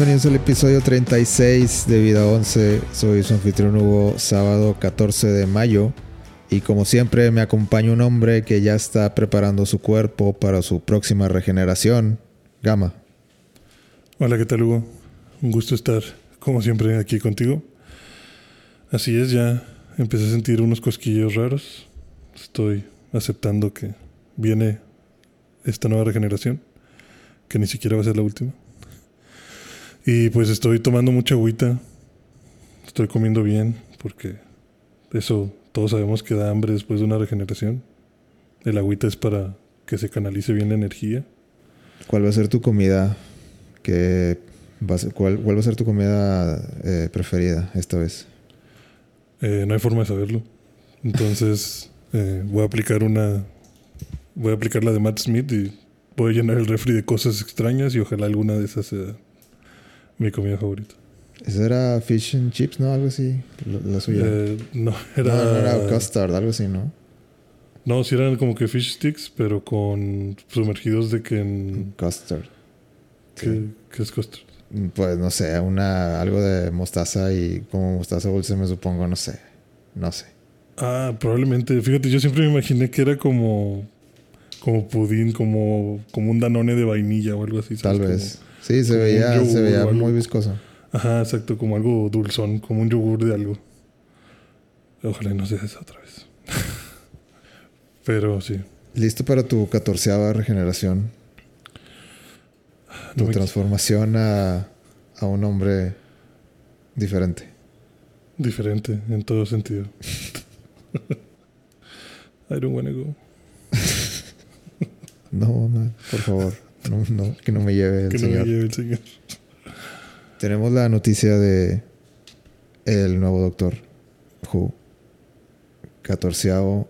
Bienvenidos al episodio 36 de Vida 11. Soy su anfitrión Hugo, sábado 14 de mayo. Y como siempre me acompaña un hombre que ya está preparando su cuerpo para su próxima regeneración. Gama. Hola, ¿qué tal Hugo? Un gusto estar como siempre aquí contigo. Así es, ya empecé a sentir unos cosquillos raros. Estoy aceptando que viene esta nueva regeneración, que ni siquiera va a ser la última. Y pues estoy tomando mucha agüita. Estoy comiendo bien, porque eso todos sabemos que da hambre después de una regeneración. El agüita es para que se canalice bien la energía. ¿Cuál va a ser tu comida? Que va a ser- cuál, cuál va a ser tu comida eh, preferida esta vez? Eh, no hay forma de saberlo. Entonces eh, voy a aplicar una... Voy a aplicar la de Matt Smith y voy a llenar el refri de cosas extrañas y ojalá alguna de esas sea mi comida favorita. Esa era fish and chips, ¿no? Algo así. La, suya. Eh, no, era... No, no era custard, algo así, ¿no? No, sí eran como que fish sticks, pero con sumergidos de que en... Custard. ¿Qué, qué es custard? Pues no sé, una algo de mostaza y como mostaza dulce me supongo, no sé. No sé. Ah, probablemente. Fíjate, yo siempre me imaginé que era como... Como pudín, como, como un danone de vainilla o algo así. Tal ¿sabes? vez. Sí, se veía, yogur se veía muy viscoso. Ajá, exacto, como algo dulzón, como un yogur de algo. Ojalá y no sea esa otra vez. Pero sí. Listo para tu catorceava regeneración. Tu No me- transformación a, a un hombre diferente. Diferente en todo sentido. I don't wanna go. No, mamá, por favor. No, no, que no me lleve el que no señor. me lleve el señor. Tenemos la noticia de el nuevo doctor Who. Catorceavo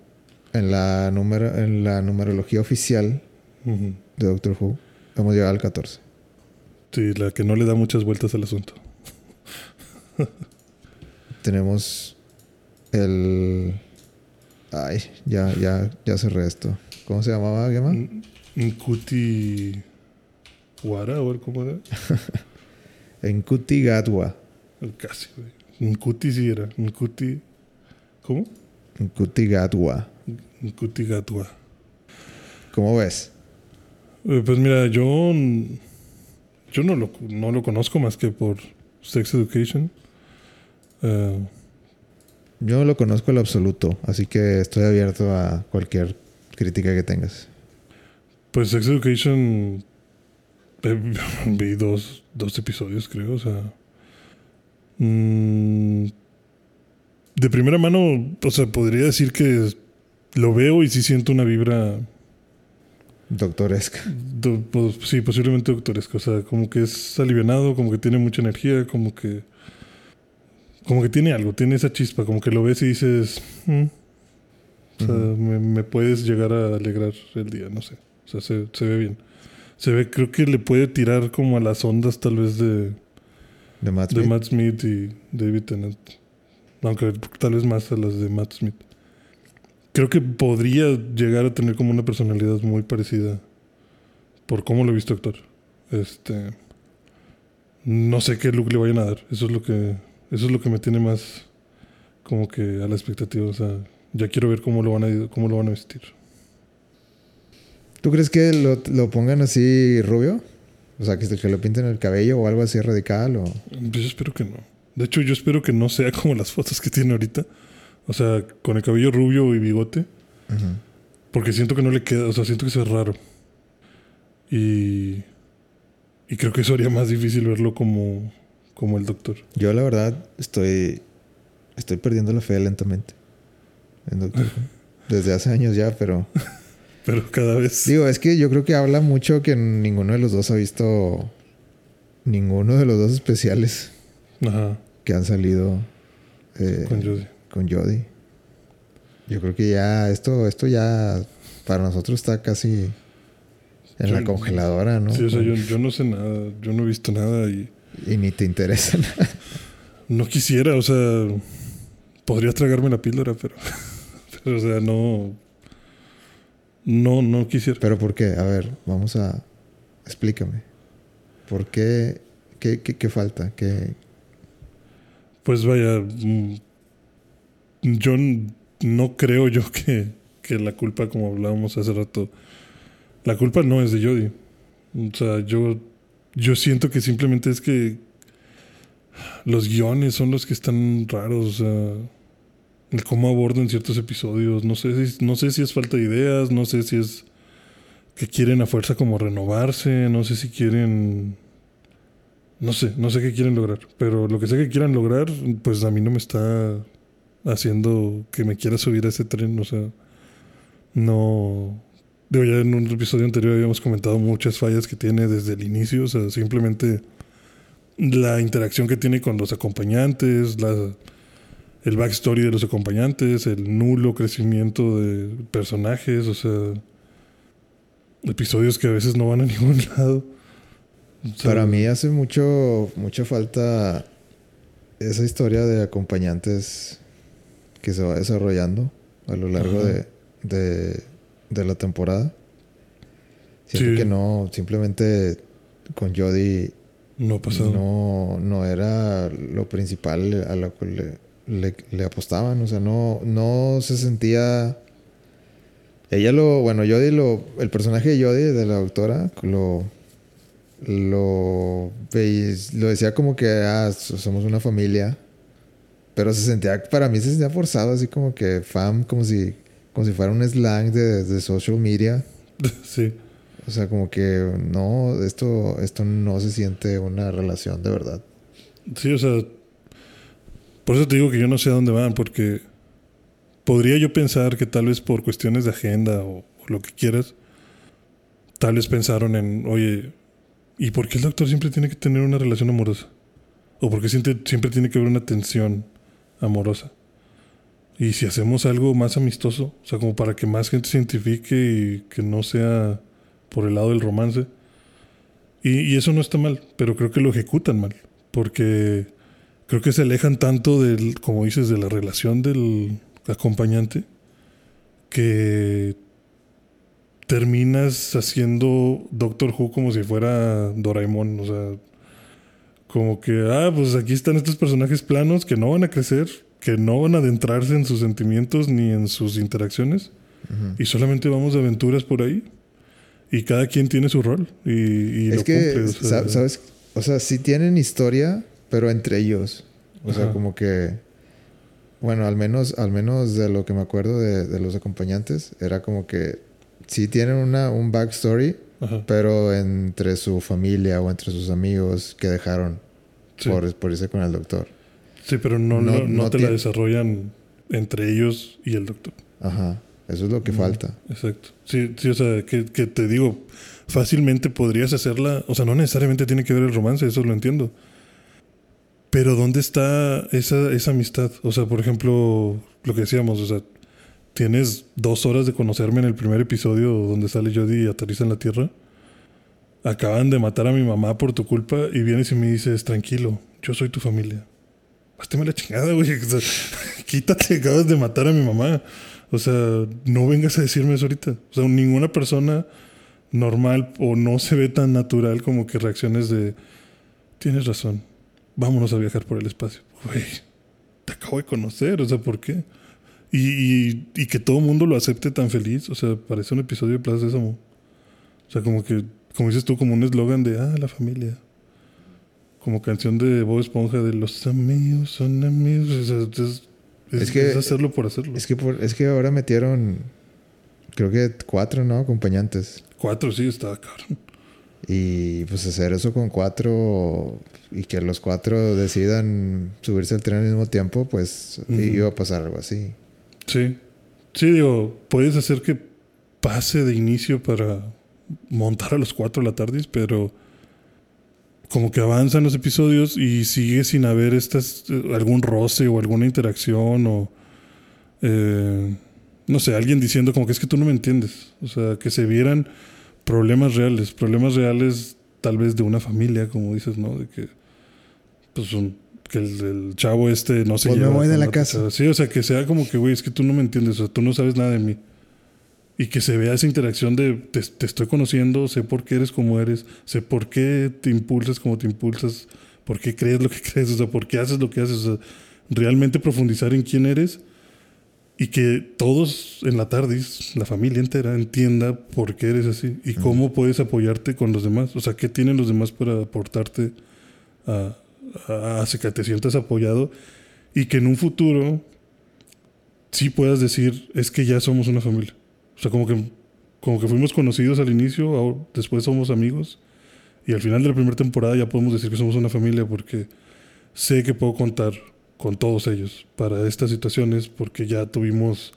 en la número, en la numerología oficial de Doctor Who. Hemos llegado al 14. Sí, la que no le da muchas vueltas al asunto. Tenemos el. Ay, ya, ya, ya cerré esto. ¿Cómo se llamaba, Gemma? Nkuti Wara, o cómo era. Enkuti Gatwa. Casi, güey. Nkuti sí era. Nkuti. ¿Cómo? Enkuti Gatwa. Nkuti Gatwa. ¿Cómo ves? Eh, Pues mira, yo, yo no, lo, no lo conozco más que por Sex Education. Eh, Yo no lo conozco en absoluto, así que estoy abierto a cualquier crítica que tengas. Pues Sex Education eh, vi dos, dos episodios, creo. O sea, mm, de primera mano, o sea, podría decir que lo veo y sí siento una vibra, Doctoresca. do- pues, sí, posiblemente doctoresca. O sea, como que es alivianado, como que tiene mucha energía, como que... Como que tiene algo, tiene esa chispa, como que lo ves y dices, "Mm". o sea, me puedes llegar a alegrar el día, no sé. O sea, se, se ve bien. Se ve, creo que le puede tirar como a las ondas tal vez de, De Matt de Smith. Matt Smith y David Tennant. Aunque tal vez más a las de Matt Smith. Creo que podría llegar a tener como una personalidad muy parecida por cómo lo he visto actuar. Este. No sé qué look le vayan a dar. Eso es lo que. Eso es lo que me tiene más como que a la expectativa. O sea, ya quiero ver cómo lo van a, cómo lo van a vestir. ¿Tú crees que lo, lo pongan así rubio? O sea, que, que lo pinten el cabello o algo así radical o... Pues yo espero que no. De hecho, yo espero que no sea como las fotos que tiene ahorita. O sea, con el cabello rubio y bigote. Ujú. Porque siento que no le queda, o sea, siento que se ve raro. Y. Y creo que eso haría más difícil verlo como, como el doctor. Yo la verdad estoy... Estoy perdiendo la fe lentamente. En Doctor. Desde hace años ya, pero... Pero cada vez. Digo, es que yo creo que habla mucho que ninguno de los dos ha visto... Ninguno de los dos especiales Ajá, que han salido eh, con Jodie. con Jodie. Yo creo que ya esto, esto ya para nosotros está casi en Yo- la congeladora, ¿no? Sí, o sea, yo, yo no sé nada, yo no he visto nada y Y ni te interesa nada. no quisiera, o sea, podría tragarme la píldora, pero, pero o sea, no, no, no quisiera. Pero ¿por qué? A ver, vamos a... Explícame. ¿Por qué ¿Qué, qué, qué falta? ¿Qué... Pues vaya, mm, yo no creo yo que, que la culpa, como hablábamos hace rato, la culpa no es de Jodie. O sea, yo, yo siento que simplemente es que los guiones son los que están raros. O sea, el cómo abordan ciertos episodios. No sé, si, no sé si es falta de ideas, no sé si es que quieren a fuerza como renovarse, no sé si quieren... No sé, no sé qué quieren lograr. Pero lo que sé que quieran lograr, pues a mí no me está haciendo que me quiera subir a ese tren. O sea, no Digo, ya en un episodio anterior habíamos comentado muchas fallas que tiene desde el inicio, o sea, simplemente la interacción que tiene con los acompañantes, la, el backstory de los acompañantes, el nulo crecimiento de personajes, o sea, episodios que a veces no van a ningún lado. Para mí hace mucho, mucha falta esa historia de acompañantes que se va desarrollando a lo largo de de la temporada. Siento que no, simplemente con Jodie no pasó. No, no era lo principal a lo que le, le, apostaban. O sea, no, no se sentía. Ella lo. Bueno, Jodie lo. El personaje de Jodie, de la doctora, lo. Lo. Lo decía como que ah, somos una familia. Pero se sentía, para mí se sentía forzado, así como que fam, como si como si fuera un slang de, social media. Sí. O sea, como que no, esto, esto no se siente una relación de verdad. Sí, o sea, por eso te digo que yo no sé a dónde van, porque podría yo pensar que tal vez por cuestiones de agenda o, lo que quieras, tal vez pensaron en, oye, ¿y por qué el doctor siempre tiene que tener una relación amorosa? ¿O por qué siempre, tiene que haber una tensión amorosa? Y si hacemos algo más amistoso, o sea, como para que más gente se identifique y que no sea por el lado del romance. Y, eso no está mal, pero creo que lo ejecutan mal, porque creo que se alejan tanto del, como dices, de la relación del acompañante, que terminas haciendo Doctor Who como si fuera Doraemon, o sea, como que, ah, pues aquí están estos personajes planos que no van a crecer, que no van a adentrarse en sus sentimientos ni en sus interacciones y solamente vamos de aventuras por ahí y cada quien tiene su rol y, es que, ¿sabes? O sea, sí tienen historia, pero entre ellos. O sea, como que... Bueno, al menos, al menos de lo que me acuerdo de, los acompañantes, era como que sí tienen una, un backstory, pero entre su familia o entre sus amigos que dejaron por, por irse con el doctor. Sí, pero no, no, te la desarrollan entre ellos y el doctor. Ajá, eso es lo que falta. Exacto. Sí, sí o sea, que, te digo, fácilmente podrías hacerla, o sea, no necesariamente tiene que ver el romance, eso lo entiendo. Pero ¿dónde está esa, esa amistad? O sea, por ejemplo, lo que decíamos, o sea, tienes dos horas de conocerme en el primer episodio donde sale Jodie y aterriza en la Tierra. Acaban de matar a mi mamá por tu culpa y vienes y me dices, tranquilo, yo soy tu familia. Hazte la chingada, güey. quítate, acabas de matar a mi mamá. O sea, no vengas a decirme eso ahorita. O sea, ninguna persona normal o no se ve tan natural como que reacciones de tienes razón, vámonos a viajar por el espacio. Güey, te acabo de conocer, o sea, ¿por qué? Y, y, que todo el mundo lo acepte tan feliz, o sea, parece un episodio de Plaza Sésamo. O sea, como que, como dices tú, como un eslogan de, ah, la familia como canción de Bob Esponja de los amigos son amigos. es, que, hacerlo por hacerlo. Es que, es que ahora metieron, creo que cuatro, ¿no? Acompañantes. Cuatro, sí, estaba caro. Y pues hacer eso con cuatro y que los cuatro decidan subirse al tren al mismo tiempo, pues iba a pasar algo así. Sí. Sí, digo, puedes hacer que pase de inicio para montar a los cuatro a la tarde, pero como que avanzan los episodios y sigue sin haber estas, eh, algún roce o alguna interacción o eh, no sé, alguien diciendo como que es que tú no me entiendes. O sea, que se vieran problemas reales, problemas reales tal vez de una familia, como dices, ¿no? De que pues que el, chavo este no se pues me voy de la casa. Sí, o sea, que sea como que, güey, es que tú no me entiendes, o sea, tú no sabes nada de mí. y que se vea esa interacción de te, te, estoy conociendo, sé por qué eres como eres, sé por qué te impulsas como te impulsas, por qué crees lo que crees, o sea, por qué haces lo que haces, o sea, realmente profundizar en quién eres y que todos en la tarde, la familia entera, entienda por qué eres así y cómo puedes apoyarte con los demás, o sea, qué tienen los demás para aportarte a, a que te sientas apoyado y que en un futuro sí puedas decir, es que ya somos una familia. O sea, como que, como que fuimos conocidos al inicio, después somos amigos. Y al final de la primera temporada ya podemos decir que somos una familia porque sé que puedo contar con todos ellos para estas situaciones porque ya tuvimos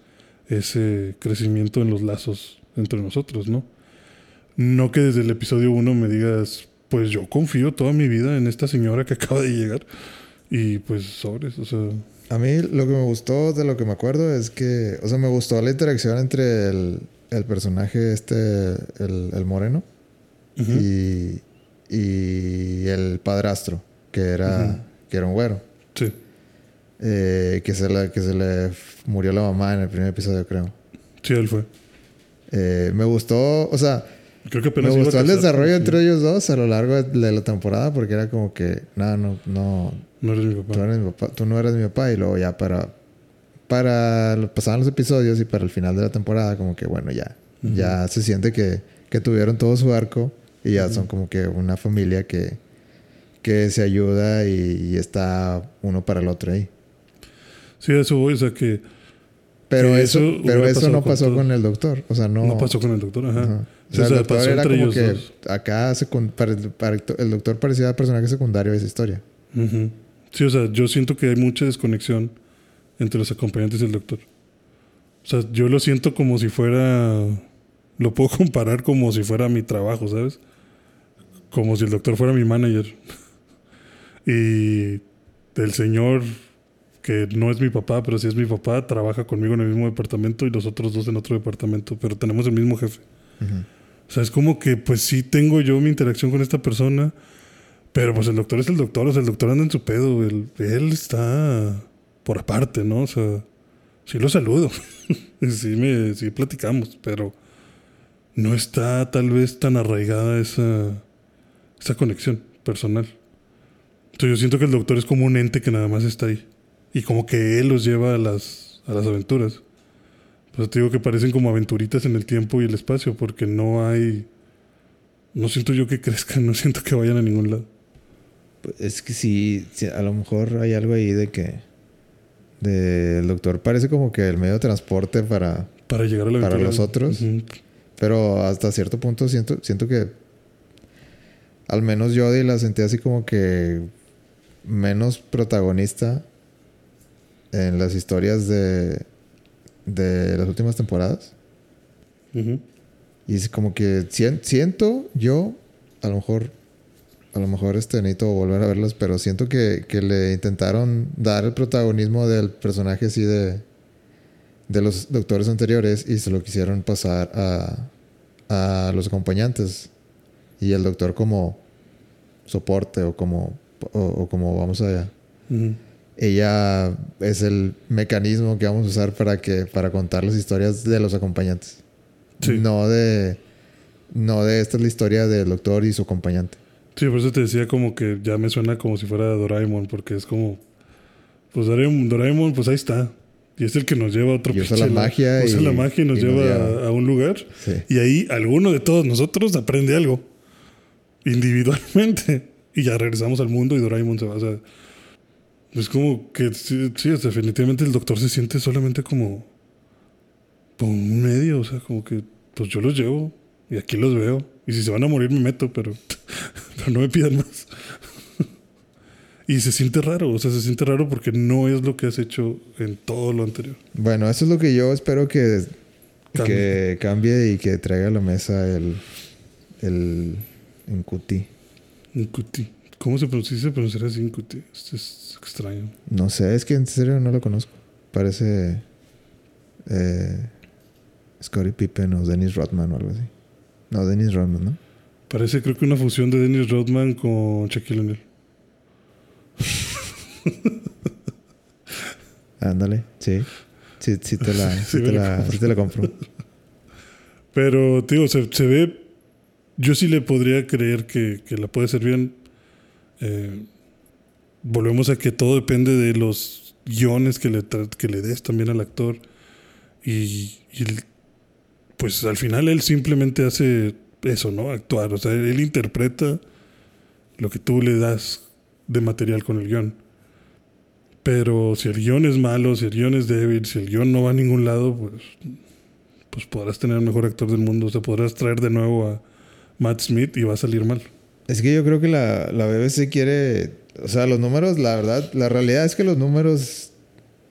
ese crecimiento en los lazos entre nosotros, ¿no? No que desde el episodio 1 me digas, pues yo confío toda mi vida en esta señora que acaba de llegar y pues sobres, o sea... A mí lo que me gustó de lo que me acuerdo es que, o sea, me gustó la interacción entre el, el personaje este, el, el moreno, y, y, el padrastro, que era, que era un güero. Sí. Eh, que, se le, que se le murió la mamá en el primer episodio, creo. Sí, él fue. Eh, me gustó, o sea, Creo que apenas me gustó el desarrollo entre ellos dos a lo largo de la temporada porque era como que, no, no, no, no eres mi papá. Tú, eres mi papá. Tú no eres mi papá. Y luego ya para... Para... Pasaban los episodios y para el final de la temporada como que bueno, ya. Ya se siente que, que tuvieron todo su arco. Y ya son como que una familia que... Que se ayuda y, está uno para el otro ahí. Sí, eso voy. O sea que... Pero eso, pero eso no pasó con, el doctor. O sea, no... No pasó con el doctor, ajá. O sea, el doctor era como que acá el doctor parecía personaje secundario de esa historia. Sí, o sea, yo siento que hay mucha desconexión entre los acompañantes del doctor. O sea, yo lo siento como si fuera. Lo puedo comparar como si fuera mi trabajo, ¿sabes? Como si el doctor fuera mi manager. y el señor, que no es mi papá, pero sí es mi papá, trabaja conmigo en el mismo departamento y los otros dos en otro departamento, pero tenemos el mismo jefe. O sea, es como que, pues sí tengo yo mi interacción con esta persona pero pues el doctor es el doctor, o sea, el doctor anda en su pedo, él, él está por aparte, ¿no? O sea, sí lo saludo, sí, me, sí platicamos, pero no está tal vez tan arraigada esa, esa conexión personal. Entonces yo siento que el doctor es como un ente que nada más está ahí. Y como que él los lleva a las, a las aventuras. Pues te digo que parecen como aventuritas en el tiempo y el espacio, porque no hay... No siento yo que crezcan, no siento que vayan a ningún lado. Pues, es que sí, a lo mejor hay algo ahí de que de, el doctor parece como que el medio de transporte para para llegar a la para los otros, pero hasta cierto punto siento siento que al menos yo la sentí así como que menos protagonista en las historias de de las últimas temporadas. Y es como que siento yo, a lo mejor a lo mejor este necesito volver a verlos, pero siento que, que, le intentaron dar el protagonismo del personaje así de, de los doctores anteriores y se lo quisieron pasar a, a los acompañantes. Y el doctor como soporte o como, o, como vamos allá. Ella es el mecanismo que vamos a usar para, que, para contar las historias de los acompañantes. No de... No de esta es la historia del doctor y su acompañante. Sí, por eso te decía como que ya me suena como si fuera Doraemon, porque es como, pues Doraemon, pues ahí está. Y es el que nos lleva a otro y usa la magia. Usa la magia y nos lleva, A, un lugar. Y ahí alguno de todos nosotros aprende algo. Individualmente. Y ya regresamos al mundo y Doraemon se va. O sea, es como que sí, definitivamente el doctor se siente solamente como, como un medio. O sea, como que pues yo los llevo y aquí los veo. Y si se van a morir me meto, pero pero no me pidan más. y se siente raro, o sea, se siente raro porque no es lo que has hecho en todo lo anterior. Bueno, eso es lo que yo espero que cambie, que cambie y que traiga a la mesa el, el Incuti. Incuti. ¿Cómo se pronuncia? Se pronunciará así Incuti. Esto es extraño. No sé, es que en serio no lo conozco. Parece eh, Scottie Pippen o Dennis Rodman o algo así. No, Dennis Rodman, ¿no? Parece creo que una fusión de Dennis Rodman con Shaquille O'Neal. Ándale, sí. Sí, sí te la, sí, te la, sí te la compro. Pero, digo, se, se ve. Yo sí le podría creer que, que la puede ser bien. Eh, volvemos a que todo depende de los guiones que le, que le des también al actor. Y, y pues al final él simplemente hace eso, ¿no? Actuar. O sea, él interpreta lo que tú le das de material con el guion. Pero si el guion es malo, si el guion es débil, si el guion no va a ningún lado, pues, pues podrás tener el mejor actor del mundo. O sea, podrás traer de nuevo a Matt Smith y va a salir mal. Es que yo creo que la, la BBC quiere. O sea, los números, la verdad, la realidad es que los números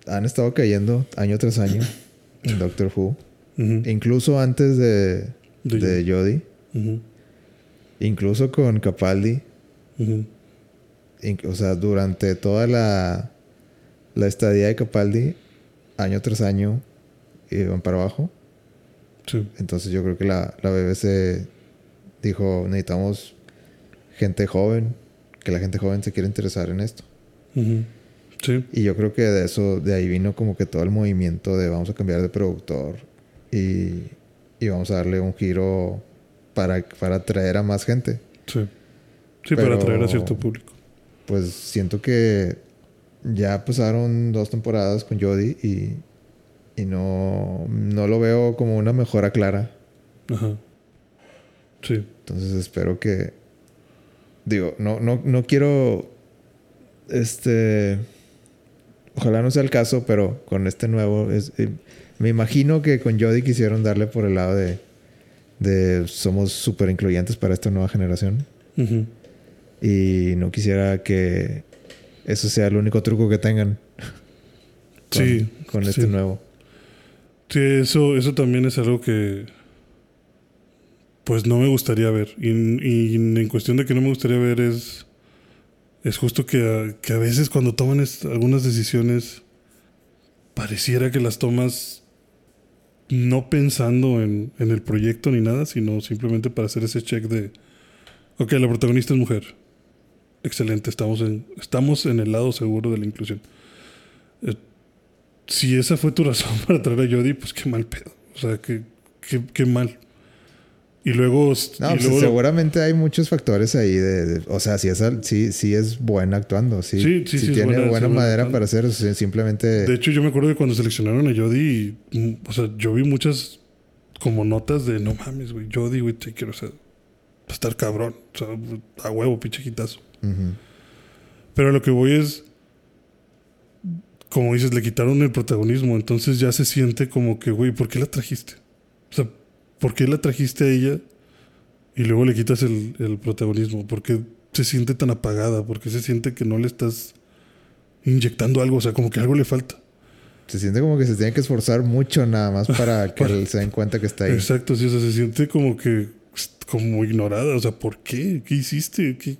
han estado cayendo año tras año en Doctor Who. Incluso antes de, De Jodie. Incluso con Capaldi. O sea, durante toda la, la estadía de Capaldi, año tras año, iban para abajo. Sí. Entonces yo creo que la, la BBC dijo, necesitamos gente joven, que la gente joven se quiera interesar en esto. Sí. Y yo creo que de eso, de ahí vino como que todo el movimiento de vamos a cambiar de productor y, y vamos a darle un giro para, para atraer a más gente. Sí. Sí, para atraer a cierto público. Pues siento que ya pasaron dos temporadas con Jodie y, y no, no lo veo como una mejora clara. Ajá. Sí. Entonces espero que. Digo, no, no, no quiero. Este. Ojalá no sea el caso, pero con este nuevo. es- eh, me imagino que con Jodie quisieron darle por el lado de. de somos súper incluyentes para esta nueva generación. Y no quisiera que eso sea el único truco que tengan. con, Sí, Con este sí. nuevo. Sí, eso, eso también es algo que pues no me gustaría ver. Y, en cuestión de que no me gustaría ver es, es justo que a, que a veces cuando toman algunas decisiones pareciera que las tomas no pensando en, en el proyecto ni nada, sino simplemente para hacer ese check de, ok, la protagonista es mujer. Excelente, estamos en, estamos en el lado seguro de la inclusión. Eh, si esa fue tu razón para traer a Jodie, pues qué mal pedo. O sea, qué, qué, qué mal. Y luego. No, y pues, luego- seguramente hay muchos factores ahí de, de- o sea, si es sí, sí es buena actuando, sí, Sí, sí, sí es tiene buena- buena, sí es buena madera para hacer, simplemente De hecho, yo me acuerdo que cuando seleccionaron a Jodie, y, mm, o sea, yo vi muchas como notas de no mames, güey, Jodie, güey, te quiero, o sea, va a estar cabrón. O sea, a huevo, pinche quitazo. ujú. Pero a lo que voy es. Como dices, le quitaron el protagonismo. Entonces ya se siente como que, güey, ¿por qué la trajiste? O sea, ¿por qué la trajiste a ella y luego le quitas el, el protagonismo? ¿Por qué se siente tan apagada? ¿Por qué se siente que no le estás inyectando algo? O sea, como que algo le falta. se siente como que se tiene que esforzar mucho nada más para que Para- se den cuenta que está ahí. Exacto, sí, o sea, se siente como que como ignorada. O sea, ¿por qué? ¿Qué hiciste? ¿Qué,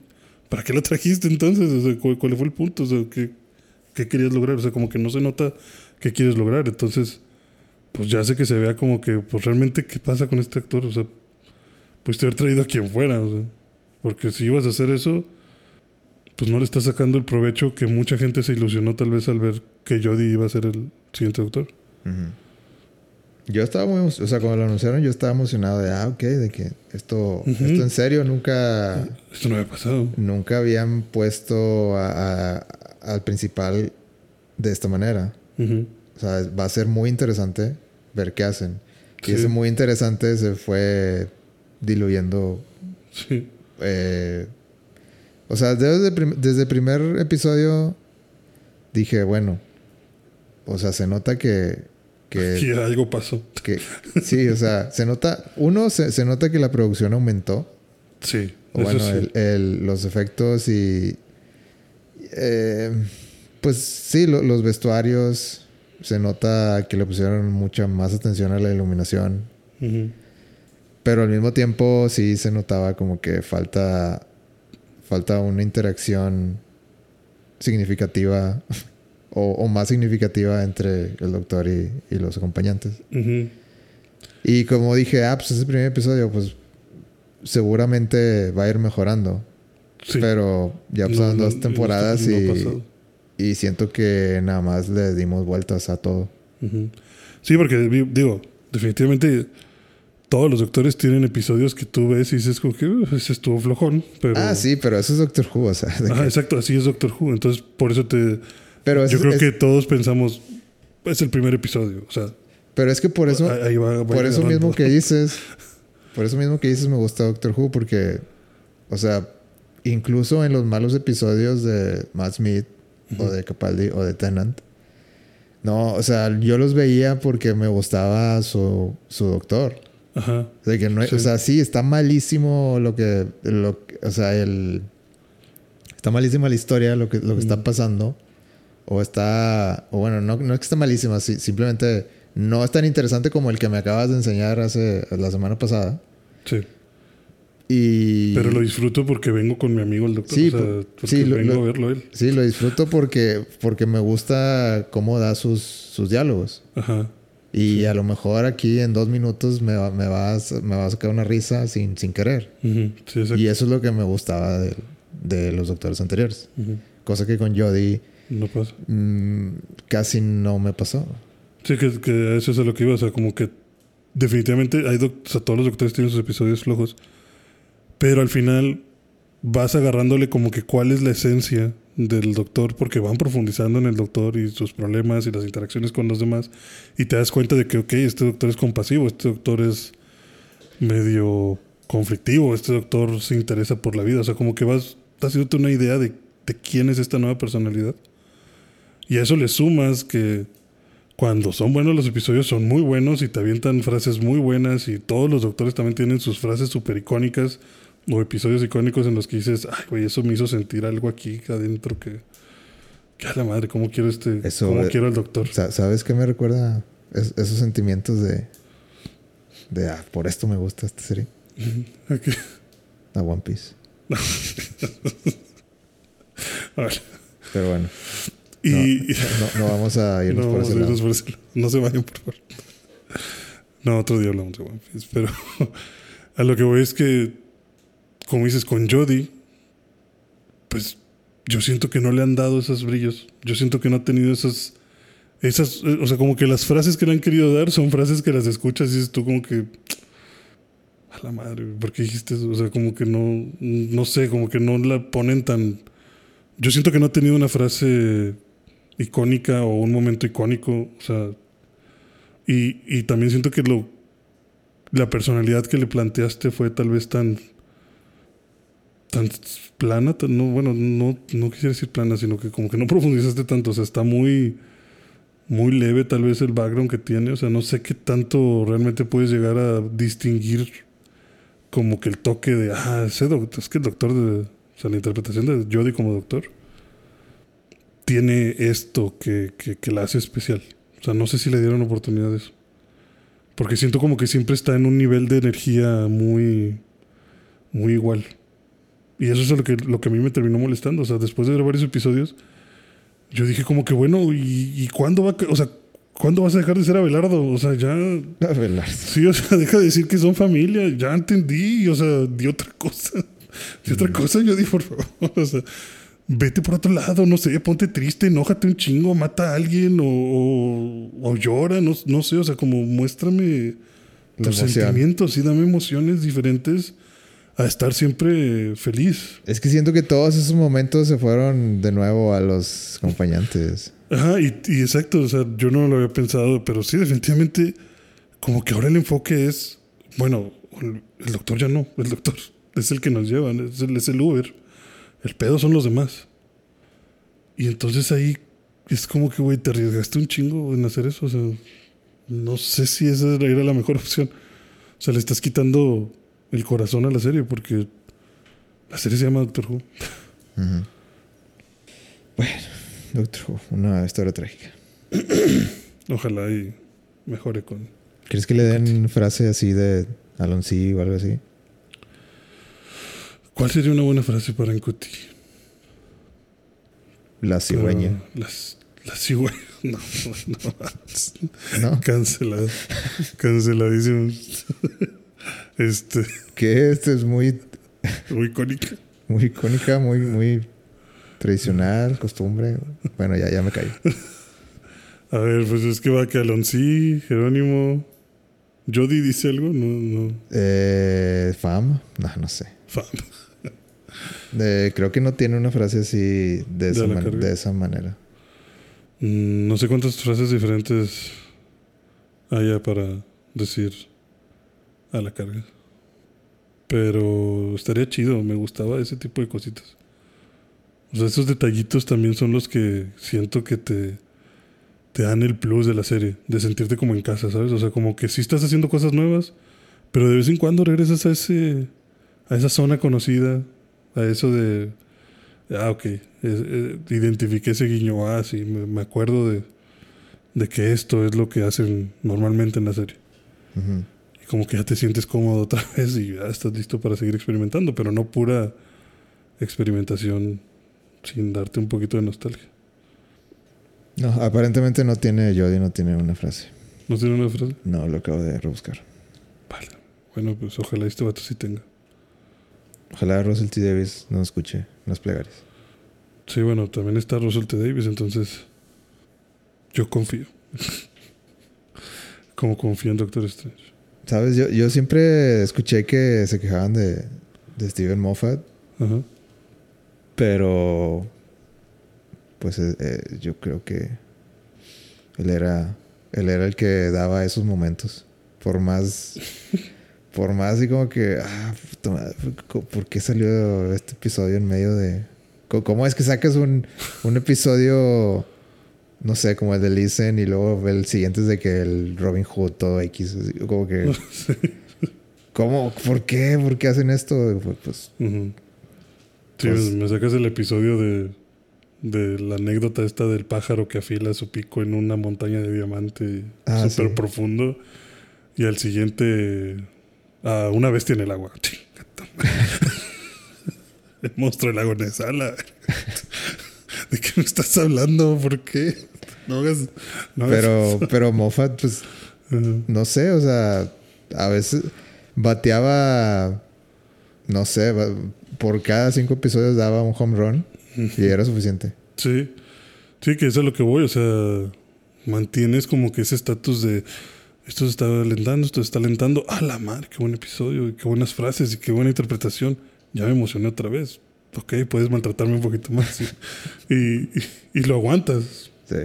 ¿Para qué la trajiste entonces? O sea, ¿cuál, cuál fue el punto? O sea, ¿qué, ¿qué querías lograr? O sea, como que no se nota qué quieres lograr. Entonces, pues ya hace que se vea como que, pues realmente, ¿qué pasa con este actor? O sea, pues te haber traído a quien fuera. O sea, porque si ibas a hacer eso, pues no le estás sacando el provecho que mucha gente se ilusionó tal vez al ver que Jodie iba a ser el siguiente doctor. Ujú. Yo estaba muy, o sea, cuando lo anunciaron yo estaba emocionado de, ah, ok, de que esto, esto en serio nunca, Esto no había pasado. nunca habían puesto a- a- al principal de esta manera. O sea, va a ser muy interesante ver qué hacen. Y Sí. ese muy interesante se fue diluyendo. Sí. eh, o sea, desde, prim- desde el primer episodio dije, bueno, o sea, se nota que... que Que algo pasó. que sí, o sea, se nota, uno, se, se nota que la producción aumentó. Sí. Bueno, sí. el- el- los efectos y... eh, pues sí, lo- los vestuarios, se nota que le pusieron mucha más atención a la iluminación. Pero al mismo tiempo sí se notaba como que falta, falta una interacción significativa o, o más significativa entre el doctor y, y los acompañantes. Y como dije, ah, pues ese primer episodio, pues seguramente va a ir mejorando. Sí. Pero ya pasaron no, dos temporadas no y. y siento que nada más le dimos vueltas a todo. Ujú. Sí, porque digo, definitivamente todos los doctores tienen episodios que tú ves y dices como que "Uh, ese estuvo flojón, pero... Ah, sí, pero eso es Doctor Who, o sea. Ajá, que- exacto, así es Doctor Who. Entonces, por eso te... pero, Yo es, creo es- que todos pensamos, es el primer episodio. O sea, pero es que por eso, ahí ahí va, va por eso agarrando. mismo que dices, por eso mismo que dices me gusta Doctor Who, porque, o sea, incluso en los malos episodios de Matt Smith o de Capaldi o de Tennant, no, o sea, yo los veía porque me gustaba su, su doctor. Ajá. O sea, que no, Sí. o sea, sí, está malísimo lo que, lo, o sea, el, está malísima la historia, lo que, lo que está pasando, o está, o bueno, no, no es que está malísima, sí, simplemente no es tan interesante como el que me acabas de enseñar hace, la semana pasada. Sí. Y... Pero lo disfruto porque vengo con mi amigo el doctor. Sí, o sea, porque sí, lo- vengo lo- a verlo él. Sí, lo disfruto porque, porque me gusta cómo da sus, sus diálogos. Ajá. Y a lo mejor aquí en dos minutos me va, me vas, me va a sacar una risa sin, sin querer. Sí, exacto. Y eso es lo que me gustaba de, de los doctores anteriores. Ujú. Cosa que con Jodie No pasa. mm, casi no me pasó. Sí, que, que eso es a lo que iba. O sea, como que definitivamente hay doc- o sea, todos los doctores tienen sus episodios flojos. Pero al final vas agarrándole como que cuál es la esencia del doctor porque van profundizando en el doctor y sus problemas y las interacciones con los demás y te das cuenta de que, ok, este doctor es compasivo, este doctor es medio conflictivo, este doctor se interesa por la vida, o sea, como que vas haciéndote una idea de, quién es esta nueva personalidad. Y a eso le sumas que cuando son buenos los episodios son muy buenos y te avientan frases muy buenas y todos los doctores también tienen sus frases súper icónicas o episodios icónicos en los que dices, ay, güey, eso me hizo sentir algo aquí adentro que... Que a la madre, ¿cómo quiero este... Eso, ¿Cómo eh, quiero al doctor? Sa- ¿Sabes qué me recuerda Es- esos sentimientos de, de ah, por esto me gusta esta serie? Ok. A One Piece. Pero bueno, Y... no, no vamos a irnos no, por ese lado. irnos por ese lado. No se vayan, por favor. No, otro día hablamos de One Piece. Pero a lo que voy es que, como dices, con Jodie, pues yo siento que no le han dado esos brillos. Yo siento que no ha tenido esas. Esas, o sea, como que las frases que le han querido dar son frases que las escuchas y dices tú como que... A la madre, ¿por qué dijiste eso? O sea, como que no, no sé, como que no la ponen tan... Yo siento que no ha tenido una frase icónica o un momento icónico, o sea, y, y también siento que lo la personalidad que le planteaste fue tal vez tan tan plana, no, bueno, no, no quisiera decir plana, sino que como que no profundizaste tanto, o sea, está muy muy leve tal vez el background que tiene, o sea, no sé qué tanto realmente puedes llegar a distinguir como que el toque de, ah, ese doctor, es que el doctor de, o sea, la interpretación de Jodie como doctor tiene esto que, que, que la hace especial. O sea, no sé si le dieron oportunidad de eso. Porque siento como que siempre está en un nivel de energía muy, muy igual. Y eso es lo que, lo que a mí me terminó molestando. O sea, después de ver varios episodios, yo dije como que, bueno, ¿y, y cuándo va o sea, ¿cuándo vas a dejar de ser Abelardo? O sea, ya... Abelardo. Sí, o sea, deja de decir que son familia. Ya entendí. O sea, di otra cosa. Di otra cosa. Yo di, por favor. O sea, vete por otro lado. No sé, ponte triste, enójate un chingo, mata a alguien o, o, o llora. No, no sé, o sea, como muéstrame tus sentimientos y dame emociones diferentes a estar siempre feliz. Es que siento que todos esos momentos se fueron de nuevo a los acompañantes. Ajá, y, y exacto, o sea, yo no lo había pensado, pero sí, definitivamente, como que ahora el enfoque es, bueno, el, doctor ya no, el doctor es el que nos lleva, es el, es el Uber, el pedo son los demás. Y entonces ahí es como que, güey, te arriesgaste un chingo en hacer eso, o sea, no sé si esa era la mejor opción. O sea, le estás quitando el corazón a la serie, porque la serie se llama Doctor Who. Bueno, Doctor Who, una historia trágica. Ojalá y mejore con... ¿Crees que le den frase así de Alonso o algo así? ¿Cuál sería una buena frase para Incuti? La cigüeña. Pero Las, las cigüeñas. No, no, ¿No? Cancelado. Canceladísimo. Este, Que este es muy, muy icónica. muy icónica, muy, muy tradicional, costumbre. Bueno, ya, ya me caí. A ver, pues es que va que Alonsí, Jerónimo, ¿Jody dice algo? No, no. Eh, fam, no, no sé. Fam. Eh, creo que no tiene una frase así de, ¿De esa, man- de esa manera. Mm, no sé cuántas frases diferentes haya para decir a la carga. Pero estaría chido, me gustaba ese tipo de cositas. O sea, esos detallitos también son los que siento que te, te dan el plus de la serie, de sentirte como en casa, ¿sabes? O sea, como que sí estás haciendo cosas nuevas, pero de vez en cuando regresas a ese a esa zona conocida, a eso de ah, ok, es- eh, identifiqué ese guiño, ah, sí, me, acuerdo de, de que esto es lo que hacen normalmente en la serie. Ujú. Y como que ya te sientes cómodo otra vez y ya estás listo para seguir experimentando, pero no pura experimentación sin darte un poquito de nostalgia. No, aparentemente no tiene Jody, no tiene una frase. ¿No tiene una frase? No, lo acabo de rebuscar. Vale. Bueno, pues ojalá este vato sí tenga. Ojalá Russell T. Davis no escuche las plegarias. Sí, bueno, también está Russell T. Davis, entonces yo confío. como confío en Doctor Strange. ¿Sabes? Yo, yo siempre escuché que se quejaban de, de Steven Moffat, pero pues eh, eh, yo creo que él era él era el que daba esos momentos. Por más por más así como que ah, puta madre, ¿por- ¿por qué salió este episodio en medio de ¿Cómo es que sacas un, un episodio no sé, como el de Listen y luego el siguiente es de que el Robin Hood todo X, como que ¿Cómo? ¿Por qué? ¿Por qué hacen esto? Pues, Ujú. Sí, Pues- me sacas el episodio de, de la anécdota esta del pájaro que afila su pico en una montaña de diamante Ah, súper sí. profundo. Y al siguiente, a una bestia en el agua. El monstruo del lago Nesala. ¿De qué me estás hablando? ¿Por qué? No hagas. no hagas pero, pero Moffat, pues, no sé, o sea, a veces bateaba, no sé, por cada cinco episodios daba un home run y era suficiente. Sí, sí, que eso es a lo que voy, o sea, mantienes como que ese estatus de esto se está alentando, esto se está alentando, a la madre, qué buen episodio, y qué buenas frases y qué buena interpretación, ya me emocioné otra vez, ok, puedes maltratarme un poquito más y, y, y- y lo aguantas, Sí,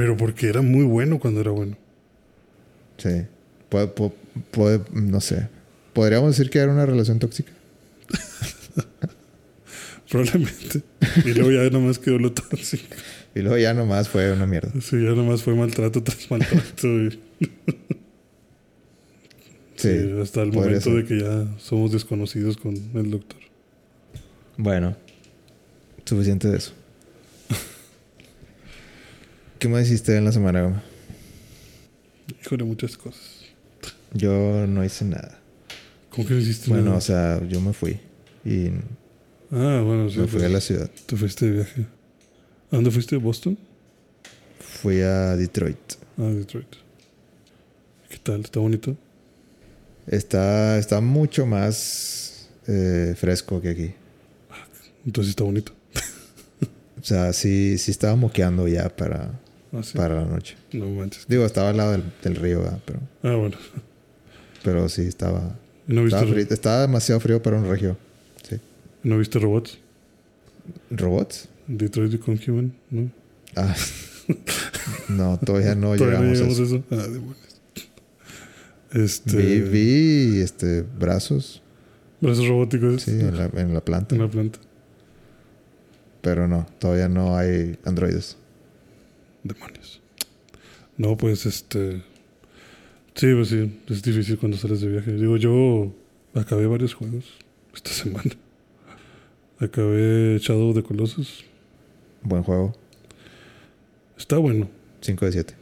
pero porque era muy bueno cuando era bueno. sí. Puede, pu- puede- no sé. ¿Podríamos decir que era una relación tóxica? Probablemente. Y luego ya nomás quedó lo tóxico. Y luego ya nomás fue una mierda. Sí, ya nomás fue maltrato tras maltrato. y- Sí. sí, hasta el momento ser. de que ya somos desconocidos con el doctor. Bueno, suficiente de eso. ¿Qué más hiciste en la semana, Gama? Híjole, muchas cosas. Yo no hice nada. ¿Cómo que no hiciste Bueno, nada? o sea, yo me fui y Ah, bueno, sí. me fui pues, a la ciudad. Te fuiste de viaje. ¿A dónde fuiste? ¿Boston? Fui a Detroit. Ah, Detroit. ¿Qué tal? ¿Está bonito? Está, está mucho más eh, fresco que aquí. Entonces está bonito. O sea, sí, sí estaba moqueando ya para, Ah, sí. para la noche. No manches. Digo, estaba al lado del, del río, ¿verdad? pero, Ah, bueno. pero sí estaba, ¿Y no viste, estaba, frío- estaba demasiado frío para un regio. Sí. ¿no viste robots? ¿Robots? Detroit Become Human, ¿no? Ah, no, todavía no Todavía no llegamos a eso. Ah, demonios. Este. Vi, vi este, brazos, Brazos robóticos. sí, en la, en la planta. en la planta. Pero no, todavía no hay androides. Demonios. No, pues este. Sí, pues sí, es difícil cuando sales de viaje. Digo, yo acabé varios juegos esta semana. Acabé Shadow the Colossus. Buen juego, Está bueno. 5 de 7.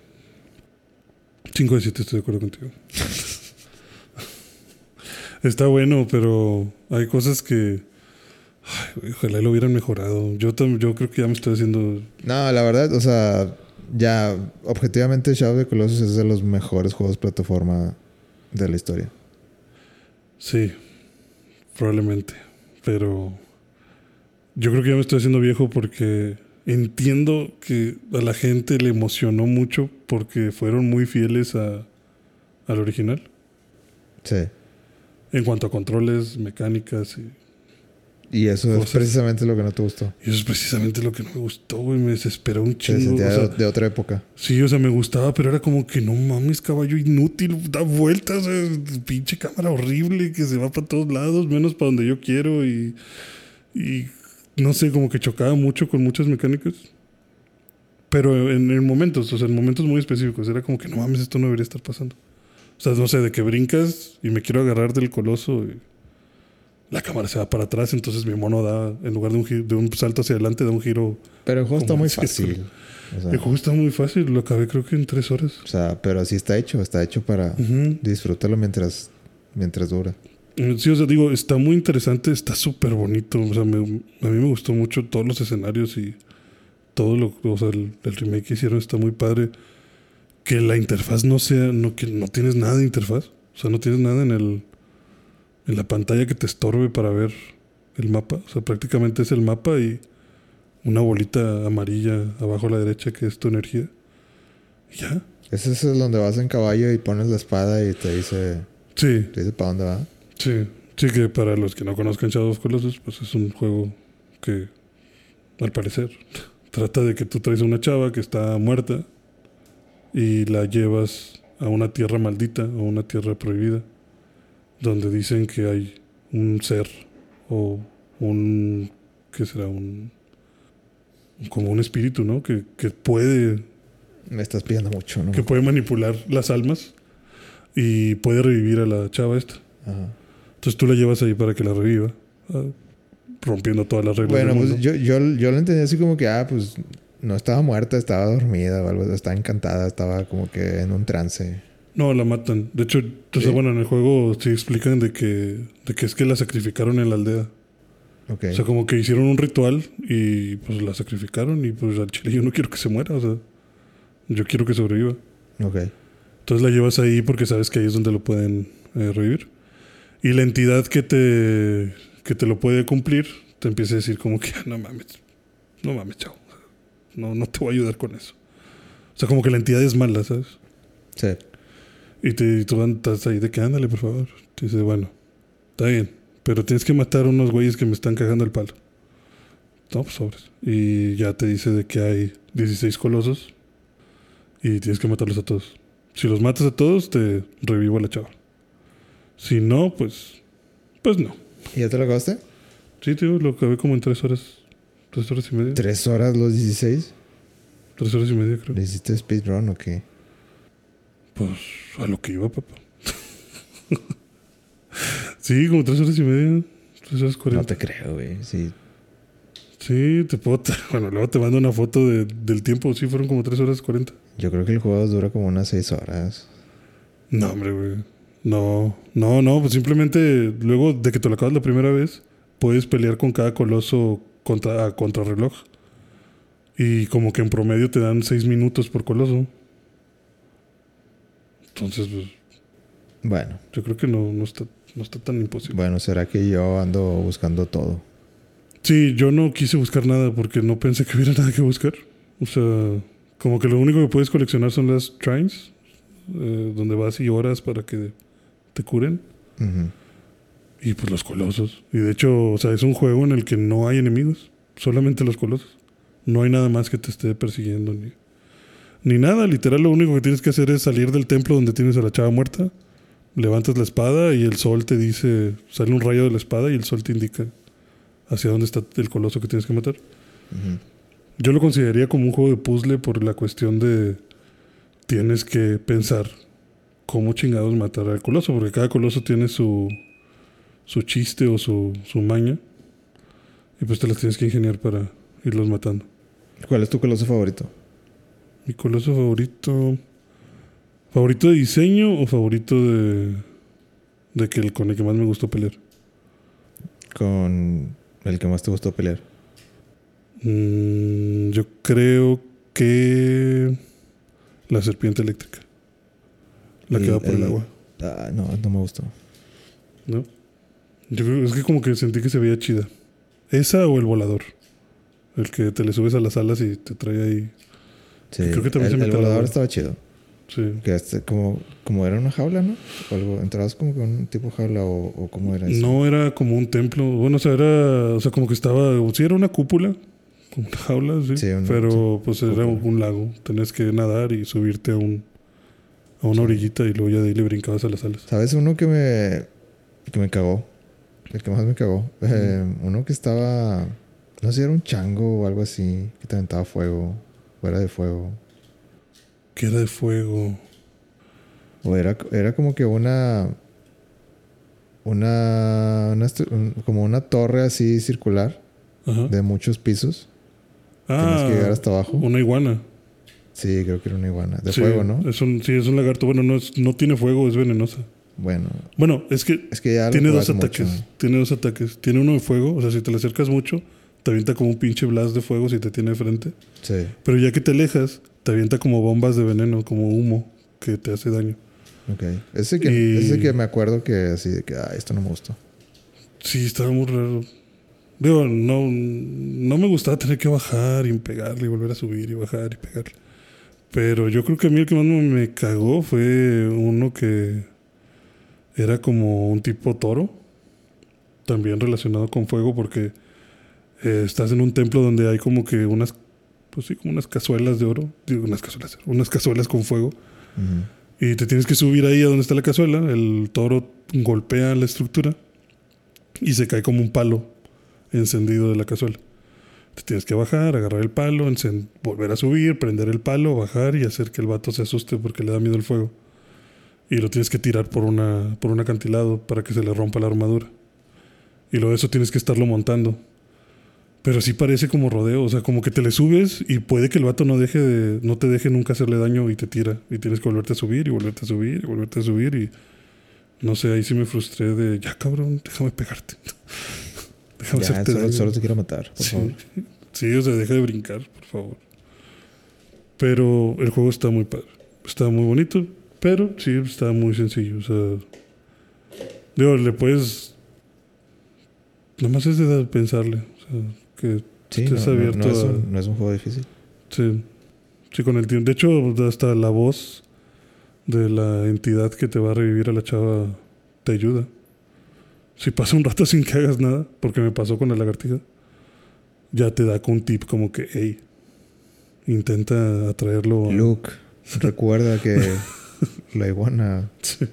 5 de 7 estoy de acuerdo contigo. Está bueno, pero hay cosas que. ay, ojalá lo hubieran mejorado. Yo, yo creo que ya me estoy haciendo. No, la verdad, o sea, ya objetivamente Shadow of the Colossus es de los mejores juegos plataforma de la historia. Sí, probablemente. Pero yo creo que ya me estoy haciendo viejo porque entiendo que a la gente le emocionó mucho porque fueron muy fieles a, al original. Sí. En cuanto a controles, mecánicas y Y eso es precisamente lo que no te gustó. Y eso es precisamente lo que no me gustó, güey. Me desesperó un chingo. o sea, de, de otra época. sí, o sea, me gustaba, pero era como que no mames, caballo inútil, da vueltas, eh, pinche cámara horrible que se va para todos lados, menos para donde yo quiero. Y, y no sé, como que chocaba mucho con muchas mecánicas. Pero en, en momentos, o sea, en momentos muy específicos, era como que no mames, esto no debería estar pasando. O sea, no sé, de que brincas y me quiero agarrar del coloso y la cámara se va para atrás, entonces mi mono da, en lugar de un, de un salto hacia adelante, da un giro. Pero el juego está muy fácil. O sea, El juego está muy fácil, lo acabé creo que en tres horas. o sea, pero así está hecho. Está hecho para disfrutarlo mientras, mientras dura. Sí, o sea, digo, está muy interesante, está súper bonito. O sea, me- a mí me gustó mucho todos los escenarios y todo lo, o sea, el, el remake que hicieron está muy padre. Que la interfaz no sea, no, que no tienes nada de interfaz. O sea, no tienes nada en el, en la pantalla que te estorbe para ver el mapa. O sea, prácticamente es el mapa y una bolita amarilla abajo a la derecha que es tu energía. Y ya. Ese es donde vas en caballo y pones la espada y te dice, Sí, te dice para dónde va. Sí, sí que para los que no conozcan Shadow of Colossus, pues es un juego que, al parecer, trata de que tú traes a una chava que está muerta y la llevas a una tierra maldita o una tierra prohibida, donde dicen que hay un ser o un, ¿qué será? Un, como un espíritu, ¿no? Que, que puede Me estás pidiendo mucho, ¿no? que puede manipular las almas y puede revivir a la chava esta. Ajá. Entonces tú la llevas ahí para que la reviva, ah, rompiendo todas las reglas. Bueno, del pues yo, yo, yo lo entendí así como que, ah, pues no estaba muerta, estaba dormida o algo, estaba encantada, estaba como que en un trance. No, la matan. De hecho, sea, ¿Sí? bueno, en el juego sí explican de que, de que es que la sacrificaron en la aldea. Ok. O sea, como que hicieron un ritual y pues la sacrificaron y pues al chile yo no quiero que se muera, o sea, yo quiero que sobreviva. ok. Entonces la llevas ahí porque sabes que ahí es donde lo pueden eh, revivir. Y la entidad que te, que te lo puede cumplir te empieza a decir como que "Ah, no mames, no mames, chao. No, no te voy a ayudar con eso. O sea, como que la entidad es mala, ¿sabes? Sí. Y, te, tú estás ahí de que ándale, por favor. Te dice, bueno, está bien, pero tienes que matar a unos güeyes que me están cagando el palo. No, pues sobres. Y ya te dice de que hay 16 colosos y tienes que matarlos a todos. Si los matas a todos, te revivo a la chava. Si no, pues, pues no. ¿Y ya te lo acabaste? Sí, tío, lo acabé como en tres horas. Tres horas y media. ¿Tres horas los 16? Tres horas y media, creo. ¿Le hiciste speedrun o qué? Pues a lo que iba, papá. sí, como tres horas y media. Tres horas No cuarenta. te creo, güey. Sí. Sí, te puedo. Bueno, luego te mando una foto de- del tiempo. Sí, fueron como tres horas cuarenta. Yo creo que el juego dura como unas seis horas. No, hombre, güey. No, no, no. Pues simplemente luego de que te lo acabas la primera vez, puedes pelear con cada coloso contra, a contrarreloj. Y como que en promedio te dan seis minutos por coloso. Entonces, pues, Bueno, yo creo que no, no, está, no está tan imposible. bueno, será que yo ando buscando todo. Sí, yo no quise buscar nada porque no pensé que hubiera nada que buscar. O sea, como que lo único que puedes coleccionar son las shrines, eh, donde vas y horas para que te curen. Y pues los colosos. Y de hecho, o sea, es un juego en el que no hay enemigos, solamente los colosos. No hay nada más que te esté persiguiendo ni, ni nada. Literal, lo único que tienes que hacer es salir del templo donde tienes a la chava muerta, levantas la espada y el sol te dice, sale un rayo de la espada y el sol te indica hacia dónde está el coloso que tienes que matar. Yo lo consideraría como un juego de puzzle por la cuestión de tienes que pensar cómo chingados matar al coloso, porque cada coloso tiene su, su chiste o su, su maña. Y pues te las tienes que ingeniar para irlos matando. ¿Cuál es tu coloso favorito? Mi coloso favorito. ¿Favorito de diseño o favorito de. de que el con el que más me gustó pelear? Con el que más te gustó pelear. Mm, yo creo que. La serpiente eléctrica. La que va por el, el- agua. Ah, no, no me gustó. ¿No? Yo creo es que como que sentí que se veía chida. ¿Esa o el volador? El que te le subes a las alas y te trae ahí. Sí, Creo que también el, se el volador estaba chido. Sí. Que este, como, como era una jaula, ¿no? O algo, entrabas como con un tipo jaula o, o cómo era eso. No era como un templo. Bueno, o sea, era. O sea, como que estaba. Sí, era una cúpula. Una jaula, sí. Sí, una- pero pues era un lago. Tenías que nadar y subirte a un. A una orillita y luego ya de ahí le brincabas a las alas. ¿Sabes uno que me, que me cagó? El que más me cagó. Eh, uno que estaba, no sé si era un chango o algo así, que te aventaba fuego, o era de fuego. Que era de fuego. O era, era como que una, una, como una torre así circular Ajá. de muchos pisos. Tienes ah, que llegar hasta abajo. una iguana. Sí, creo que era una iguana. De Sí, fuego, ¿no? Es un, sí, es un lagarto. Bueno, no, es, no tiene fuego, es venenosa. Bueno, Bueno, es que es que ya tiene dos ataques. mucho. Tiene dos ataques. Tiene uno de fuego. O sea, si te le acercas mucho, te avienta como un pinche blast de fuego si te tiene de frente. Sí. Pero ya que te alejas, te avienta como bombas de veneno, como humo que te hace daño. Ok. Ese que, Y- ese que me acuerdo que así de que, ah, esto no me gustó. Sí, estaba muy raro. Digo, no, no me gustaba tener que bajar y pegarle y volver a subir y bajar y pegarle. Pero yo creo que a mí el que más me me cagó fue uno que era como un tipo toro, también relacionado con fuego, porque eh, estás en un templo donde hay como que unas, pues sí, como unas cazuelas de oro, digo, unas cazuelas, de oro, unas cazuelas con fuego. Y te tienes que subir ahí a donde está la cazuela. El toro golpea la estructura y se cae como un palo encendido de la cazuela. Te tienes que bajar, agarrar el palo, volver a subir, prender el palo, bajar y hacer que el vato se asuste porque le da miedo el fuego. Y lo tienes que tirar por, una, por un acantilado para que se le rompa la armadura. Y luego de eso tienes que estarlo montando. Pero sí parece como rodeo, o sea, como que te le subes y puede que el vato no deje de, no te deje nunca hacerle daño y te tira. Y tienes que volverte a subir y volverte a subir y volverte a subir y no sé, ahí sí me frustré de ya cabrón, déjame pegarte. déjame Ya, hacerte solo, daño. solo te quiero matar, por Sí. favor. Sí, o sea, deja de brincar, por favor. Pero el juego está muy padre. Está muy bonito, pero sí está muy sencillo. O sea, digo, le puedes. Nada más es de pensarle. O sea, que Sí, estés no, abierto no es a- un, no es un juego difícil. Sí, sí, con el tiempo. De hecho, hasta la voz de la entidad que te va a revivir a la chava te ayuda. Si pasa un rato sin que hagas nada, porque me pasó con la lagartija, ya te da con un tip como que, hey, intenta atraerlo. a- Luke, recuerda que la iguana. Sí.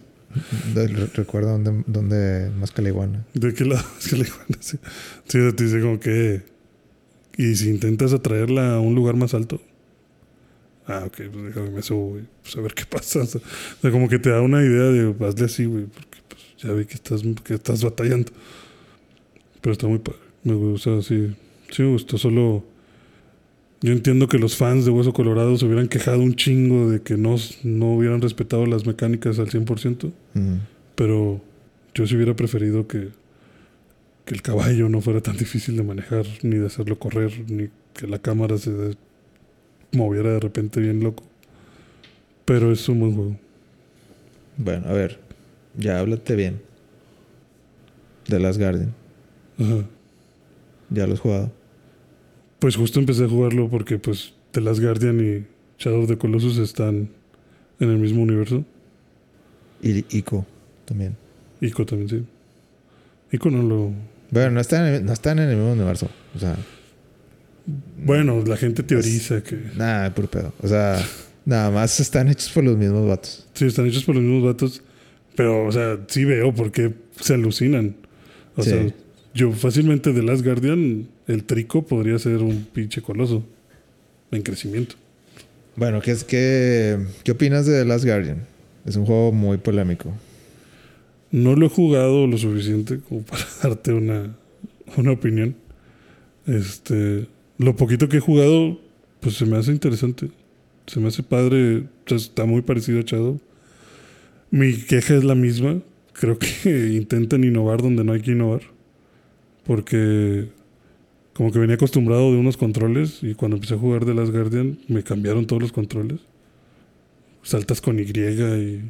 recuerda dónde, dónde más que la iguana. ¿De qué lado es que la iguana? Sí, sí, te dice como que. Y si intentas atraerla a un lugar más alto. Ah, ok, pues déjame me subo, güey. Pues a ver qué pasa. O sea, como que te da una idea de hazle así, güey. Porque pues ya vi que estás, que estás batallando. Pero está muy padre. Me gusta, sí. Sí me gustó. Solo. Yo entiendo que los fans de Hueso Colorado se hubieran quejado un chingo de que no, no hubieran respetado las mecánicas al 100%. Ujú. Pero yo sí hubiera preferido que, que el caballo no fuera tan difícil de manejar, ni de hacerlo correr, ni que la cámara se de- moviera de repente bien loco. Pero es un buen juego. Bueno, a ver. Ya háblate bien. De Last Guardian. Ajá. Ya lo has jugado. Pues justo empecé a jugarlo porque pues The Last Guardian y Shadow of the Colossus están en el mismo universo. Y Ico también. Ico también, sí. Ico no lo... Bueno, no están, en el- no están en el mismo universo. O sea, Bueno, la gente teoriza que... nada, puro pedo. O sea, nada más están hechos por los mismos vatos. Sí, están hechos por los mismos vatos. Pero, o sea, sí veo por qué se alucinan. O Sí. sea, yo fácilmente de Last Guardian, el trico podría ser un pinche coloso. En crecimiento. Bueno, ¿qué, es, qué, ¿qué opinas de The Last Guardian? Es un juego muy polémico. No lo he jugado lo suficiente como para darte una, una opinión. Este, lo poquito que he jugado, pues se me hace interesante. Se me hace padre. Está muy parecido a. Mi queja es la misma. Creo que intentan innovar donde no hay que innovar. Porque como que venía acostumbrado de unos controles y cuando empecé a jugar de Last Guardian me cambiaron todos los controles. Saltas con Y y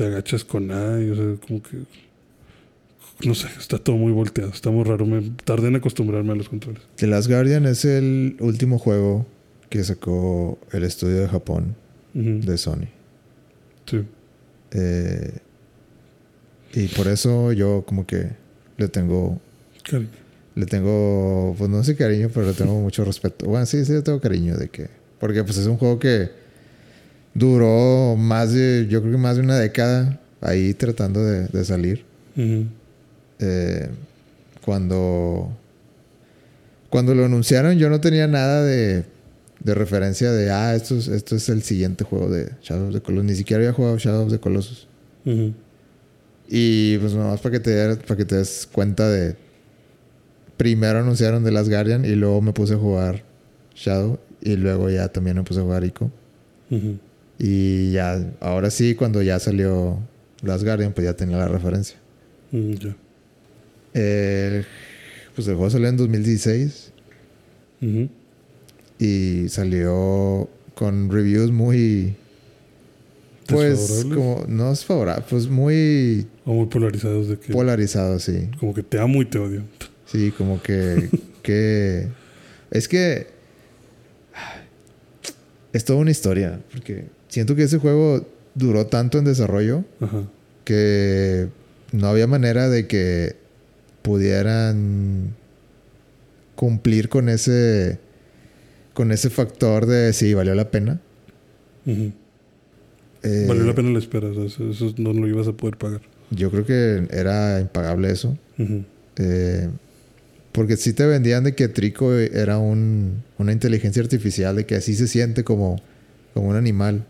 te agachas con y o sea, como que no sé, está todo muy volteado, está muy raro. Me tardé en acostumbrarme a los controles. The Last Guardian es el último juego que sacó el estudio de Japón de Sony. Sí. Eh, y por eso yo como que le tengo... Cariño. Le tengo, pues no sé cariño, pero le tengo mucho respeto. Bueno, sí, sí, le tengo cariño de que... Porque pues es un juego que duró más de, yo creo que más de una década ahí tratando de, de salir. Eh, cuando cuando lo anunciaron yo no tenía nada de, de referencia de ah esto es, esto es el siguiente juego de Shadow of the Colossus. Ni siquiera había jugado Shadow of the Colossus. Y pues nomás para que te para que te des cuenta de primero anunciaron The Last Guardian y luego me puse a jugar Shadow y luego ya también me puse a jugar Ico. Ujú. Y ya ahora sí cuando ya salió Last Guardian pues ya tenía la referencia Mm. El- pues el juego salió en 2016 Ujú. y salió con reviews muy pues como no es favorable pues muy O muy polarizados de que... polarizados sí como que te amo y te odio. sí como que que es que es toda una historia porque siento que ese juego duró tanto en desarrollo Ajá. que no había manera de que pudieran cumplir con ese con ese factor de si valió la pena. Eh, Valió la pena la espera. o sea, eso, eso no lo ibas a poder pagar. Yo creo que era impagable eso. Eh, porque sí te vendían de que Trico era un, una inteligencia artificial, de que así se siente como, como un animal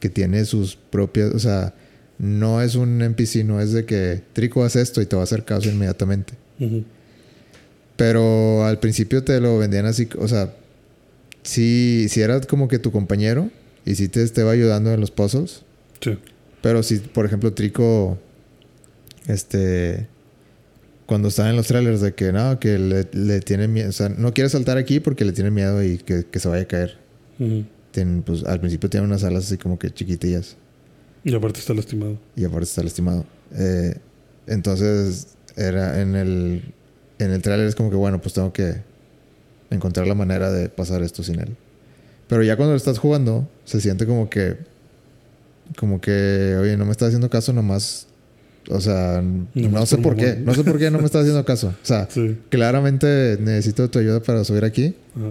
que tiene sus propias, o sea, no es un NPC, no es de que Trico hace esto y te va a hacer caso inmediatamente. Pero al principio te lo vendían así, o sea, sí, sí era como que tu compañero y sí te estaba ayudando en los puzzles. Sí. Pero si, por ejemplo, Trico, este, cuando estaba en los trailers de que no, que le, le tiene miedo, o sea, no quiere saltar aquí porque le tiene miedo y que, que se vaya a caer. Ujú. Tienen, pues, al principio tiene unas alas así como que chiquitillas Y aparte está lastimado. y aparte está lastimado. Eh, entonces, era en el, en el trailer es como que, bueno, pues tengo que encontrar la manera de pasar esto sin él. Pero ya cuando lo estás jugando, se siente como que, como que, oye, no me está haciendo caso nomás. O sea, no, Nomás sé por qué. No sé por qué no me está haciendo caso. O sea, Sí. claramente necesito tu ayuda para subir aquí. Ajá.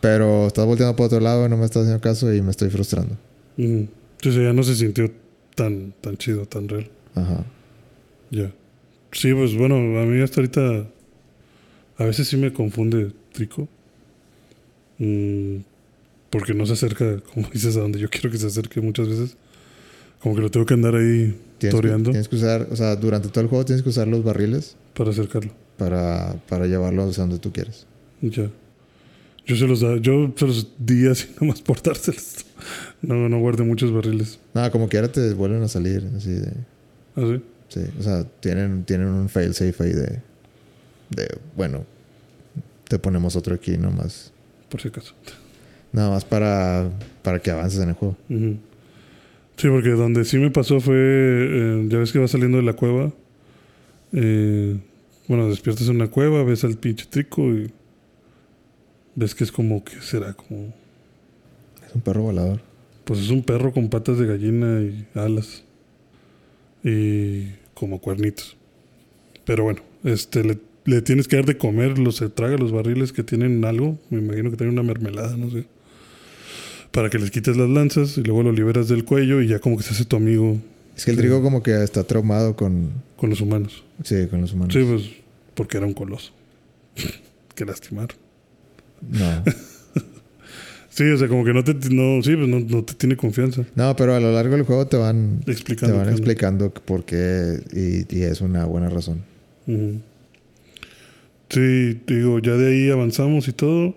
Pero estás volteando para otro lado y no me estás haciendo caso y me estoy frustrando. Ujú. Entonces ya no se sintió tan, tan chido, tan real. Ajá. Ya. Sí, pues bueno, a mí hasta ahorita a veces sí me confunde Trico. Mm, porque no se acerca, como dices, a donde yo quiero que se acerque muchas veces. Como que lo tengo que andar ahí Tienes que, toreando tienes que usar, o sea, durante todo el juego tienes que usar los barriles para acercarlo. para, para llevarlo hacia donde tú quieres. Ya. Yo se los da, yo se los di así nomás por dárselos. No, no guardé muchos barriles. Nada, como quiera te vuelven a salir. Así de. ¿Ah, sí? Sí, o sea, tienen, tienen un failsafe ahí de. De, bueno, te ponemos otro aquí nomás. Por si acaso. Nada más para, para que avances en el juego. Sí, porque donde sí me pasó fue, eh, ya ves que vas saliendo de la cueva, eh, bueno, despiertas en una cueva, ves al pinche trico y ves que es como, que será? Como, Es un perro volador. pues es un perro con patas de gallina y alas y como cuernitos. Pero bueno, este, le, le tienes que dar de comer, los, se traga los barriles que tienen algo, me imagino que tienen una mermelada, no sé. Para que les quites las lanzas y luego lo liberas del cuello y ya como que se hace tu amigo Es que el Sí. trigo como que está traumado con... con los humanos. Sí, con los humanos. Sí, pues porque era un coloso. Qué lastimar. No. Sí, o sea, como que no te, no, sí, pues no, no te tiene confianza. No, pero a lo largo del juego te van, te Explicando. van qué onda. explicando por qué y, y es una buena razón. Sí, te digo, ya de ahí avanzamos y todo.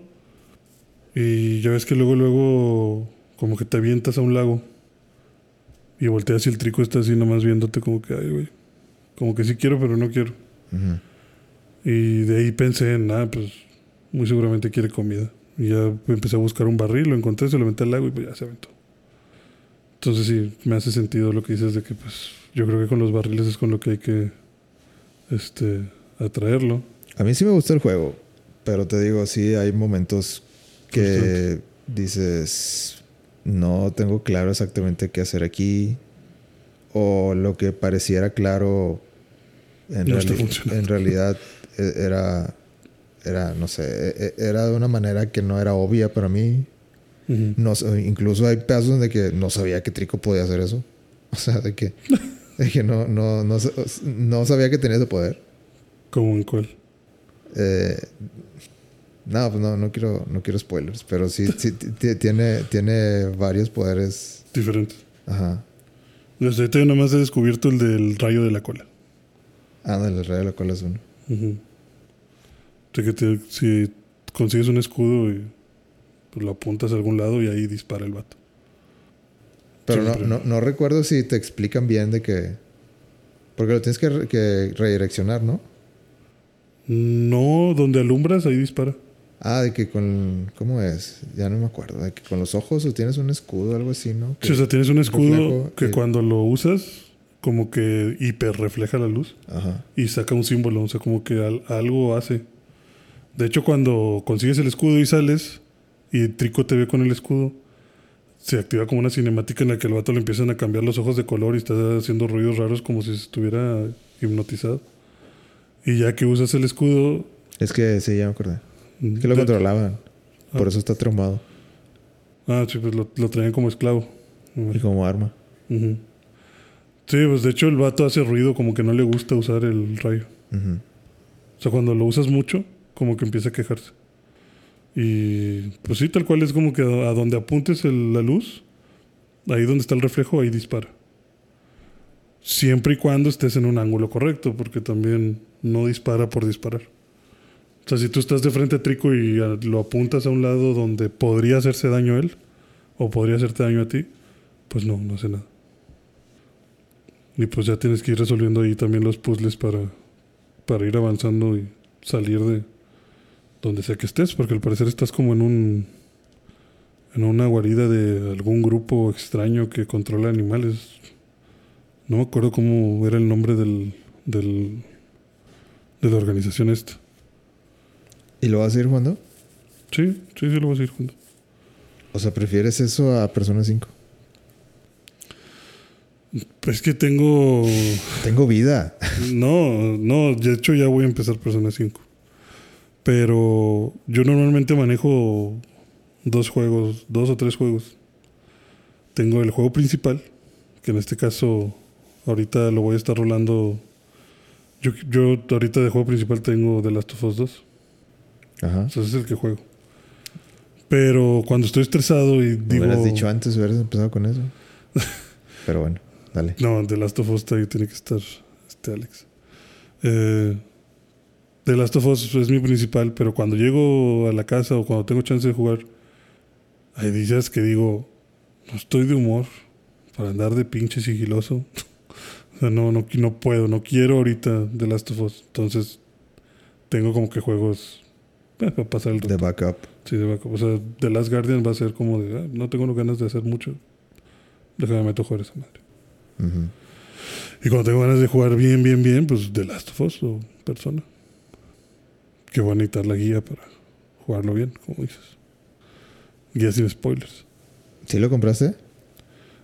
Y ya ves que luego, luego, como que te avientas a un lago. Y volteas y el trico está así nomás viéndote como que, ay, güey. Como que sí quiero, pero no quiero. Y de ahí pensé en, ah, pues muy seguramente quiere comida. Y ya empecé a buscar un barril, lo encontré, se lo metí al lago y pues ya se aventó. Entonces sí, me hace sentido lo que dices de que pues yo creo que con los barriles es con lo que hay que este atraerlo. A mí sí me gusta el juego, pero te digo, sí hay momentos que dices, no tengo claro exactamente qué hacer aquí. o lo que pareciera claro en, No reali- en realidad e- era, era, no sé, e- e- era de una manera que no era obvia para mí. Ujú. No, sé, incluso hay pedazos donde que no sabía que Trico podía hacer eso. O sea, de que, de que no, no, no, no sabía que tenía ese poder. ¿Cómo en cuál? Eh, no, pues no, no quiero, no quiero spoilers, pero sí, sí ti- ti- tiene, tiene varios poderes. Diferente. Ajá. Desde ahorita yo nada más he descubierto el del rayo de la cola. Ah, no, el rey de la cola es uno. Sea que te- si consigues un escudo y pues, lo apuntas a algún lado y ahí dispara el vato. Pero no, no, no recuerdo si te explican bien de que. Porque lo tienes que, re- que redireccionar, ¿no? No, donde alumbras, ahí dispara. Ah, de que con. ¿Cómo es? Ya no me acuerdo. De que con los ojos o tienes un escudo o algo así, ¿no? Que- Sí, o sea, tienes un escudo reflejo, que cuando lo usas, como que hiper refleja la luz Ajá. y saca un símbolo, o sea, como que al- algo hace. De hecho, cuando consigues el escudo y sales y Trico te ve con el escudo, se activa como una cinemática en la que el vato le empiezan a cambiar los ojos de color y está haciendo ruidos raros como si estuviera hipnotizado. Y ya que usas el escudo... Es que sí, ya me acordé. Es que lo controlaban. Por Ah. eso está traumado. Ah, sí, pues lo, lo traían como esclavo. Y como arma. Sí, pues de hecho el vato hace ruido como que no le gusta usar el rayo. O sea, cuando lo usas mucho, como que empieza a quejarse. Y pues sí, tal cual es como que a, donde apuntes el- la luz, ahí donde está el reflejo, ahí dispara. Siempre y cuando estés en un ángulo correcto, porque también no dispara por disparar. O sea, si tú estás de frente a Trico y lo apuntas a un lado donde podría hacerse daño a él, o podría hacerte daño a ti, pues no, no hace nada. Y pues ya tienes que ir resolviendo ahí también los puzzles para, para ir avanzando y salir de donde sea que estés, porque al parecer estás como en un en una guarida de algún grupo extraño que controla animales. No me acuerdo cómo era el nombre del, del de la organización esta. ¿Y lo vas a ir jugando? Sí, sí, sí lo vas a ir junto. O sea, ¿prefieres eso a Persona 5? Pues es que tengo Tengo vida. No, no, de hecho ya voy a empezar Persona 5. Pero yo normalmente manejo dos juegos, dos o tres juegos. Tengo el juego principal, que en este caso ahorita lo voy a estar rolando. Yo, yo ahorita de juego principal tengo The Last of Us 2. Ajá. Ese es el que juego. Pero cuando estoy estresado y Me digo... hubieras dicho antes, hubieras empezado con eso. Pero bueno, dale. No, The Last of Us tiene que estar este Alex. Eh, The Last of Us es mi principal, pero cuando llego a la casa o cuando tengo chance de jugar, hay días que digo, no estoy de humor para andar de pinche sigiloso. o sea, no, no, no puedo, no quiero ahorita The Last of Us. Entonces, tengo como que juegos eh, para pasar el De rato. backup. Sí, de backup. O sea, The Last Guardian va a ser como de, "Ah, no tengo ganas de hacer mucho. Déjame meto a jugar esa madre. Y cuando tengo ganas de jugar bien, bien, bien, pues The Last of Us o Persona. Que voy a necesitar la guía para jugarlo bien, como dices. Guía sin spoilers. ¿Sí lo compraste?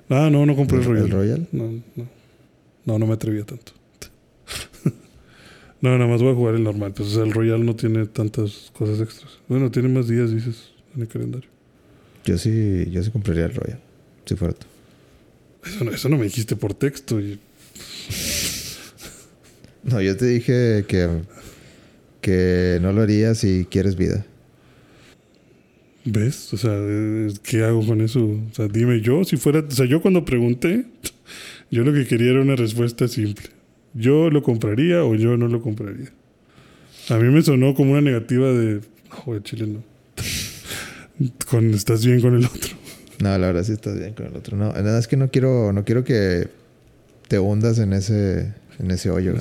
Ah, no, no compré el, ¿El- Royal. el Royal? No, no. No, no me atrevía tanto. no, nada más voy a jugar el normal. Pues o sea, el Royal no tiene tantas cosas extras. Bueno, tiene más días, dices, en el calendario. Yo sí, yo sí compraría el Royal. Si fuera tú. Eso no, eso no me dijiste por texto. Y, No, yo te dije que, que no lo harías si quieres vida. ¿Ves? O sea, ¿qué hago con eso? O sea, dime yo, si fuera... O sea, yo cuando pregunté, yo lo que quería era una respuesta simple. ¿Yo lo compraría o yo no lo compraría? A mí me sonó como una negativa de... Güey, chile no. con, estás bien con el otro. No, la verdad sí estás bien con el otro. No, nada es que no quiero, no quiero que te hundas en ese, en ese hoyo. ¿no?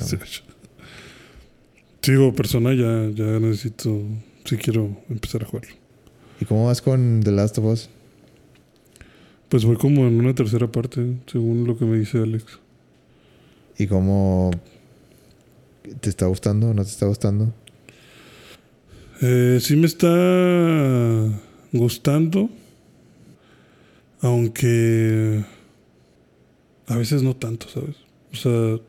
Sigo, persona, ya, ya necesito... Sí quiero empezar a jugarlo. ¿Y cómo vas con The Last of Us? Pues voy como en una tercera parte, según lo que me dice Alex. ¿Y cómo te está gustando o no te está gustando? Eh, sí me está gustando. Aunque A veces no tanto, ¿sabes? O sea,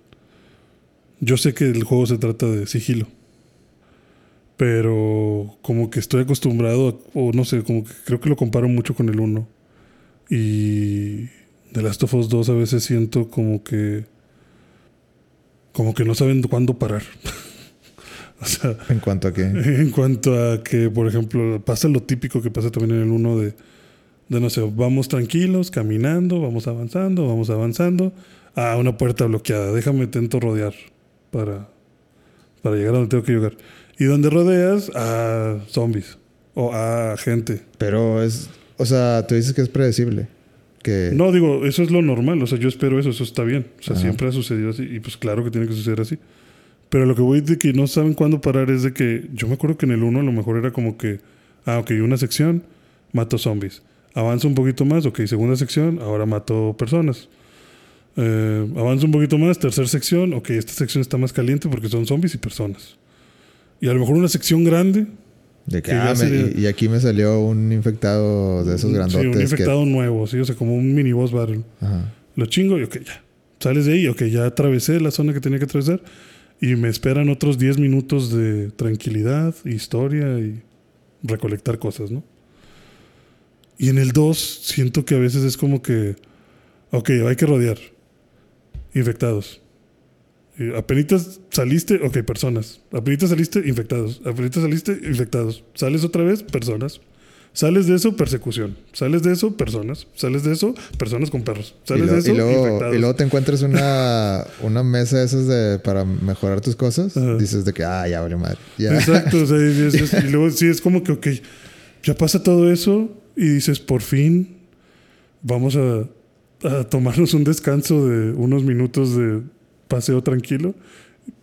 yo sé que el juego se trata de sigilo. Pero como que estoy acostumbrado, a- o no sé, como que creo que lo comparo mucho con el 1. Y The Last of Us 2 a veces siento como que... Como que no saben cuándo parar. o sea, En cuanto a que. en cuanto a que, por ejemplo, pasa lo típico que pasa también en el 1 de, de, no sé, vamos tranquilos, caminando, vamos avanzando, vamos avanzando. a una puerta bloqueada, déjame intento rodear para, para llegar a donde tengo que llegar. Y donde rodeas a zombies o a gente. Pero es. O sea, tú dices que es predecible. Que. No, digo, eso es lo normal, o sea, yo espero eso, eso está bien. O sea, Ajá. siempre ha sucedido así y pues claro que tiene que suceder así. Pero lo que voy de que no saben cuándo parar es de que yo me acuerdo que en el 1 a lo mejor era como que, ah, ok, una sección, mato zombies. Avanza un poquito más, ok, segunda sección, ahora mato personas. Eh, avanza un poquito más, tercera sección, ok, esta sección está más caliente porque son zombies y personas. Y a lo mejor una sección grande, De que, que ah, me- sería- y, aquí me salió un infectado de esos sí, grandotes. un que- infectado nuevo, sí, o sea, como un mini boss battle. Ajá. Lo chingo y ok, ya. Sales de ahí, ok, ya atravesé la zona que tenía que atravesar y me esperan otros 10 minutos de tranquilidad, historia y recolectar cosas, ¿no? Y en el 2 siento que a veces es como que, ok, hay que rodear. Infectados. Y apenitas saliste, ok, personas. Apenitas saliste, infectados. Apenitas saliste, infectados. Sales otra vez, personas. Sales de eso, persecución. Sales de eso, personas. Sales de eso, personas con perros. Sales lo- de eso, y luego, infectados. y luego te encuentras una, una mesa esas de, para mejorar tus cosas. Ajá. Dices de que, ah, ya vale madre. Ya. Exacto, o sea, y, es- es- y luego sí es como que, ok, ya pasa todo eso y dices, por fin vamos a, a tomarnos un descanso de unos minutos de paseo tranquilo.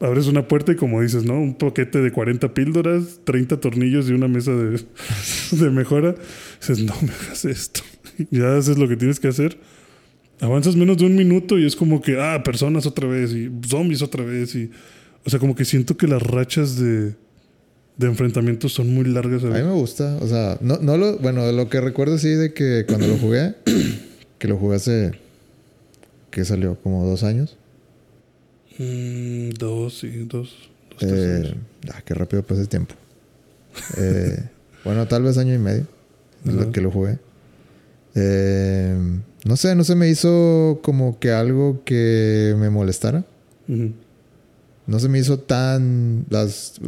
Abres una puerta y como dices, ¿no? Un paquete de 40 píldoras, 30 tornillos y una mesa de, de mejora. Dices, no me hagas esto. Ya haces lo que tienes que hacer. Avanzas menos de un minuto y es como que, ah, personas otra vez y zombies otra vez. Y, o sea, como que siento que las rachas de, de enfrentamientos son muy largas. A mí me gusta. O sea, no, no lo, bueno, lo que recuerdo sí de que cuando lo jugué, que lo jugué hace, que salió como dos años. Mm, dos, sí, dos. dos tres Eh, años. ah, qué rápido pasa el tiempo. Eh, bueno, tal vez año y medio lo Ajá. que lo jugué. Eh, no sé, no se me hizo como que algo que me molestara. No se me hizo tan. Las,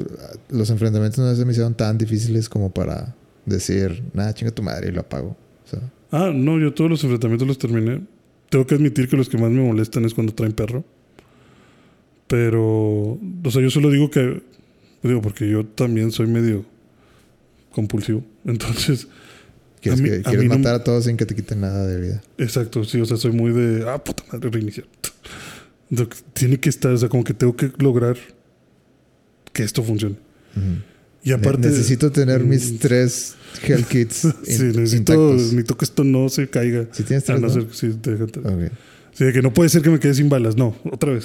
los enfrentamientos no se me hicieron tan difíciles como para decir, nada, chinga tu madre y lo apago. O sea, Ah, no, yo todos los enfrentamientos los terminé. Tengo que admitir que los que más me molestan es cuando traen perro. Pero, o sea, yo solo digo que, digo, porque yo también soy medio compulsivo. Entonces, quieres, A mí- que- a quieres mí no- matar a todos sin que te quiten nada de vida. exacto, sí, o sea, soy muy de, ah, puta madre, reiniciar. Tiene que estar, o sea, como que tengo que lograr que esto funcione. Y aparte... Ne- necesito tener mis Mm, tres Hell Kits in- Sí, necesito, intactos. necesito que esto no se caiga. Si tienes A tres, no ¿no? ser que sí, te deja- Ok. Sí, de que no puede ser que me quede sin balas. No, otra vez.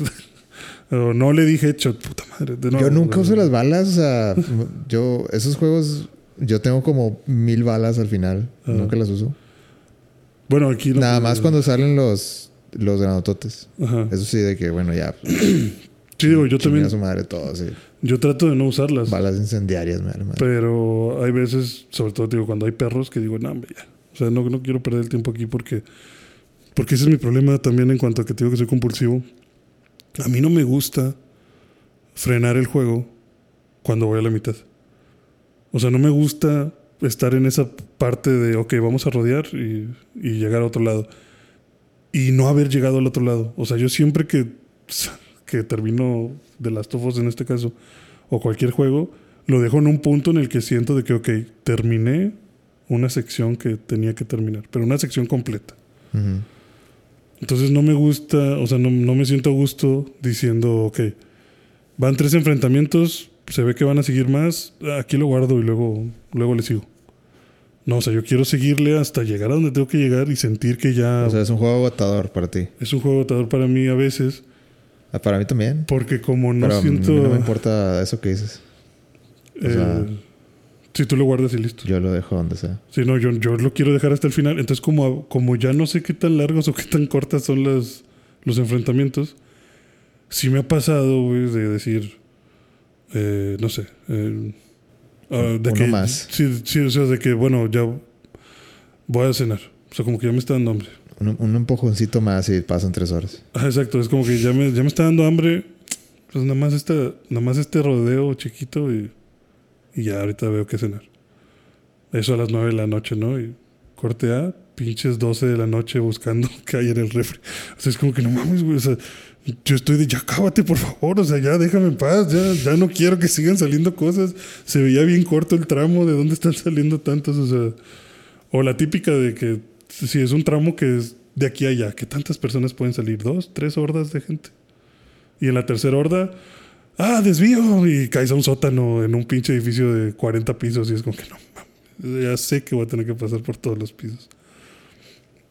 O no le dije headshot, puta madre. Yo nunca uso las balas, o sea, yo, esos juegos, yo tengo como mil balas al final, Ajá. nunca las uso. Bueno, aquí no- Nada más cuando salen los, los granototes. Ajá. Eso sí, de que, bueno, ya, Sí, digo, yo también. a su madre todo, sí. Yo trato de no usarlas. Balas incendiarias, me vale madre. Pero hay veces, sobre todo digo, cuando hay perros, que digo, no, hombre, ya. O sea, no, no quiero perder el tiempo aquí porque. Porque ese es mi problema también en cuanto a que te digo que soy compulsivo. A mí no me gusta frenar el juego cuando voy a la mitad. O sea, no me gusta estar en esa parte de, ok, vamos a rodear y, y llegar a otro lado. Y no haber llegado al otro lado. O sea, yo siempre que, que termino de las tofos en este caso, o cualquier juego, lo dejo en un punto en el que siento de que, ok, terminé una sección que tenía que terminar, pero una sección completa. Entonces no me gusta, o sea, no, no me siento a gusto diciendo, ok, van tres enfrentamientos, se ve que van a seguir más, aquí lo guardo y luego, luego le sigo. No, o sea, yo quiero seguirle hasta llegar a donde tengo que llegar y sentir que ya O sea, es un juego agotador para ti. es un juego agotador para mí a veces, Ah, Para mí también. porque como no pero a mí siento... no me importa eso que dices. o sea- eh, si tú lo guardas y listo. Yo lo dejo donde sea. Sí, no, yo, yo lo quiero dejar hasta el final. Entonces, como, como ya no sé qué tan largos o qué tan cortas son las, los enfrentamientos, sí me ha pasado, güey, de decir, eh, no sé, eh, ah, de Uno que, más. Sí, sí, o sea, de que, bueno, ya voy a cenar. O sea, como que ya me está dando hambre. Un, un empujoncito más y pasan tres horas. Ah, exacto, es como que ya me, ya me está dando hambre. Pues nada más, esta, nada más este rodeo chiquito y, y ya ahorita veo que cenar. Eso a las 9 de la noche, ¿no? Y corte A, pinches 12 de la noche buscando que hay en el refri. O sea, es como que no mames, güey. O sea, yo estoy de ya cábate, por favor. O sea, ya déjame en paz. Ya, ya no quiero que sigan saliendo cosas. Se veía bien corto el tramo de dónde están saliendo tantos. O sea, o la típica de que si es un tramo que es de aquí a allá, que tantas personas pueden salir, dos, tres hordas de gente. Y en la tercera horda, ah, desvío, y caes a un sótano en un pinche edificio de 40 pisos, y es como que no ya sé que voy a tener que pasar por todos los pisos.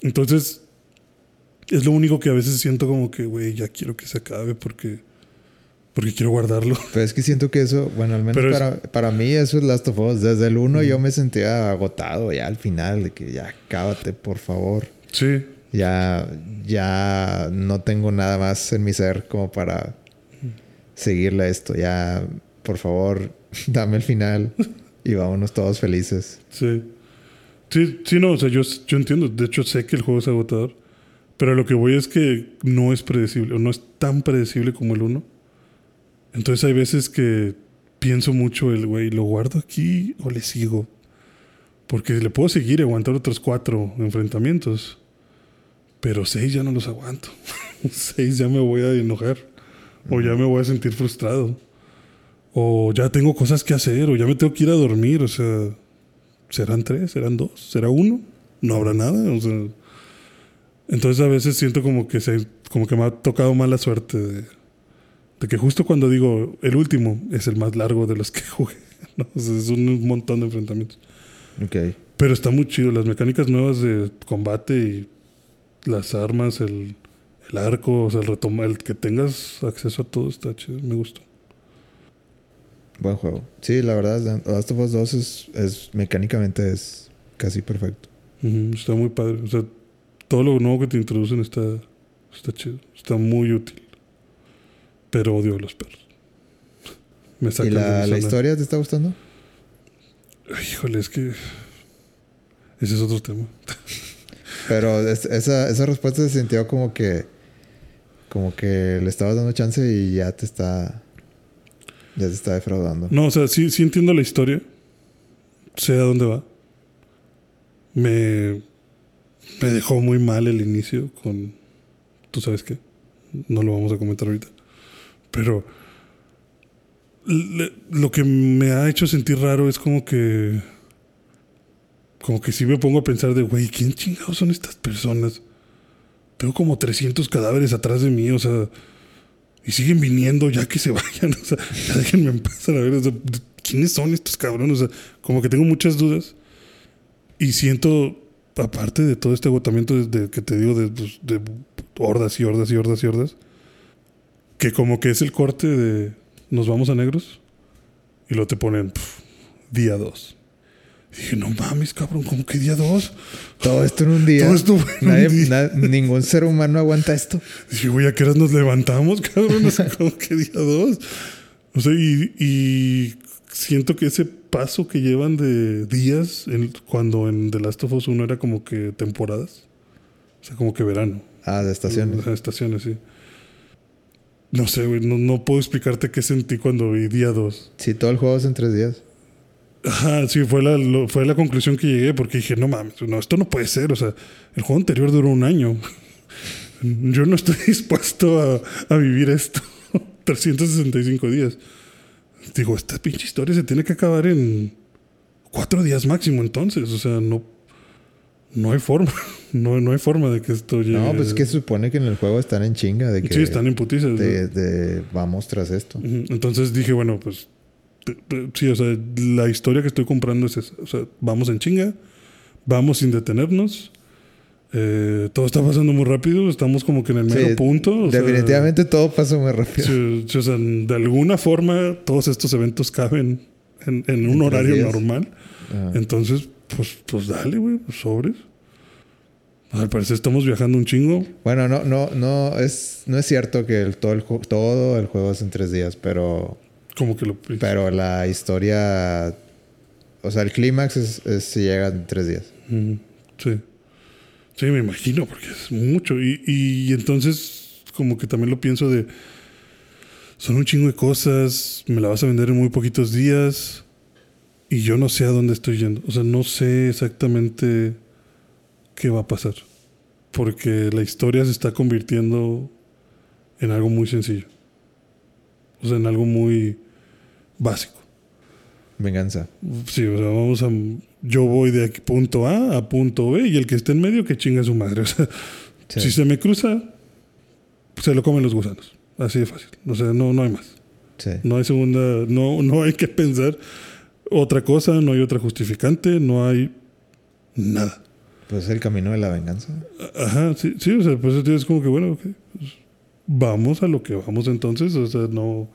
Entonces, es lo único que a veces siento como que, güey, ya quiero que se acabe porque, porque quiero guardarlo. Pero es que siento que eso, bueno, al menos Pero es- para, para mí eso es Last of Us. Desde el 1 yo me sentía agotado ya al final, de que ya cábate, por favor. Sí, Ya, ya no tengo nada más en mi ser como para seguirle esto. Ya, por favor, dame el final y vámonos todos felices. Sí. Sí, sí, no, o sea, yo, yo entiendo. De hecho, sé que el juego es agotador. Pero lo que voy es que no es predecible, o no es tan predecible como el 1. Entonces hay veces que pienso mucho el, güey, ¿lo guardo aquí o le sigo? Porque le puedo seguir y aguantar otros cuatro enfrentamientos. Pero seis ya no los aguanto. seis ya me voy a enojar. O ya me voy a sentir frustrado. O ya tengo cosas que hacer. O ya me tengo que ir a dormir. O sea, ¿serán tres? ¿Serán dos? ¿Será uno? No habrá nada. O sea, entonces a veces siento como que, se, como que me ha tocado mala suerte de, de que justo cuando digo el último es el más largo de los que jugué. ¿no? O sea, es un montón de enfrentamientos. Ok. Pero está muy chido. Las mecánicas nuevas de combate y las armas, el, el arco, o sea, el retoma, el que tengas acceso a todo está chido. Me gustó. Buen juego. Sí, la verdad, Last of Us 2 es, es mecánicamente es casi perfecto. Está muy padre. O sea, todo lo nuevo que te introducen está, está chido. Está muy útil. Pero odio a los perros. Me ¿Y sacan la, la historia te está gustando? Híjole, es que. Ese es otro tema. Pero es- esa, esa respuesta se sintió como que como que le estabas dando chance y ya te está ya te está defraudando. No, o sea, sí, sí entiendo la historia. Sé a dónde va. Me, me dejó muy mal el inicio con... ¿Tú sabes qué? No lo vamos a comentar ahorita. Pero lo que me ha hecho sentir raro es como que... Como que sí me pongo a pensar de, güey, ¿quién chingados son estas personas? Tengo como 300 cadáveres atrás de mí, o sea... Y siguen viniendo ya que se vayan. O sea, ya déjenme en a ver. O sea, ¿quiénes son estos cabrones? O sea, como que tengo muchas dudas. Y siento, aparte de todo este agotamiento de, que te digo, pues, de hordas y hordas y hordas y hordas, que como que es el corte de nos vamos a negros y lo te ponen pf, día 2. Dije, no mames, cabrón, ¿cómo que día 2? Todo esto en un día. Todo esto un día. na- ningún ser humano aguanta esto. Dije, güey, ¿a qué horas nos levantamos, cabrón? O sea, como que día dos. O sea, y, y siento que ese paso que llevan de días, en- cuando en The Last of Us 1 era como que temporadas. O sea, como que verano. Ah, de estaciones. Ajá, estaciones, sí. No sé, güey, no, no puedo explicarte qué sentí cuando vi día 2. Sí, todo el juego es en tres días. Ajá, sí, fue la, lo- fue la conclusión que llegué porque dije, no mames, no, esto no puede ser. O sea, el juego anterior duró un año. Yo no estoy dispuesto a, a vivir esto 365 días. Digo, esta pinche historia se tiene que acabar en cuatro días máximo entonces. O sea, no, no hay forma. No, no hay forma de que esto llegue. No, pues es que se supone que en el juego están en chinga de que Sí, están en putizas. de, de vamos tras esto. Entonces dije, bueno, pues sí, o sea, la historia que estoy comprando es esa. O sea, vamos en chinga, vamos sin detenernos. Eh, todo está pasando muy rápido, estamos como que en el mero Sí, punto. o sea, Definitivamente todo pasa muy rápido. sí, sí, o sea, de alguna forma todos estos eventos caben en, en un horario días. normal. Ajá. Entonces, pues, pues dale, güey, pues sobres. Al parecer estamos viajando un chingo. Bueno, no, no, no es, no es cierto que el- todo, el, todo el juego es en tres días, pero, Como que lo. pero la historia, o sea, el clímax es, es- se llega en tres días. Mm, sí. Sí, me imagino, porque es mucho. Y, y entonces, como que también lo pienso de. Son un chingo de cosas. Me la vas a vender en muy poquitos días. Y yo no sé a dónde estoy yendo. O sea, no sé exactamente qué va a pasar. Porque la historia se está convirtiendo en algo muy sencillo. O sea, en algo muy básico. Venganza. Sí, o sea, vamos a. Yo voy de aquí, punto A a punto B y el que esté en medio que chinga a su madre. O sea, Sí. si se me cruza, se lo comen los gusanos. Así de fácil. O sea, no, no hay más. Sí. No hay segunda. No, no hay que pensar otra cosa, no hay otra justificante, no hay nada. Pues es el camino de la venganza. Ajá, sí, sí, o sea, pues es como que, bueno, ok, pues, vamos a lo que vamos entonces, o sea, no,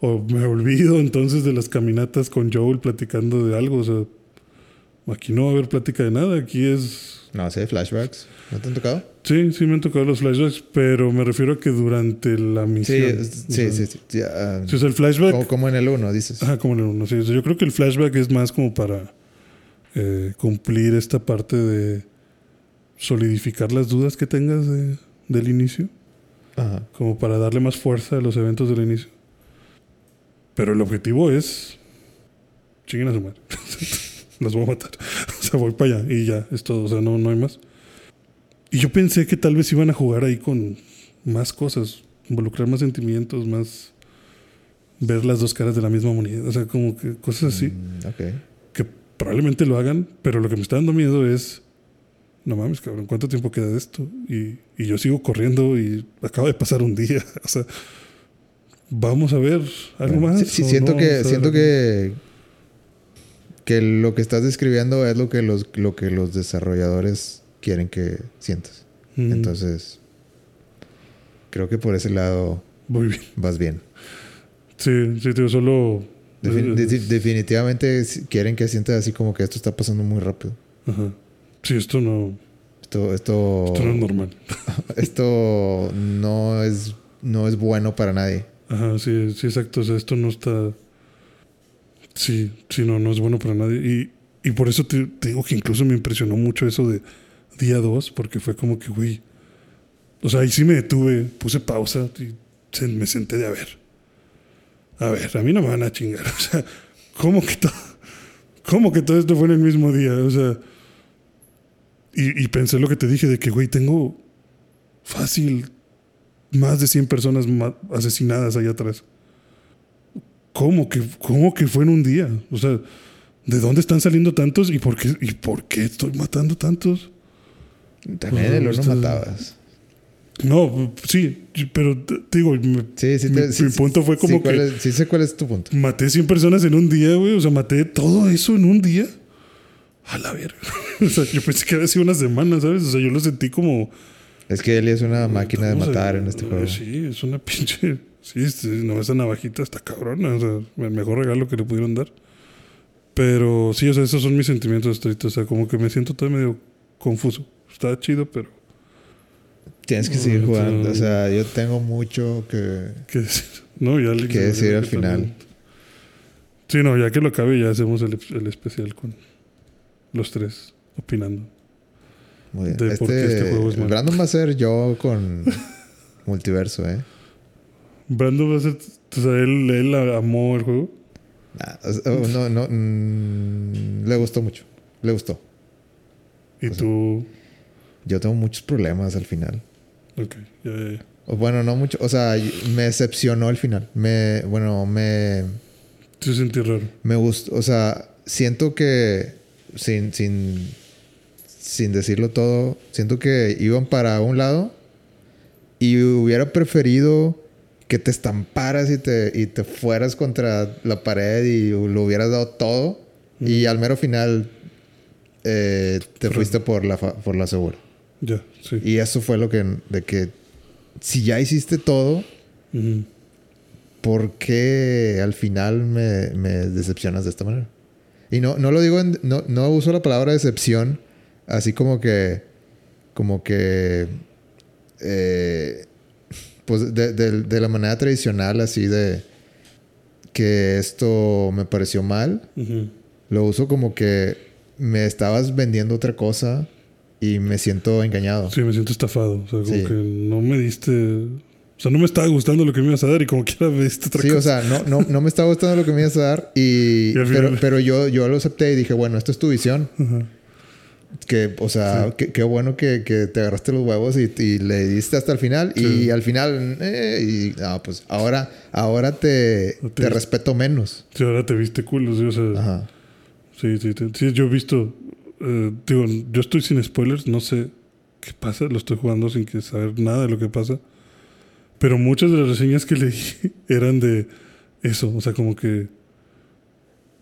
o me olvido entonces de las caminatas con Joel platicando de algo, o sea, aquí no va a haber plática de nada, aquí es, No, hay flashbacks. ¿No te han tocado? sí, sí me han tocado los flashbacks, pero me refiero a que durante la Sí, misión. es- o sí, sea, sí. sí, ya, ah, sí, o sea, el flashback, como, como en el 1, dices. ajá, como en el uno, sí, o sea, yo creo que el flashback es más como para eh, cumplir esta parte de solidificar las dudas que tengas de- del inicio. Ajá. como para darle más fuerza a los eventos del inicio. Pero el objetivo es chinguen a su madre. Los voy a matar. O sea, voy para allá y ya, es todo. O sea, no, no hay más. Y yo pensé que tal vez iban a jugar ahí con más cosas, involucrar más sentimientos, más ver las dos caras de la misma moneda. O sea, como que cosas así Mm, ok. que probablemente lo hagan, pero lo que me está dando miedo es, no mames, cabrón, ¿cuánto tiempo queda de esto? Y, y yo sigo corriendo y acaba de pasar un día. O sea, vamos a ver algo Bueno, más. Sí, siento no? que, O sea, siento que, que lo que estás describiendo es lo que los, lo que los desarrolladores quieren que sientas. mm, Entonces, creo que por ese lado Muy bien. vas bien. Sí, sí, tío, solo... Defin- eh, de- definitivamente quieren que sientas así como que esto está pasando muy rápido. ajá. Sí, esto no, Esto, esto, esto no es normal. esto no es, no es bueno para nadie. Ajá, sí, sí, exacto. O sea, esto no está... Sí, sí, no, no es bueno para nadie. Y, y por eso te, te digo que incluso me impresionó mucho eso de día 2, porque fue como que, güey... O sea, ahí sí me detuve, puse pausa y se- me senté de a ver. A ver, a mí no me van a chingar. O sea, ¿cómo que todo, cómo que todo esto fue en el mismo día? O sea, y, y pensé lo que te dije de que, güey, tengo fácil más de 100 personas asesinadas allá atrás. ¿Cómo que, ¿Cómo que fue en un día? O sea, ¿de dónde están saliendo tantos y por qué, y por qué estoy matando tantos? También Ajá, el uno esto- matabas. No, sí, pero te, digo, Sí, sí. mi, sí, mi punto fue como que es- sí sé cuál es tu punto. maté 100 personas en un día, güey. O sea, maté todo eso en un día. A la verga. o sea, yo pensé que había sido una semana, ¿sabes? O sea, yo lo sentí como... Es que Eli es una máquina de ¿cómo se- matar en este juego. Sí, es una pinche... Sí, sí, no, esa navajita está cabrona. O sea, el mejor regalo que le pudieron dar. Pero sí, o sea, esos son mis sentimientos ahorita. O sea, como que me siento todo medio confuso. Está chido, pero... Tienes que seguir jugando. O sea, yo tengo mucho que. ¿Qué decir? No, ya le ¿Qué decir al final? Sí, no, ya que lo acabe, ya hacemos el, el especial con los tres opinando. Muy bien. De por qué este juego es malo. Brandon va a ser yo con multiverso, ¿eh? Brandon va a ser. O sea, él, él amó el juego. Nah, oh, no, no. mm, le gustó mucho. Le gustó. Y O sea, tú. Yo tengo muchos problemas al final. Ok, ya, ya, ya. Bueno, no mucho. O sea, me decepcionó al final. Me. Bueno, me. Sí, sentí raro. Me gustó. O sea, siento que. Sin. Sin. Sin decirlo todo. Siento que iban para un lado. Y hubiera preferido que te estamparas y te, y te fueras contra la pared y lo hubieras dado todo. Y al mero final. eh, te Pero- fuiste por la, por la segura. Sí. Y eso fue lo que. De que. Si ya hiciste todo. Ujú. ¿por qué al final me, me decepcionas de esta manera? Y no, no lo digo, en- no, no uso la palabra decepción así como que, como que, eh, pues de, de- de la manera tradicional, así de que esto me pareció mal, lo uso como que me estabas vendiendo otra cosa y me siento engañado. Sí, me siento estafado. O sea, como Sí. que no me diste. O sea, no me estaba gustando lo que me ibas a dar y como quiera me diste otra Sí, o cosa. sea, no, no, no me estaba gustando lo que me ibas a dar y... Pero pero yo, yo lo acepté y dije, bueno, esto es tu visión. Ajá. Que, o sea, qué, bueno que, que te agarraste los huevos y, y le diste hasta el final. Sí. Y al final, eh, y, ah, pues ahora, ahora te, No te- te respeto menos. Sí, ahora te viste cool. sí, o sea, Ajá. sí, sí, sí, sí, yo he visto. Eh, digo, yo estoy sin spoilers, no sé qué pasa, lo estoy jugando sin que saber nada de lo que pasa. Pero muchas de las reseñas que leí eran de eso, o sea, como que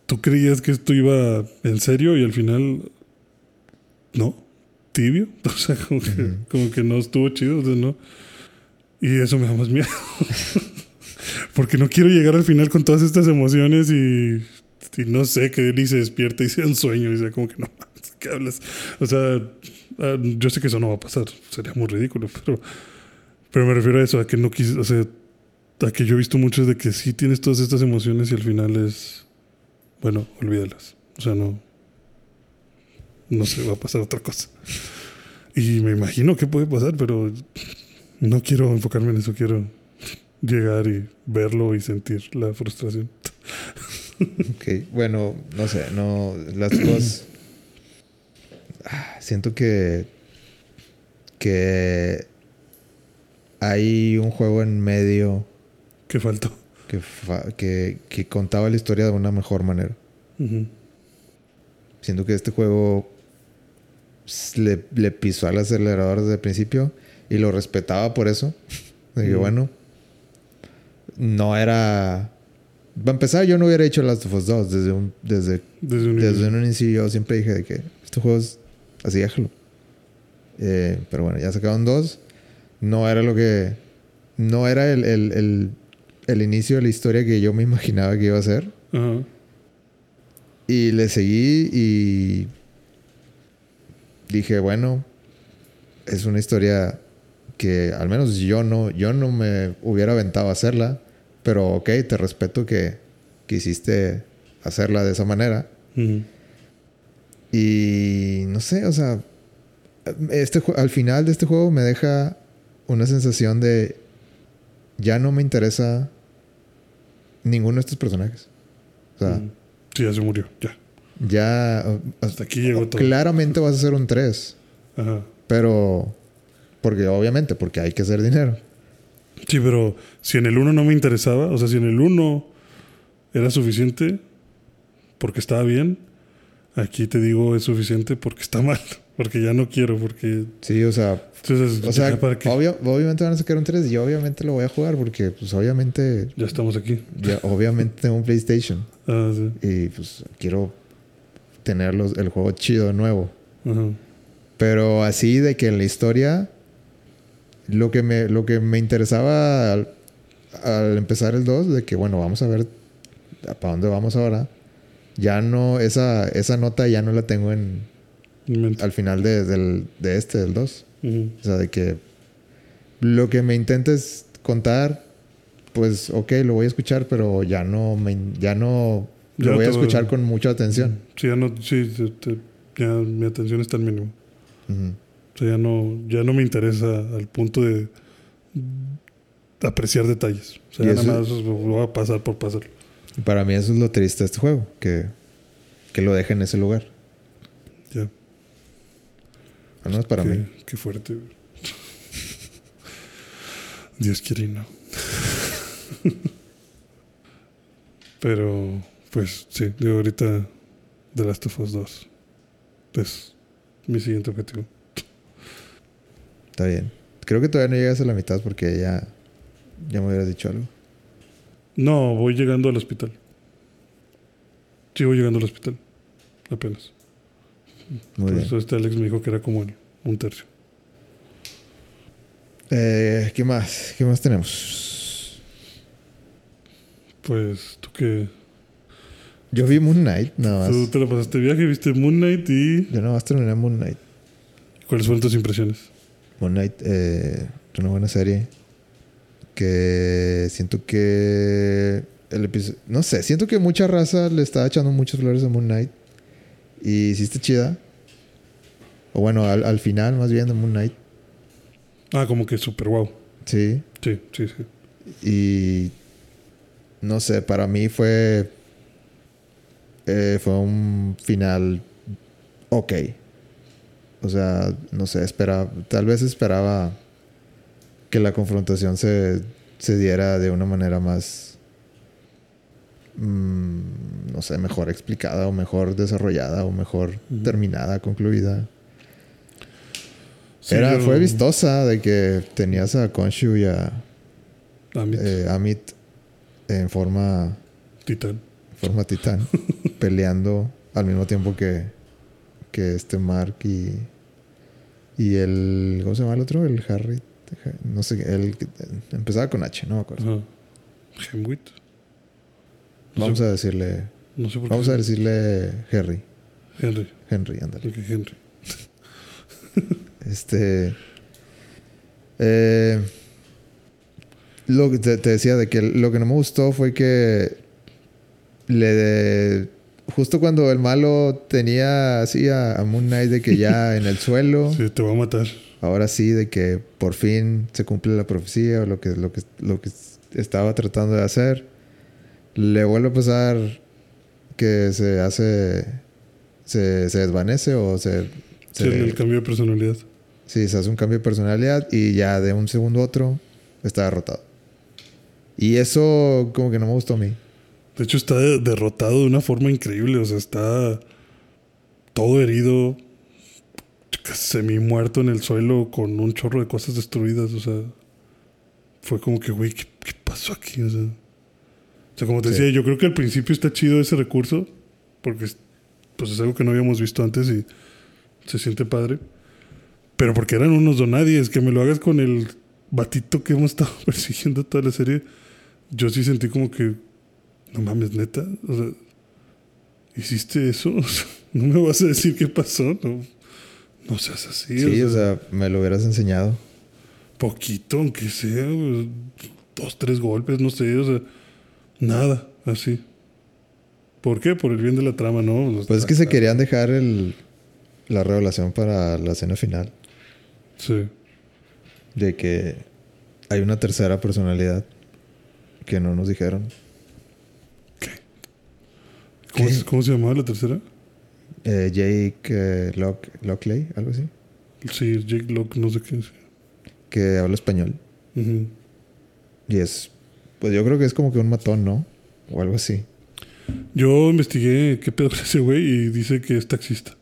tú creías que esto iba en serio y al final no, tibio, o sea, como que, Ujú. como que no estuvo chido, o sea, no. Y eso me da más miedo. Porque no quiero llegar al final con todas estas emociones y, y no sé, que Eli se despierta y sea un sueño y sea como que no, ¿qué hablas? O sea, ah, yo sé que eso no va a pasar, sería muy ridículo, pero, pero me refiero a eso, a que no quise, o sea, a que yo he visto muchos de que sí tienes todas estas emociones y al final es, bueno, olvídalas. O sea, no, no se va a pasar otra cosa. Y me imagino que puede pasar, pero no quiero enfocarme en eso, quiero llegar y verlo y sentir la frustración. Ok, bueno, no sé, no, las cosas... Siento que... Que... Hay un juego en medio ¿Qué faltó? que, fa- que, que contaba la historia de una mejor manera. Siento que este juego le, le pisó al acelerador desde el principio y lo respetaba por eso. Dije, Mm. bueno, no era... Para empezar, yo no hubiera hecho Last of Us 2 desde un, desde, Desde un desde un inicio. Yo siempre dije de que este juego es así, déjalo. Eh, pero bueno, ya sacaron dos. No era lo que... No era el, el, el, el inicio de la historia que yo me imaginaba que iba a ser. Ajá. Y le seguí y dije, bueno, es una historia que al menos yo no, yo no me hubiera aventado a hacerla, pero ok, te respeto que quisiste hacerla de esa manera. Ujú. Y no sé, o sea, este, al final de este juego me deja una sensación de ya no me interesa ninguno de estos personajes. O sea, Ujú. Sí, ya se murió, ya. ya... Hasta aquí llegó todo. Claramente vas a hacer un 3. Ajá. Pero. Porque obviamente, porque hay que hacer dinero. Sí, pero si en el 1 no me interesaba, o sea, si en el 1 era suficiente porque estaba bien, aquí te digo es suficiente porque está mal, porque ya no quiero, porque Sí, o sea. entonces O sea, para obvio- obviamente van a sacar un 3 y yo obviamente lo voy a jugar porque, pues, obviamente. ya estamos aquí. Ya, obviamente tengo un PlayStation. Ah, sí. Y, pues, quiero tener los- el juego chido nuevo. Ajá. Pero así de que en la historia. Lo que me, lo que me interesaba al, al empezar el 2, de que bueno, vamos a ver para dónde vamos ahora. Ya no, esa, esa nota ya no la tengo en, al final de, del, de este, del 2. Ujú. O sea, de que lo que me intentes contar, pues ok, lo voy a escuchar, pero ya no, me, ya no lo voy a va- escuchar con mucha atención. Sí, ya no, sí, te- ya mi atención está al mínimo. O sea, ya no, ya no me interesa al punto de apreciar detalles. O sea, ya nada más lo voy a pasar por pasar. Y Para mí eso es lo triste de este juego, que, que lo deje en ese lugar. Ya. Al menos para qué, mí. Qué fuerte. Dios quiere y no. Pero, pues sí, digo ahorita The Last of Us 2 es mi siguiente objetivo. Está bien. Creo que todavía no llegas a la mitad porque ya, ya me hubieras dicho algo. No, voy llegando al hospital. Sí, voy llegando al hospital. Apenas. Muy Por eso este Alex me dijo que era como un tercio. Eh, ¿Qué más? ¿Qué más tenemos? Pues tú que. Yo vi Moon Knight, nada Tú más. te la pasaste viaje, viste Moon Knight y. Yo nada más terminé Moon Knight. ¿Cuáles fueron tus impresiones? Moon Knight, eh, una buena serie. Que siento que el episodio. No sé, siento que mucha raza le estaba echando muchas flores a Moon Knight. Y sí está chida. O bueno, al, al final, más bien, de Moon Knight. Ah, como que super wow. Sí. Sí, sí, sí. Y. No sé, para mí fue. eh, fue un final. Ok. O sea, no sé, esperaba. Tal vez esperaba que la confrontación se, se diera de una manera más. mm, no sé, mejor explicada o mejor desarrollada o mejor terminada, concluida. Sí, Era, yo- Fue vistosa de que tenías a Konshu y a Amit, eh, Amit en forma, Titán. forma titán, peleando al mismo tiempo que, que este Mark y, y el. ¿Cómo se llama el otro? El Harry. No sé, que empezaba con H, no me acuerdo. Hemwit. No Vamos sé, a decirle. no sé por Vamos qué. a decirle Harry. Henry. Henry, ándale. Ok, Henry. Este. eh, lo que te, te decía de que lo que no me gustó fue que le justo cuando el malo tenía así a, Moon Knight de que ya en el suelo, Sí, te va a matar. ahora sí de que por fin se cumple la profecía o lo que lo que lo que estaba tratando de hacer, le vuelve a pasar que se hace se, se desvanece o se, Sí, se- el cambio de personalidad. Sí, se hace un cambio de personalidad y ya de un segundo a otro está derrotado. Y eso como que no me gustó a mí. De hecho, está de- derrotado de una forma increíble. O sea, está todo herido, semi muerto en el suelo con un chorro de cosas destruidas. O sea, fue como que, güey, ¿qué, qué pasó aquí? O sea, o sea, como te Sí. decía, yo creo que al principio está chido ese recurso porque es- pues es algo que no habíamos visto antes y se siente padre. Pero porque eran unos donadies, que me lo hagas con el batito que hemos estado persiguiendo toda la serie. Yo sí sentí como que, no mames, neta. O sea, ¿hiciste eso? O sea, no me vas a decir qué pasó. No, no seas así. Sí, o o sea, me lo hubieras enseñado. poquito, aunque sea. Dos, tres golpes, no sé. O sea, nada, así. ¿Por qué? Por el bien de la trama, ¿no? Pues es que se querían dejar el, la revelación para la escena final. Sí. De que hay una tercera personalidad que no nos dijeron. ¿Cómo, se- cómo se llamaba la tercera? Eh, Jake eh, Lock- Lockley, algo así. Sí, Jake Locke, no sé qué. sí. Que habla español. Y es, pues yo creo que es como que un matón, ¿no? O algo así. Yo investigué qué pedo con ese güey y dice que es taxista.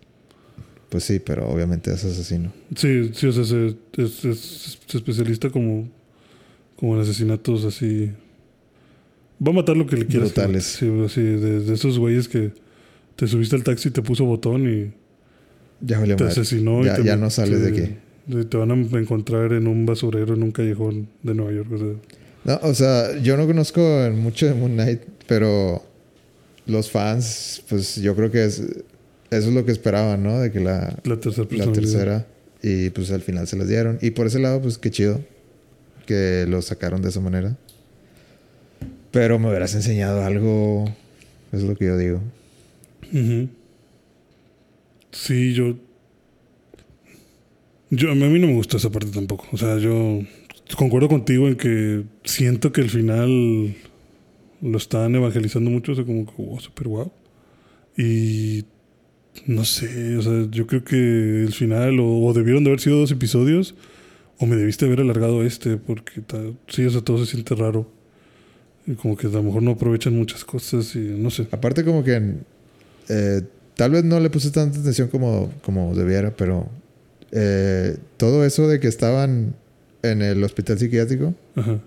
Pues sí, pero obviamente es asesino. Sí, sí, o sea, se, es, es- especialista como, como en asesinatos así. Va a matar lo que le quieras. Brutales. Sí, así, de, de esos güeyes que te subiste al taxi te puso botón y Ya te madre. asesinó. y te- ya no sales de aquí. te- van a encontrar en un basurero en un callejón de Nueva York. O sea, No, o sea, yo no conozco mucho de Moon Knight, pero los fans, pues yo creo que es, eso es lo que esperaban, ¿no? De que la, la tercera la tercera, y pues al final se las dieron. Y por ese lado, pues qué chido que lo sacaron de esa manera. Pero me hubieras enseñado algo, es lo que yo digo. Ujú. Sí, yo. Yo, a mí no me gustó esa parte tampoco. O sea, yo concuerdo contigo en que siento que el final lo están evangelizando mucho. O sea, como que, wow, super wow. Y no sé, o sea, yo creo que el final o, o debieron de haber sido dos episodios o me debiste haber alargado este porque ta- sí, o sea, todo se siente raro. Y como que a lo mejor no aprovechan muchas cosas y no sé. Aparte como que eh, tal vez no le puse tanta atención como, como debiera, pero eh, todo eso de que estaban en el hospital psiquiátrico, Ajá.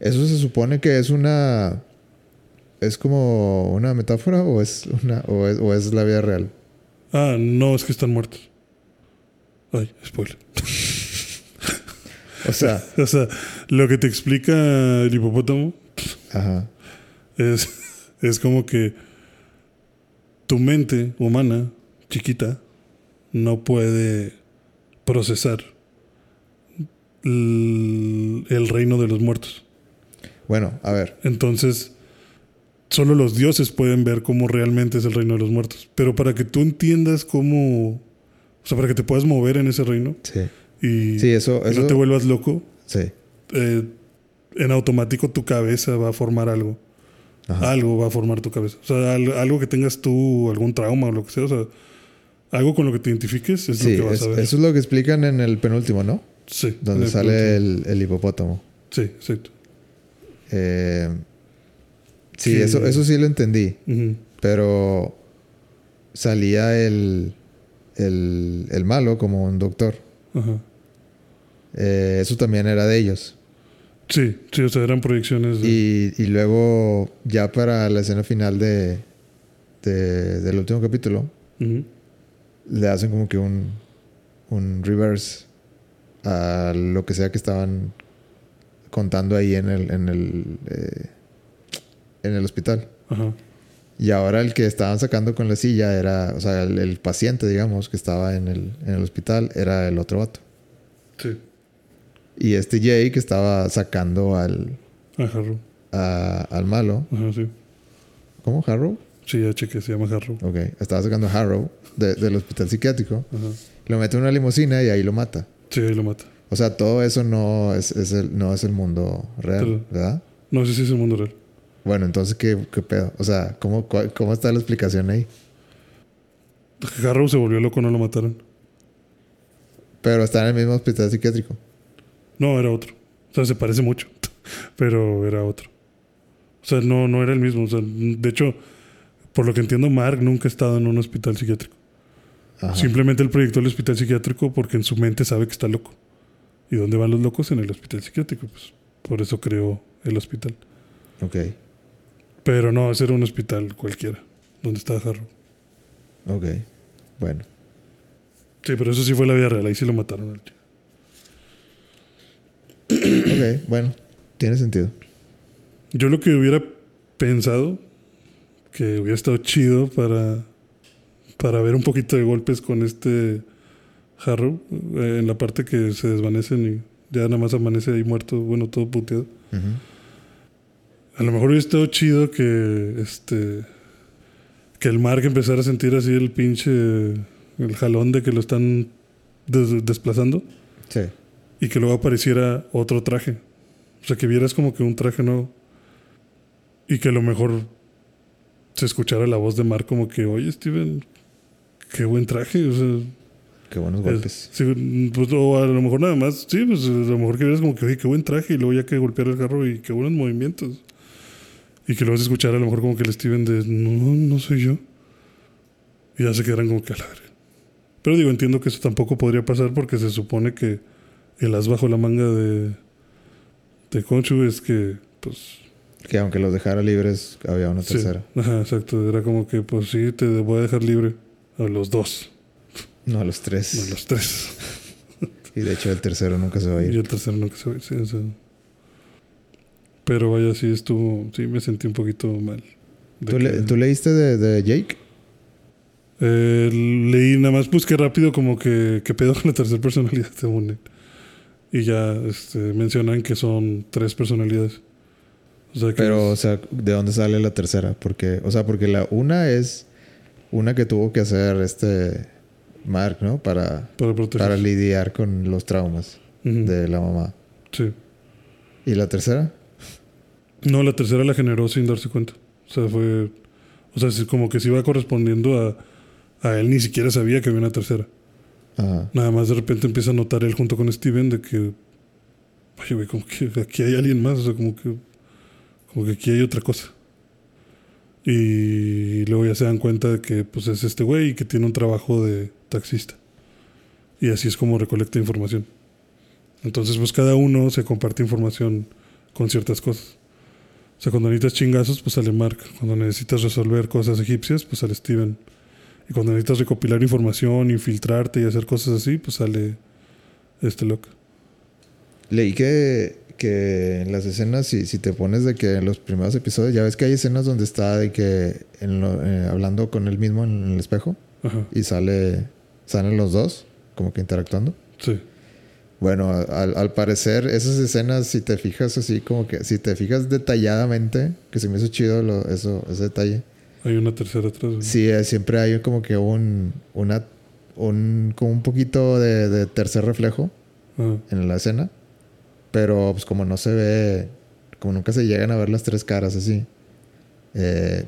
eso se supone que es una... ¿Es como una metáfora o es, una, o es, o es la vida real? Ah, no, es que están muertos. Ay, spoiler. O sea, O sea, lo que te explica el hipopótamo ajá. es, es como que tu mente humana, chiquita, no puede procesar el, el reino de los muertos. Bueno, a ver. Entonces, solo los dioses pueden ver cómo realmente es el reino de los muertos. Pero para que tú entiendas cómo. O sea, para que te puedas mover en ese reino Sí. y, Sí, eso- y eso- no te vuelvas loco, Sí. eh, en automático tu cabeza va a formar algo. Ajá. Algo va a formar tu cabeza. O sea, al- algo que tengas tú, algún trauma o lo que sea. O sea, algo con lo que te identifiques es Sí, lo que vas es- a ver. eso es lo que explican en el penúltimo, ¿no? sí. Donde el sale el, el hipopótamo. Sí, exacto. Eh, sí, Que- eso, eso sí lo entendí. Pero salía el, el, el malo como un doctor. Ajá. Eh, eso también era de ellos. Sí, sí, o sea, eran proyecciones. de- Y, y luego, ya para la escena final de, de- del último capítulo, le hacen como que un, un reverse a lo que sea que estaban contando ahí en el, en el, eh, en el hospital. Ajá. Y ahora el que estaban sacando con la silla era, o sea, el, el paciente, digamos, que estaba en el, en el hospital, era el otro vato. Sí. Y este Jay que estaba sacando al, A Harrow. a- al malo. Ajá, sí. ¿Cómo? ¿Harrow? Sí, ya chequé, se llama Harrow. Ok. Estaba sacando a Harrow de- del hospital psiquiátrico. Ajá. Lo mete en una limusina y ahí lo mata. Sí, ahí lo mata. O sea, todo eso no es, es el, no es el mundo real, Pero- ¿verdad? No sé si es el mundo real. Bueno, entonces, ¿qué, qué pedo? O sea, ¿cómo, cuál- ¿cómo está la explicación ahí? Harrow se volvió loco, no lo mataron. Pero está en el mismo hospital psiquiátrico. No, era otro. O sea, se parece mucho. Pero era otro. O sea, no, no era el mismo. O sea, de hecho, por lo que entiendo, Mark nunca ha estado en un hospital psiquiátrico. Ajá. Simplemente él proyectó el hospital psiquiátrico porque en su mente sabe que está loco. ¿Y dónde van los locos? En el hospital psiquiátrico. Pues por eso creó el hospital. Ok. Pero no, ese era un hospital cualquiera, donde estaba Harrow. Ok. Bueno. Sí, pero eso sí fue la vida real. Ahí sí lo mataron al tío. Ok, bueno. Tiene sentido. Yo lo que hubiera pensado que hubiera estado chido para, para ver un poquito de golpes con este Harrow eh, en la parte que se desvanecen y ya nada más amanece ahí muerto, bueno, todo puteado. Ujú. A lo mejor hubiera estado chido que este que el Mark empezara a sentir así el pinche el jalón de que lo están des- desplazando Sí. Y que luego apareciera otro traje. O sea, que vieras como que un traje nuevo. Y que a lo mejor se escuchara la voz de Mark como que, oye, Steven, qué buen traje. O sea, Qué buenos es- golpes. sí, pues, o a lo mejor nada más, sí, pues a lo mejor que vieras como que, oye, qué buen traje. Y luego ya que golpeara el carro y qué buenos movimientos. Y que luego se escuchara a lo mejor como que el Steven de, no, no soy yo. Y ya se quedaran como que a la verga. Pero digo, entiendo que eso tampoco podría pasar porque se supone que el as bajo la manga de, de Conchu es que, pues. Que aunque los dejara libres, había una sí. tercera. Ajá, exacto. Era como que, pues sí, te voy a dejar libre a los dos, No, a los tres. no a los tres. Y de hecho, el tercero nunca se va a Y ir. el tercero que se ve, sí, o sea. Pero vaya, sí estuvo, sí me sentí un poquito mal. ¿Tú, le- que- tú leíste de, de Jake? Eh, leí nada más, busqué rápido como que, que pedo con la tercera personalidad de Moon. Y ya este, mencionan que son tres personalidades. O sea que Pero, o sea, ¿de dónde sale la tercera? Porque, o sea, porque la una es una que tuvo que hacer este Mark, ¿no? Para, para lidiar con los traumas de la mamá. Sí. ¿Y la tercera? No, la tercera la generó sin darse cuenta. O sea, fue. O sea, como que se iba correspondiendo a, a él, ni siquiera sabía que había una tercera. Ajá. Nada más de repente empieza a notar él junto con Steven de que. Oye, güey, como que aquí hay alguien más. O sea, como que. Como que aquí hay otra cosa. Y luego ya se dan cuenta de que pues es este güey y que tiene un trabajo de taxista. Y así es como recolecta información. Entonces, pues cada uno se comparte información con ciertas cosas. O sea, cuando necesitas chingazos, pues sale Mark. Cuando necesitas resolver cosas egipcias, pues sale Steven. Y cuando necesitas recopilar información, infiltrarte y hacer cosas así, pues sale este loco. Leí que, que en las escenas, si, si te pones de que en los primeros episodios, ya ves que hay escenas donde está de que en lo- eh, hablando con él mismo en el espejo Ajá. y sale, salen los dos, como que interactuando. Sí. Bueno, al, al parecer, esas escenas, si te fijas así, como que, si te fijas detalladamente, que se me hizo chido lo- eso, ese detalle. Hay una tercera atrás. Sí, eh, siempre hay como que un, una, un, como un poquito de, de tercer reflejo Ah, en la escena. Pero pues como no se ve, como nunca se llegan a ver las tres caras así, eh,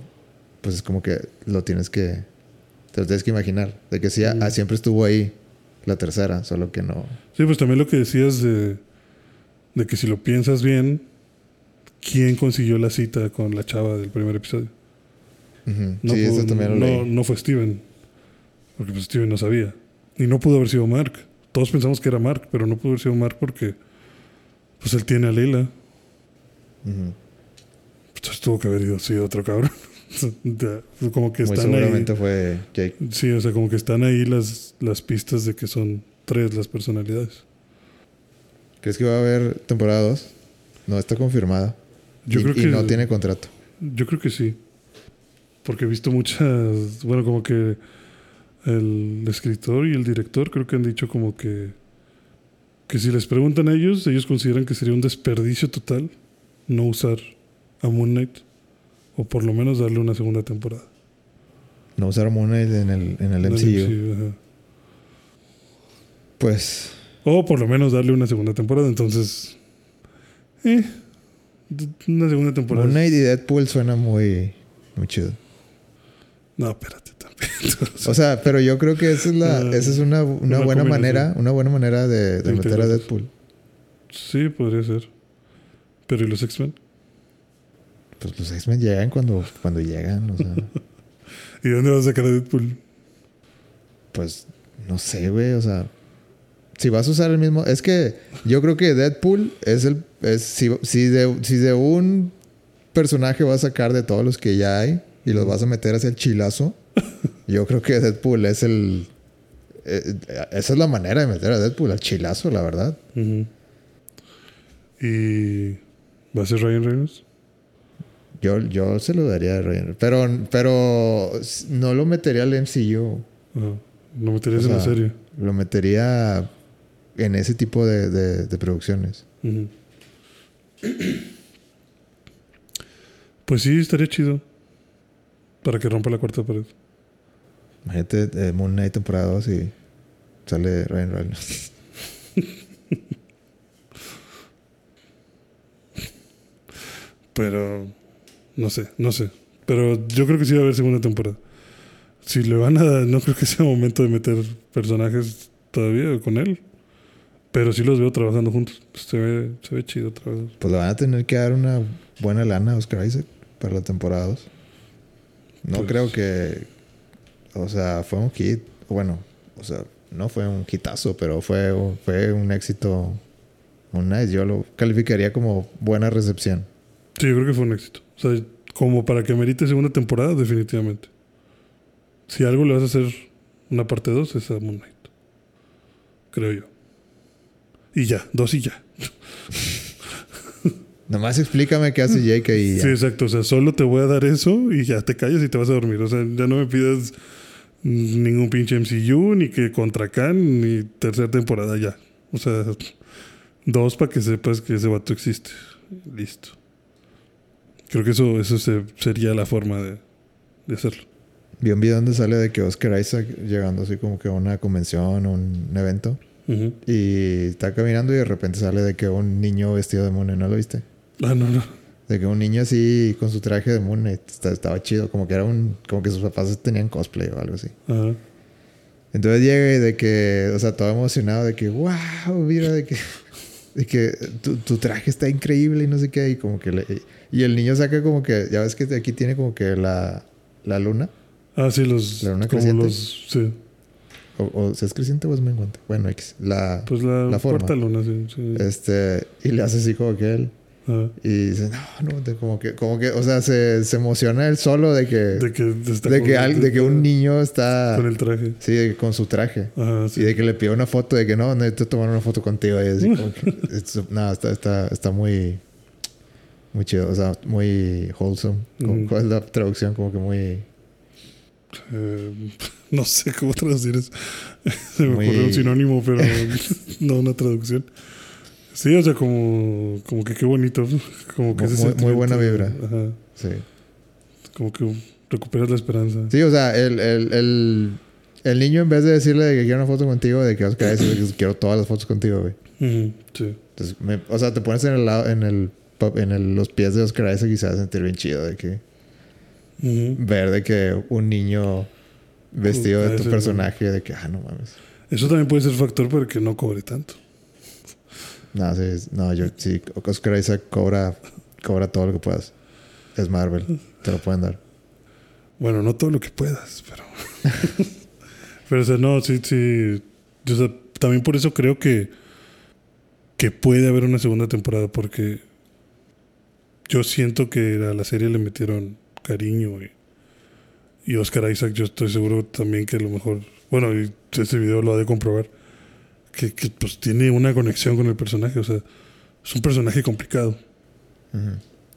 pues es como que lo tienes que, te lo tienes que imaginar. De que sí, ah, siempre estuvo ahí la tercera, solo que no. Sí, pues también lo que decías de, de que si lo piensas bien, ¿quién consiguió la cita con la chava del primer episodio? No, sí, fu- eso también lo no, no fue Steven. Porque pues Steven no sabía. Y no pudo haber sido Mark. Todos pensamos que era Mark, pero no pudo haber sido Mark porque pues él tiene a Leila. Ujú. Entonces tuvo que haber ido sido otro cabrón. Ya, como que Muy están ahí. seguramente fue Jake. Sí, o sea, como que están ahí las, las pistas de que son tres las personalidades. ¿Crees que va a haber temporada 2? No está confirmada. Yo y, creo y que no tiene contrato. Yo creo que sí. Porque he visto muchas. Bueno, como que el escritor y el director creo que han dicho como que. Que si les preguntan a ellos, ellos consideran que sería un desperdicio total no usar a Moon Knight. O por lo menos darle una segunda temporada. No usar Moon Knight en el, en el MCU. Pues O por lo menos darle una segunda temporada. Entonces. Eh. Una segunda temporada. Moon Knight y Deadpool suena muy, muy chido. No, espérate también. O sea, pero yo creo que esa es, la, Ah, esa es una, una una buena manera, una buena manera de, meter a. Deadpool. sí, podría ser. Pero ¿y los X-Men? Pues los X-Men llegan cuando, cuando llegan, o sea, ¿Y de dónde vas a sacar a Deadpool? pues no sé, güey, o sea, si vas a usar el mismo, es que yo creo que Deadpool es el, es, si, si, de, si de un personaje vas a sacar de todos los que ya hay y los vas a meter hacia el chilazo, yo creo que Deadpool es el, eh, esa es la manera de meter a Deadpool al chilazo, la verdad. ¿Y va a ser Ryan Reynolds? Yo, yo se lo daría a Ryan. Pero, pero no lo metería al MCU. Ajá. ¿Lo meterías O en la serie? Lo metería en ese tipo de, de- de producciones. Pues sí, estaría chido. Para que rompa la cuarta pared. Imagínate eh, Moon Knight temporada 2 y sale Ryan Reynolds. Pero no sé, no sé. Pero yo creo que sí va a haber segunda temporada. Si le van a dar, no creo que sea momento de meter personajes todavía con él. Pero sí los veo trabajando juntos. Se ve, se ve chido trabajar. Pues le van a tener que dar una buena lana a Oscar Isaac para la temporada 2. No Pues- creo que... O sea, fue un hit. Bueno, o sea, no fue un hitazo, pero fue, un- fue un éxito. Un nice. Yo lo calificaría como buena recepción. Sí, yo creo que fue un éxito. O sea, como para que merite segunda temporada, definitivamente. Si algo le vas a hacer una parte 2, es a Moon Knight. Creo yo. Y ya, dos y ya. Nomás explícame qué hace Jake y ya. Sí, exacto. O sea, solo te voy a dar eso y ya te callas y te vas a dormir. O sea, ya no me pidas ningún pinche MCU, ni que contra Khan, ni tercera temporada ya. O sea, dos para que sepas que ese vato existe. Listo. Creo que eso, eso se- sería la forma de, de hacerlo. Vi un video donde sale de que Oscar Isaac llegando así como que a una convención o un evento y está caminando y de repente sale de que un niño vestido de Knight, ¿no lo viste? Ah, no, no. De que un niño así con su traje de Moon Knight está- estaba chido, como que era un como que sus papás tenían cosplay o algo así. Ajá. Entonces llega y de que, o sea, todo emocionado de que, wow, mira, de que, de que tu, tu traje está increíble y no sé qué, y como que le, y el niño saca como que, ya ves que aquí tiene como que la, la luna, Ah, sí, los. ¿La luna como creciente? los. Sí. o, o si es creciente o es menguante, bueno, X, la, Pues la, La forma. luna, sí. sí. este, y le hace así como que él, Y dice, no, no, como que, como que, o sea, se, se emociona él solo de que, De que, de que, al- de que un niño está, Con el traje. sí, con su traje. Ajá, Y sí. de que le pidió una foto de que no, necesito tomar una foto contigo. Y así como que, es- no, está, está, está muy, muy chido. O sea, muy wholesome. Como-. ¿Cuál es la traducción? Como que muy... Eh, no sé cómo traducir eso. Se me Muy- un sinónimo, pero no una traducción. Sí, o sea, como, como que qué bonito. Como que Muy- muy- buena vibra. Ajá, Sí. como que recuperas la esperanza. Sí, o sea, el, el, el, el niño en vez de decirle de que quiero una foto contigo, de que Oscar Isaac dice que quiero todas las fotos contigo, güey. Sí. Entonces, me- o sea, te pones en el lado, en el, en el- los pies de Oscar Isaac y se va a sentir bien chido de que ver de que un niño vestido de tu personaje, de que, ah, no mames. Eso también puede ser factor para que no cobre tanto. No, sí, no, yo sí, Oscar Isaac cobra, cobra todo lo que puedas. Es Marvel, te lo pueden dar. Bueno, no todo lo que puedas, pero. pero, o sea, no, sí, sí. También por eso creo que. Que puede haber una segunda temporada, porque. Yo siento que a la serie le metieron cariño y. Y Oscar Isaac, yo estoy seguro también que a lo mejor. Bueno, y este video lo ha de comprobar. Que, que pues tiene una conexión con el personaje. O sea, es un personaje complicado.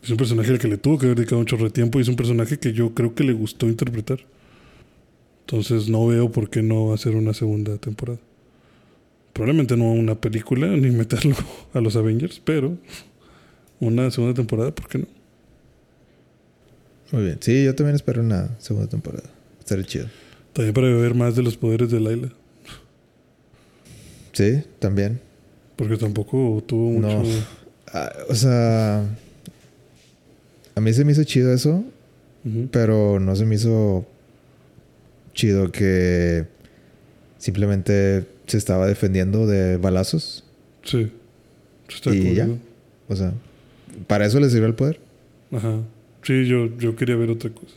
Es un personaje al que le tuvo que haber dedicado un chorro de tiempo y es un personaje que yo creo que le gustó interpretar. Entonces no veo por qué no hacer una segunda temporada. Probablemente no una película ni meterlo a los Avengers, pero una segunda temporada, ¿por qué no? Muy bien. Sí, yo también espero una segunda temporada. Estaría chido. También para ver más de los poderes de Laila, Sí, también. porque tampoco tuvo mucho... No. Ah, o sea, a mí se me hizo chido eso, pero no se me hizo chido que simplemente se estaba defendiendo de balazos. Sí. ¿Y ya? O sea, ¿para eso le sirvió el poder? ¿no? Ajá. Sí, yo, yo quería ver otra cosa.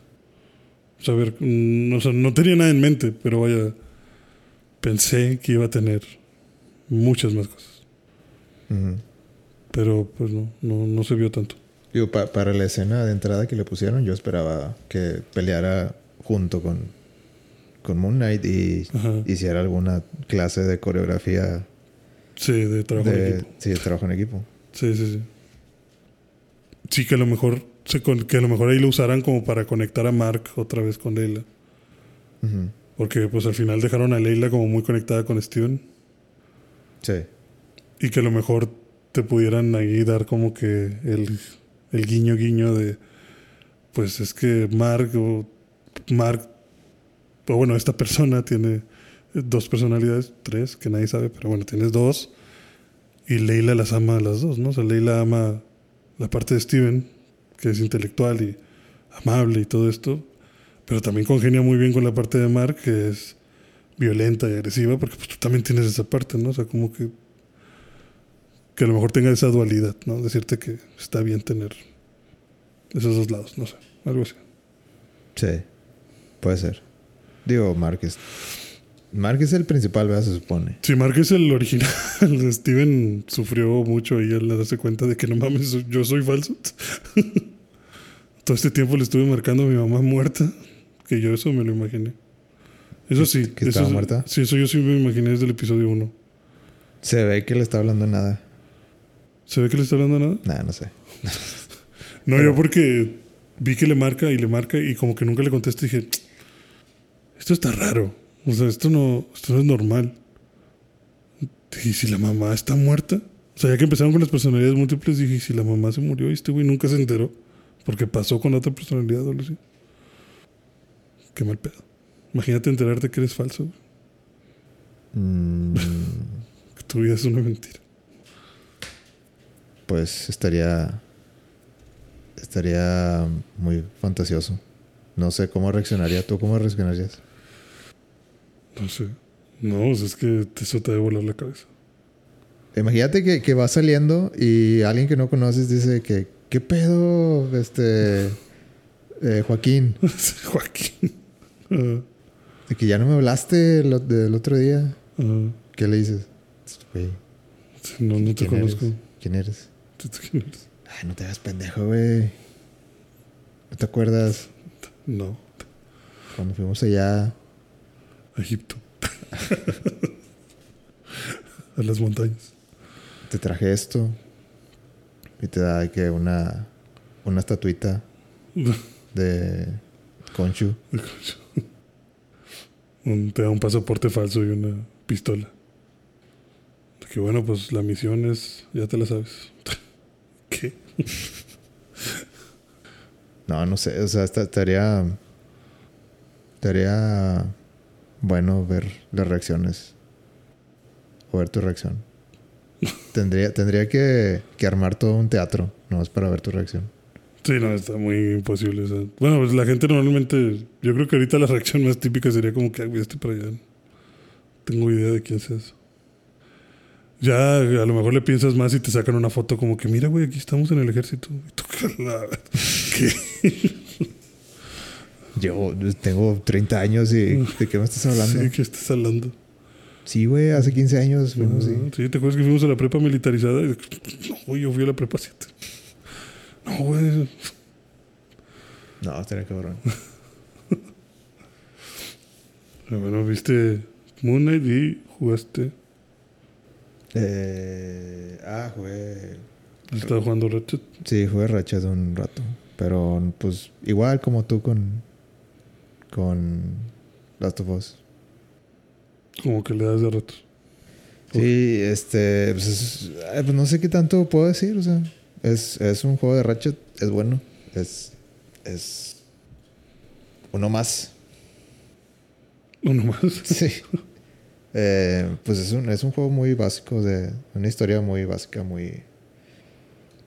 O sea, ver, mm, o sea, no tenía nada en mente, pero vaya, pensé que iba a tener muchas más cosas. Pero pues no, no, no se vio tanto. Digo, pa- para la escena de entrada que le pusieron, yo esperaba que peleara junto con, con Moon Knight y Ajá. hiciera alguna clase de coreografía Sí, de trabajo en de, equipo. sí, de trabajo en equipo. Sí, sí, sí. Sí, que a lo mejor se con- que a lo mejor ahí lo usaran como para conectar a Mark otra vez con Leila. Porque pues al final dejaron a Leila como muy conectada con Steven. Sí. Y que a lo mejor te pudieran ahí dar como que el, el guiño guiño de pues es que Mark o Mark o bueno, esta persona tiene dos personalidades, tres, que nadie sabe, pero bueno, tienes dos. Y Leila las ama a las dos, ¿no? O sea, Leila ama la parte de Steven, que es intelectual y amable y todo esto, pero también congenia muy bien con la parte de Mark, que es violenta y agresiva, porque pues tú también tienes esa parte, ¿no? O sea, como que que a lo mejor tenga esa dualidad, ¿no? Decirte que está bien tener esos dos lados, no sé, algo así. Sí. Puede ser. Digo, es... Mark es el principal, ¿verdad? Se supone. Si Mark es el original, Steven sufrió mucho y él le darse cuenta de que no mames, yo soy falso. Todo este tiempo le estuve marcando a mi mamá muerta, que yo eso me lo imaginé. Eso sí. que eso estaba es- muerta? Sí, eso yo sí me imaginé desde el episodio 1. Se ve que le está hablando nada. ¿Se ve que le está hablando nada? Nada, no sé. No, Pero- yo porque vi que le marca y le marca y como que nunca le contesta y dije, esto está raro. O sea, esto no, esto no es normal. Dije, ¿y si la mamá está muerta? O sea, ya que empezaron con las personalidades múltiples, dije, ¿y si la mamá se murió y este güey nunca se enteró? Porque pasó con otra personalidad así. Qué mal pedo. Imagínate enterarte que eres falso, Mm, que tu vida es una mentira. pues estaría... Estaría muy fantasioso. No sé cómo reaccionaría. ¿Tú cómo reaccionarías? No sé. No, es que eso te debe volar la cabeza. Imagínate que, que va saliendo y alguien que no conoces dice que... ¿Qué pedo, este... eh, Joaquín? Joaquín. Ah, De que ya no me hablaste lo- del otro día. ah. ¿Qué le dices? Güey, No, no te conozco. ¿Quién eres? ¿Tú- tú quién eres? Ay, no te hagas pendejo, güey. ¿No te acuerdas No, cuando fuimos allá? Egipto. A las montañas. Te traje esto. Y te da que una, una estatuita de Conchu. Un- te da un pasaporte falso y una pistola. Que bueno, pues la misión es, ya te la sabes. ¿Qué? No, no sé. O sea, esta- estaría. Estaría. Bueno ver las reacciones. O ver tu reacción. tendría tendría que, que armar todo un teatro. No es para ver tu reacción. Sí, no, está muy imposible. o sea, bueno, pues la gente normalmente, yo creo que ahorita la reacción más típica sería como que, "Ay, güey, este para allá. No Tengo idea de quién seas. Ya a lo mejor le piensas más y te sacan una foto como que, mira, güey, aquí estamos en el ejército. Y tú, "Cala, ¿Qué? Yo tengo 30 años y. ¿De qué me estás hablando? Sí, ¿qué estás hablando? Sí, güey, hace 15 años fuimos Ah, Sí, ¿te acuerdas que fuimos a la prepa militarizada? No, yo fui a la prepa 7. No, güey. No, estaría cabrón. Bueno, viste Moon Knight y jugaste. Eh, ah, jugué. Estaba jugando Ratchet. Sí, jugué Ratchet un rato. Pero pues igual como tú con. Con. Last of Us. Como que le das de ratos. Sí, este. Pues, es- pues no sé qué tanto puedo decir. O sea, es, es un juego de Ratchet. Es bueno. Es. Es. Uno más. Uno más. Sí. Eh, pues es un, es un juego muy básico de una historia muy básica, muy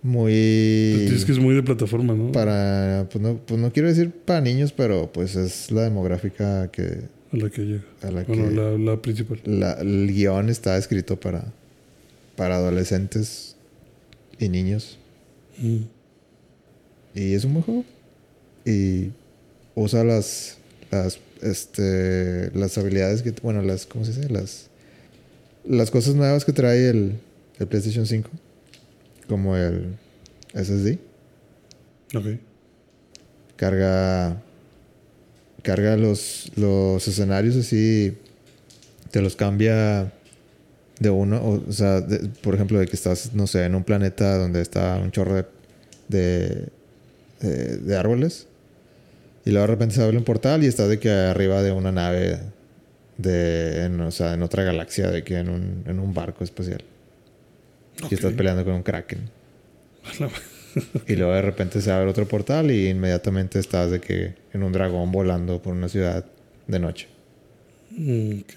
muy Dices que es muy de plataforma, ¿no? para pues no, pues no quiero decir para niños, pero pues es la demográfica que A la que llega. a la Bueno, que la, la principal. la- el guion está escrito para para adolescentes y niños Mm. y es un buen juego y usa las las este las habilidades que bueno las cómo se dice las las cosas nuevas que trae el, el PlayStation 5 como el SSD Ok. carga carga los los escenarios así te los cambia de uno o, o sea de- por ejemplo de que estás no sé en un planeta donde está un chorro de de, de- de árboles y luego de repente se abre un portal y estás de que arriba de una nave de en, o sea en otra galaxia de que en un, en un barco espacial y estás peleando con un kraken y luego de repente se abre otro portal y inmediatamente estás de que en un dragón volando por una ciudad de noche. Mm, ok.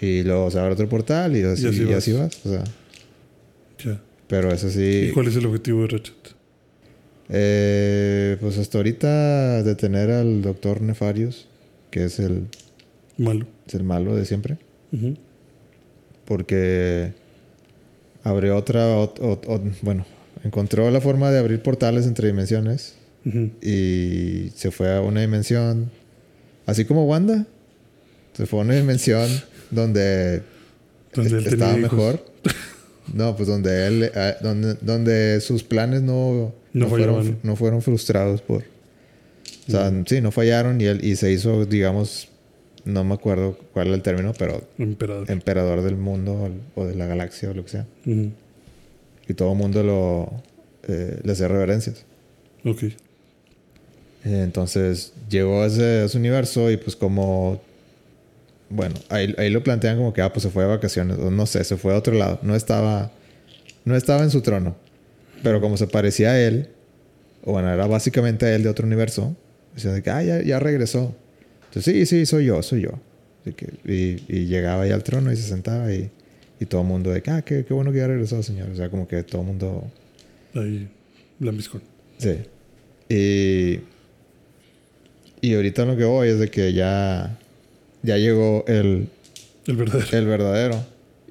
Y luego se abre otro portal y así, Y así y vas. así vas. O sea, Ya. pero es así. ¿Y cuál es el objetivo de Ratchet? Eh, pues hasta ahorita detener al doctor Nefarius, que es el, Malo. es el malo de siempre. Porque abrió otra. ot- ot- ot- bueno, encontró la forma de abrir portales entre dimensiones. Y se fue a una dimensión, así como Wanda, se fue a una dimensión donde, él estaba mejor. No, pues donde él, eh, donde, donde sus planes no, No fueron, fallaban. no fueron frustrados por, o sea, sí, no fallaron y él y se hizo, digamos, no me acuerdo cuál era el término, pero Emperador. emperador del mundo o de la galaxia o lo que sea. Y todo el mundo lo eh, le hacía reverencias. Ok. Entonces llegó a ese, a ese universo y pues como... Bueno, ahí, ahí lo plantean como que, ah, pues se fue de vacaciones, o no sé, se fue a otro lado. No estaba, no estaba en su trono. Pero como se parecía a él, o bueno, era básicamente a él de otro universo, decían de que, ah, ya, ya regresó. Entonces, sí, sí, soy yo, soy yo. Así que, y, y llegaba ahí al trono y se sentaba y, y todo el mundo de que, ah, qué, qué bueno que ya regresó, señor. O sea, como que todo el mundo Ahí. Lambiscón. Sí. Y, y ahorita lo que voy es de que ya, ya llegó el, El verdadero. el verdadero.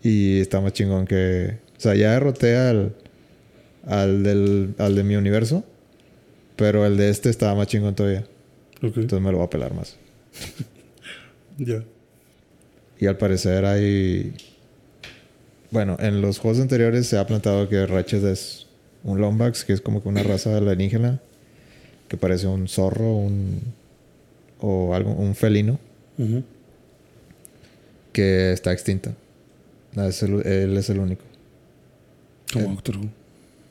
Y está más chingón que... O sea, ya derroté al, al, del, al de mi universo. Pero el de este estaba más chingón todavía. Entonces me lo voy a pelar más. Ya. Y al parecer hay... Bueno, en los juegos anteriores se ha plantado que Ratchet es un Lombax, que es como que una raza alienígena, que parece un zorro, un... o algo, un felino. Que está extinta. Ah, es el- él es el único. Como Eh. Doctor Who.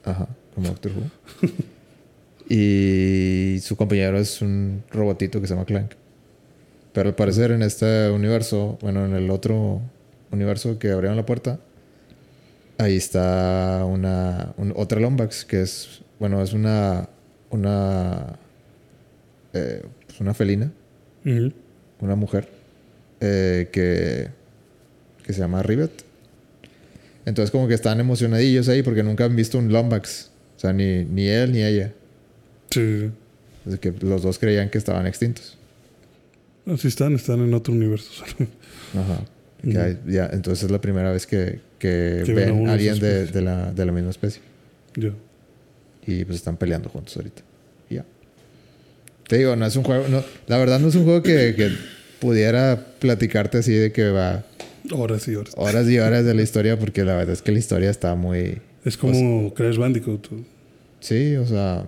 Ajá, como Doctor Who. y su compañero es un robotito que se llama Clank. Pero al parecer en este universo, bueno, en el otro universo que abrieron la puerta, ahí está una un- otra Lombax que es, bueno, es una una eh, pues una felina, una mujer eh, que que se llama Rivet. Entonces como que están emocionadillos ahí porque nunca han visto un Lombax, o sea, ni ni él ni ella. Sí, sí. Así que los dos creían que estaban extintos. Así están, están en otro universo. Ajá. Que Ujú. hay- ya, entonces es la primera vez que, que ven a alguien de, la, de la misma especie. ya. Y pues están peleando juntos ahorita. Ya. Te digo, no es un juego. No, la verdad, no es un juego que, que pudiera platicarte así de que va Horas y horas. horas y horas de la historia, porque la verdad es que la historia está muy. Es como Crash Bandicoot. Sí, o sea,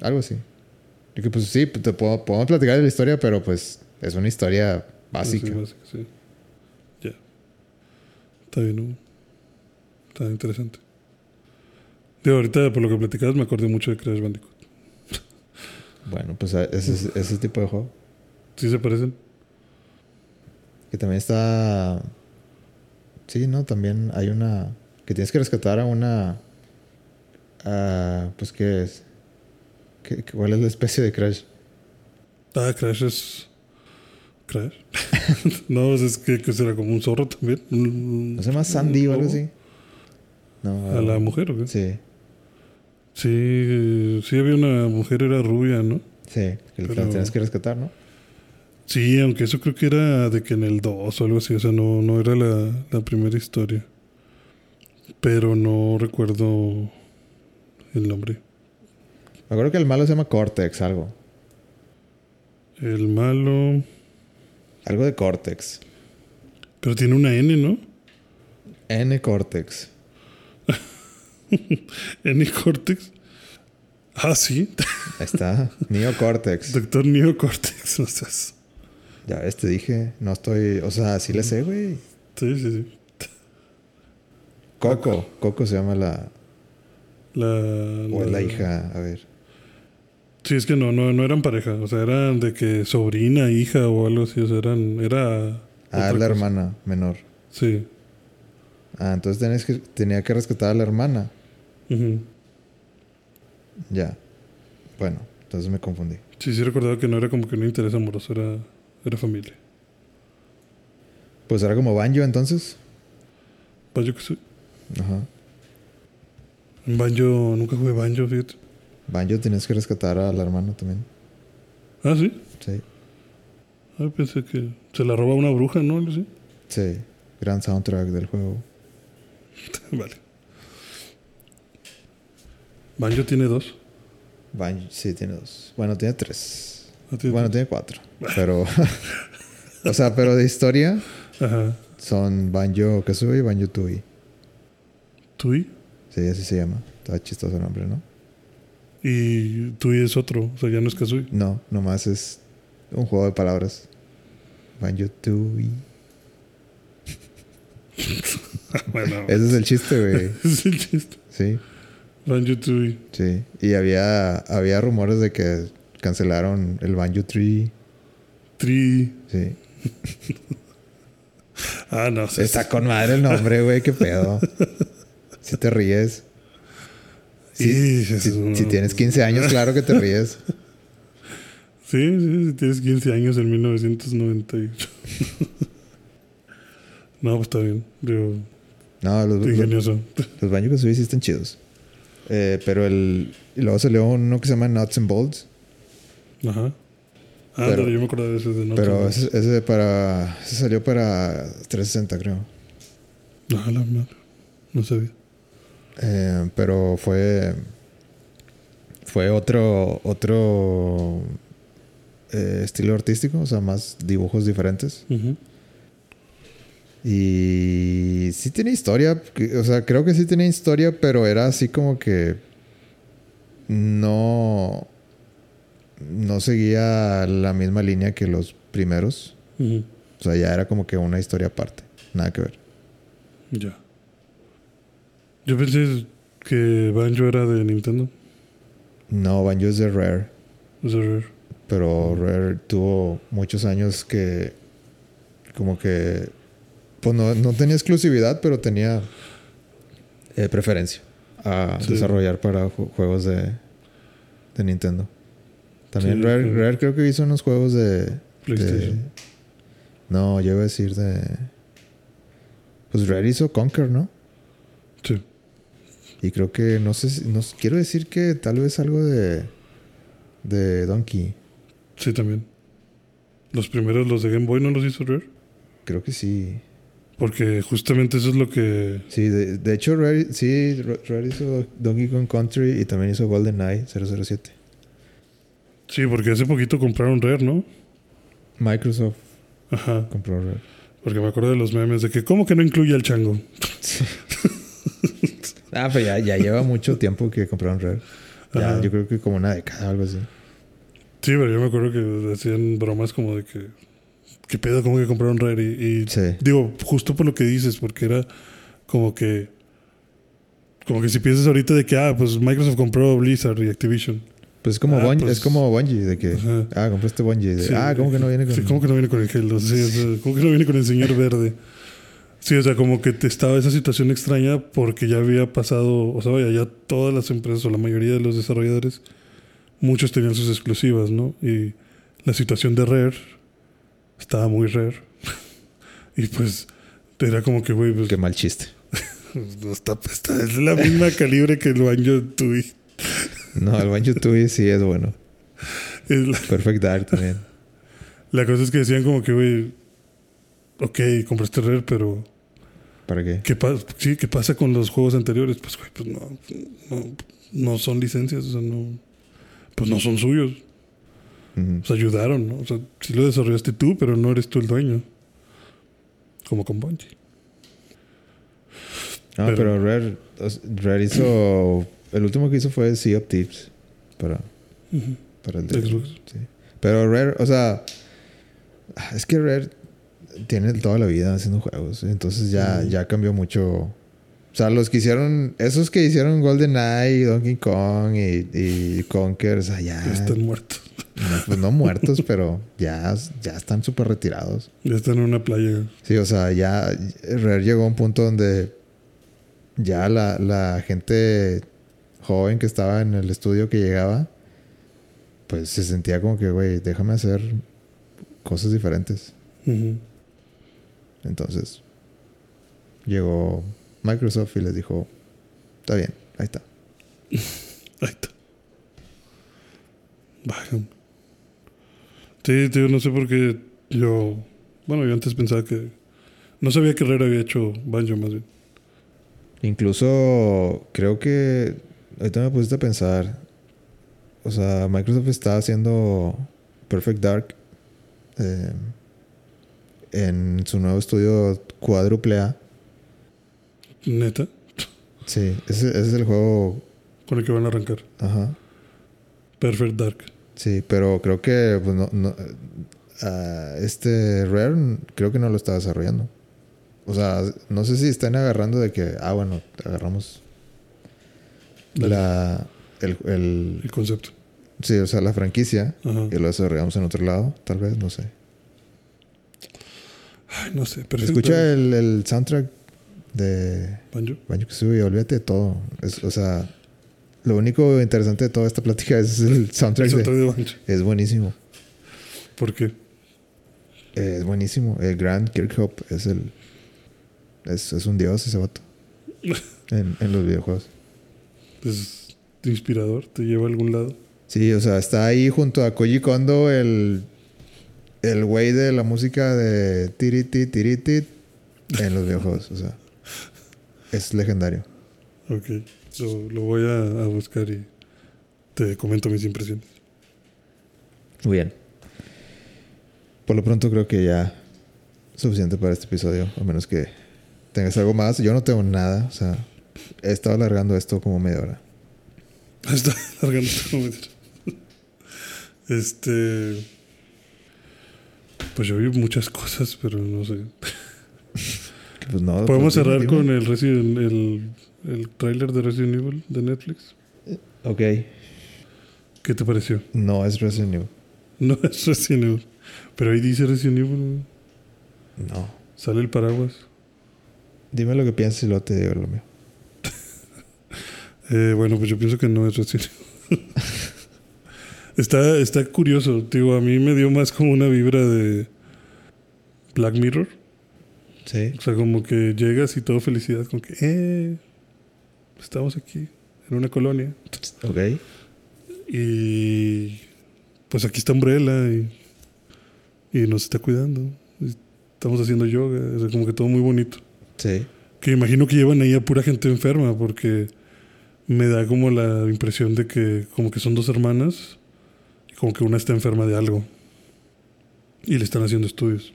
algo así. Y que pues sí, te puedo, podemos platicar de la historia, pero pues es una historia básica. Sí, básica, sí. Ya. Está bien, ¿no? Está interesante. Digo, ahorita por lo que platicabas me acordé mucho de Crash Bandicoot. Bueno, pues ese, es- ese tipo de juego. ¿Sí se parecen? Que también está. Sí, ¿no? También hay una. Que tienes que rescatar a una. pues, ¿qué es? ¿Qué, cuál es la especie de Crash? Ah, Crash es... ¿Crash? no, es que, que será como un zorro también. ¿No se llama Sandy o algo así? No. ¿A la mujer o qué? Sí, Sí, sí había una mujer, era rubia, ¿no? sí. Que Pero- la tienes que rescatar, ¿no? Sí, aunque eso creo que era de que en el 2 o algo así, o sea, no, no era la, la primera historia. Pero no recuerdo el nombre. Me acuerdo que el malo se llama Cortex, algo. El malo. Algo de Cortex. Pero tiene una N, ¿no? N Cortex. N Cortex. Ah, sí. Ahí está. Neo Cortex. Doctor Neo Cortex. O sea, es- Ya ves, te dije. No estoy. O sea, sí le sé, güey. sí, sí, sí. Coco. Coco se llama la. La, O es la hija. A ver. Sí, es que no, no, no eran pareja. O sea, eran de que sobrina, hija o algo así. O sea, eran. Era. Ah, la cosa. hermana menor. Sí. Ah, entonces tenés que, tenía que rescatar a la hermana. Ujú. Ya. Bueno, entonces me confundí. Sí, sí recordaba que no era como que un interés amoroso, era, era familia. Pues era como Banjo entonces. Banjo que sí. Ajá. Banjo, nunca jugué Banjo, fíjate. Banjo tienes que rescatar a la hermana también. Ah, sí. Sí. Ah, pensé que se la roba una bruja, ¿no? Así. Sí. Gran soundtrack del juego. vale. Banjo tiene dos. Banjo, sí, tiene dos. Bueno, tiene tres. Tiene Bueno, tiene cuatro. Pero. o sea, pero de historia Ajá. son Banjo Kazooie y Banjo Tooie. Tui. Sí, así se llama. Está chistoso el nombre, ¿no? Y Tui es otro. O sea, ya no es Kazooie. No, nomás es un juego de palabras. Banjo Tooie. bueno, Ese es el chiste, güey. es el chiste. Sí, Banjo Tui. sí. Y había, había rumores de que cancelaron el Banjo Tree. Tri. Sí. Ah, no. sí, Está con madre el nombre, güey. Qué pedo. Si te ríes. Sí, Si, si- si tienes 15 años, claro que te ríes. Sí, sí, sí, tienes 15 años en 1998. no, pues está bien. Digo, No, los, los, ingenioso. los Banjo Kazooie sí están chidos. Eh, pero el. Y luego salió uno que se llama Nuts and Bolts. Ajá. Ah, Pero- yo me acuerdo de ese de Nuts Pero ese, ese para. Ese salió para 360, creo. Ah, la madre. No sabía. Eh, pero fue. Fue otro. Otro. eh, estilo artístico, o sea, más dibujos diferentes. Ujú. Y sí tiene historia, o sea, creo que sí tenía historia, pero era así como que no no seguía la misma línea que los primeros. O sea, ya era como que una historia aparte, nada que ver. Ya. Yo pensé que Banjo era de Nintendo. No, Banjo es de Rare. Es de Rare. Pero Rare tuvo muchos años que como que pues no, no tenía exclusividad, pero tenía eh, preferencia a Sí. desarrollar para ju- juegos de, de Nintendo. También Sí, Rare. Rare creo que hizo unos juegos de... de- PlayStation. no, yo iba a decir de... Pues Rare hizo Conquer, ¿no? Sí. Y creo que, no sé, si- no, quiero decir que tal vez algo de... De Donkey. Sí, también. Los primeros, los de Game Boy, ¿no los hizo Rare? Creo que sí. Porque justamente eso es lo que... Sí, de, de hecho, Rare, sí, Rare hizo Donkey Kong Country y también hizo GoldenEye 007. Sí, porque hace poquito compraron Rare, ¿no? Microsoft Ajá. compró Rare. Porque me acuerdo de los memes de que, ¿cómo que no incluye al chango? Ah, pero ya, ya lleva mucho tiempo que compraron Rare. Ya, yo creo que como una década o algo así. Sí, pero yo me acuerdo que hacían bromas como de que. ¿Qué pedo? ¿Cómo que compraron Rare? Y, y Sí. digo, justo por lo que dices, porque era como que. Como que si piensas ahorita de que, ah, pues Microsoft compró Blizzard y Activision. Pues es como, Ah, Bungie, pues- es como Bungie, de que, Ajá. ah, compraste Bungie. de, Sí, ah, ¿cómo que no viene con...? Sí, ¿cómo que no viene con el Halo? Sí, o sea, ¿cómo que no viene con el señor verde? Sí, o sea, como que te estaba esa situación extraña porque ya había pasado, o sea, vaya, ya todas las empresas o la mayoría de los desarrolladores, muchos tenían sus exclusivas, ¿no? Y la situación de Rare estaba muy rare. y pues era como que, güey, pues, Qué mal chiste. no está, está- es la misma calibre que el Banjo Tooie. No, el Banjo Tooie sí es bueno. Es la, Perfect Dark también. la cosa es que decían como que, güey, ok, compraste Rare, pero ¿Para qué? ¿Qué, pa- sí, ¿Qué pasa con los juegos anteriores? Pues, güey, pues no, no, no son licencias, o sea, no, pues no son suyos. O sea, ayudaron, ¿no? O sea, sí lo desarrollaste tú, pero no eres tú el dueño. Como con Bungie. Ah, Pero- pero, Rare, Rare hizo... El último que hizo fue Sea of Thieves. Para, para el de Xbox. Sí. Pero Rare, o sea... Es que Rare tiene toda la vida haciendo juegos. Entonces ya, ya cambió mucho. O sea, los que hicieron... Esos que hicieron GoldenEye, Donkey Kong y, y Conker, o sea, ya... Ya están muertos. No, pues no muertos, pero ya, ya están súper retirados. Ya están en una playa. Sí, o sea, ya Rare llegó a un punto donde ya la, la gente joven que estaba en el estudio que llegaba, pues se sentía como que, güey, déjame hacer cosas diferentes. Entonces llegó Microsoft y les dijo, está bien, ahí está. Ahí está. Vaya. Sí, tío, no sé por qué yo... Bueno, yo antes pensaba que... No sabía que Rare había hecho Banjo más bien. Incluso creo que ahorita me pusiste a pensar, o sea, Microsoft está haciendo Perfect Dark eh, en su nuevo estudio cuádruple A. Neta. Sí, ese, ese es el juego, Con el que van a arrancar. ajá. Perfect Dark. Sí, pero creo que pues, no, no, este Rare creo que no lo está desarrollando. O sea, no sé si están agarrando de que, ah, bueno, agarramos. La, el, el, El concepto. Sí, o sea, la franquicia Ajá. y lo desarrollamos en otro lado, tal vez, no sé. Ay, no sé. Perfect Escucha el, el soundtrack de Banjo. Banjo Kazooie y olvídate de todo. Es, o sea, lo único interesante de toda esta plática es el soundtrack. El de- soundtrack de Banjo. es buenísimo. ¿Por qué? Es buenísimo. El Grand Kirkhope es el. Es, es un dios ese vato. En, en los videojuegos. Es inspirador, te lleva a algún lado. Sí, o sea, está ahí junto a Koji Kondo, el. El güey de la música de Tiriti Tiriti en los videojuegos. O sea, es legendario. Ok. So, lo voy a, a buscar y te comento mis impresiones. Muy bien. Por lo pronto creo que ya suficiente para este episodio, a menos que tengas algo más. Yo no tengo nada, o sea, he estado alargando esto como media hora. Está largando este momento. Este. Pues yo vi muchas cosas, pero no sé. Pues, no, Podemos pues, cerrar dime, con el Resident el, el tráiler de Resident Evil de Netflix. Ok, ¿Qué te pareció? no es Resident Evil. No es Resident Evil. Pero ahí dice Resident Evil. No. Sale el paraguas. Dime lo que piensas y luego te digo lo mío. Eh, bueno, pues yo pienso que no es Evil. está, está curioso. Digo, a mí me dio más como una vibra de Black Mirror. Sí. O sea, como que llegas y todo felicidad. Como que, eh, estamos aquí, en una colonia. Ok. Y pues aquí está Umbrella y, y nos está cuidando. Estamos haciendo yoga, o sea, como que todo muy bonito. Sí. Que imagino que llevan ahí a pura gente enferma porque me da como la impresión de que como que son dos hermanas y como que una está enferma de algo y le están haciendo estudios.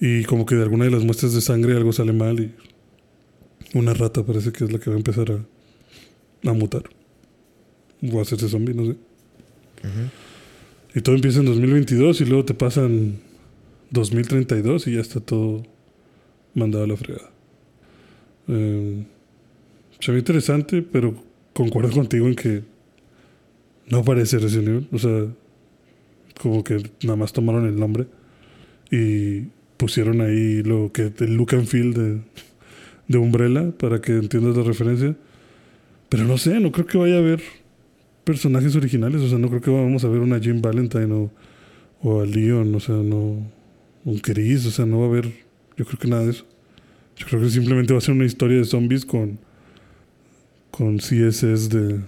Y como que de alguna de las muestras de sangre algo sale mal y una rata parece que es la que va a empezar a, a mutar. O a hacerse zombie, no sé. Ujú. Y todo empieza en 2022 y luego te pasan 2032 y ya está todo mandado a la fregada. Eh, se ve interesante, pero concuerdo contigo en que no parece Resident Evil. O sea, como que nada más tomaron el nombre y pusieron ahí lo que el look and feel de, de Umbrella para que entiendas la referencia. Pero no sé, no creo que vaya a haber personajes originales. O sea, no creo que vamos a ver una Jim Valentine o, o a Leon, o sea, no. Un Chris, o sea, no va a haber. Yo creo que nada de eso. Yo creo que simplemente va a ser una historia de zombies con. Con CSS de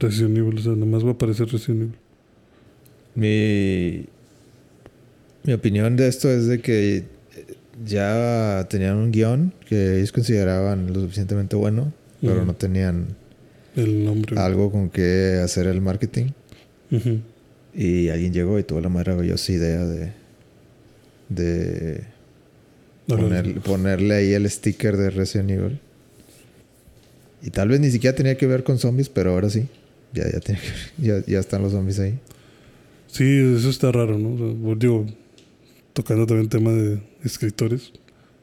Resident Evil. O sea, nada más va a aparecer Resident Evil. Mi, mi opinión de esto es de que ya tenían un guion que ellos consideraban lo suficientemente bueno, pero no tenían El nombre. algo con que hacer el marketing. Y alguien llegó y tuvo la maravillosa idea de, de poner- ponerle ahí el sticker de Resident Evil. Y tal vez ni siquiera tenía que ver con zombies, pero ahora sí. Ya, ya, tiene que- ya, ya están los zombies ahí. Sí, eso está raro, ¿no? O sea, digo, tocando también tema de escritores.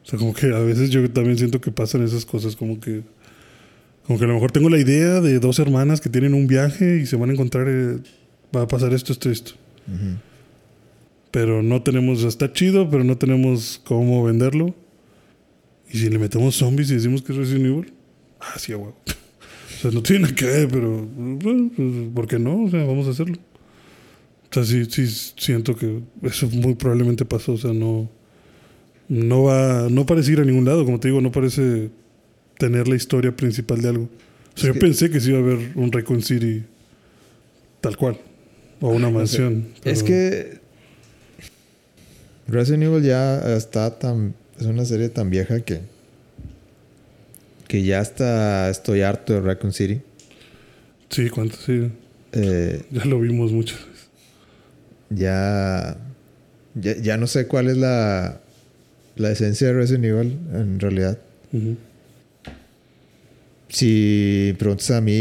O sea, como que a veces yo también siento que pasan esas cosas, como que. Como que a lo mejor tengo la idea de dos hermanas que tienen un viaje y se van a encontrar. eh, va a pasar esto, esto, esto. Ujú. Pero no tenemos. Está chido, pero no tenemos cómo venderlo. Y si le metemos zombies y decimos que es Resident Evil. Ah, sí, güey. O sea, no tiene nada que ver, pero. bueno, pues, ¿Por qué no? O sea, vamos a hacerlo. O sea, sí, sí siento que eso muy probablemente pasó. O sea, no. No va. No parece ir a ningún lado. Como te digo, no parece tener la historia principal de algo. O sea, Es yo que- pensé que sí iba a haber un Raccoon City tal cual. O una mansión. Es pero- que Resident Evil ya está tan. Es una serie tan vieja que. Que ya hasta estoy harto de Raccoon City. Sí, cuánto, sí. Eh, Ya lo vimos muchas veces. ya, ya. ya no sé cuál es la. La esencia de Resident Evil en realidad. Ujú. Si preguntas a mí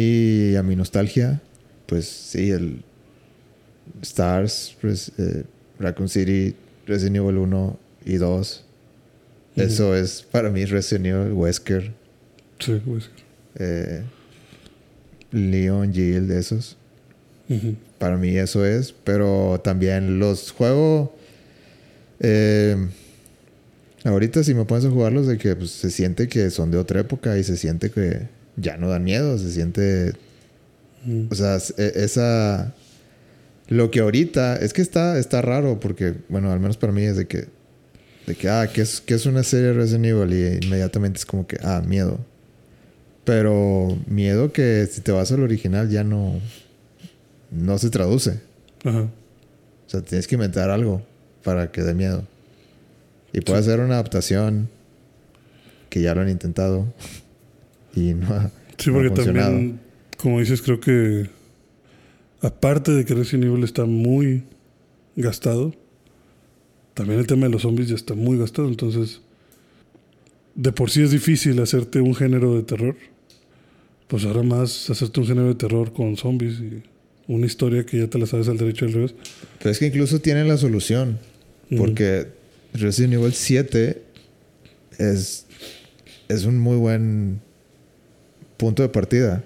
y a mi nostalgia, pues sí, el Stars, Res- eh, Raccoon City, Resident Evil 1 y 2. Ujú. Eso es para mí Resident Evil, Wesker, Sí, pues. eh, Leon, Jill, de esos. Para mí eso es, pero también los juego. eh, ahorita si me pones a jugarlos de que pues, se siente que son de otra época y se siente que ya no dan miedo, se siente. O sea, e- esa. Lo que ahorita. Es que está, está raro porque, bueno, al menos para mí es de que. De que, ah, que es, que es una serie de Resident Evil y inmediatamente es como que, ah, miedo. Pero miedo que si te vas al original ya no. No se traduce. Ajá. O sea, tienes que inventar algo para que dé miedo. Y puede ser una adaptación que ya lo han intentado y no ha, Sí, no ha porque funcionado. también, como dices, creo que aparte de que Resident Evil está muy gastado, también el tema de los zombies ya está muy gastado. Entonces, de por sí es difícil hacerte un género de terror. Pues ahora más hacerte un género de terror con zombies y una historia que ya te la sabes al derecho y al revés. Pero es que incluso tienen la solución. Porque Resident Evil 7 es, es un muy buen punto de partida.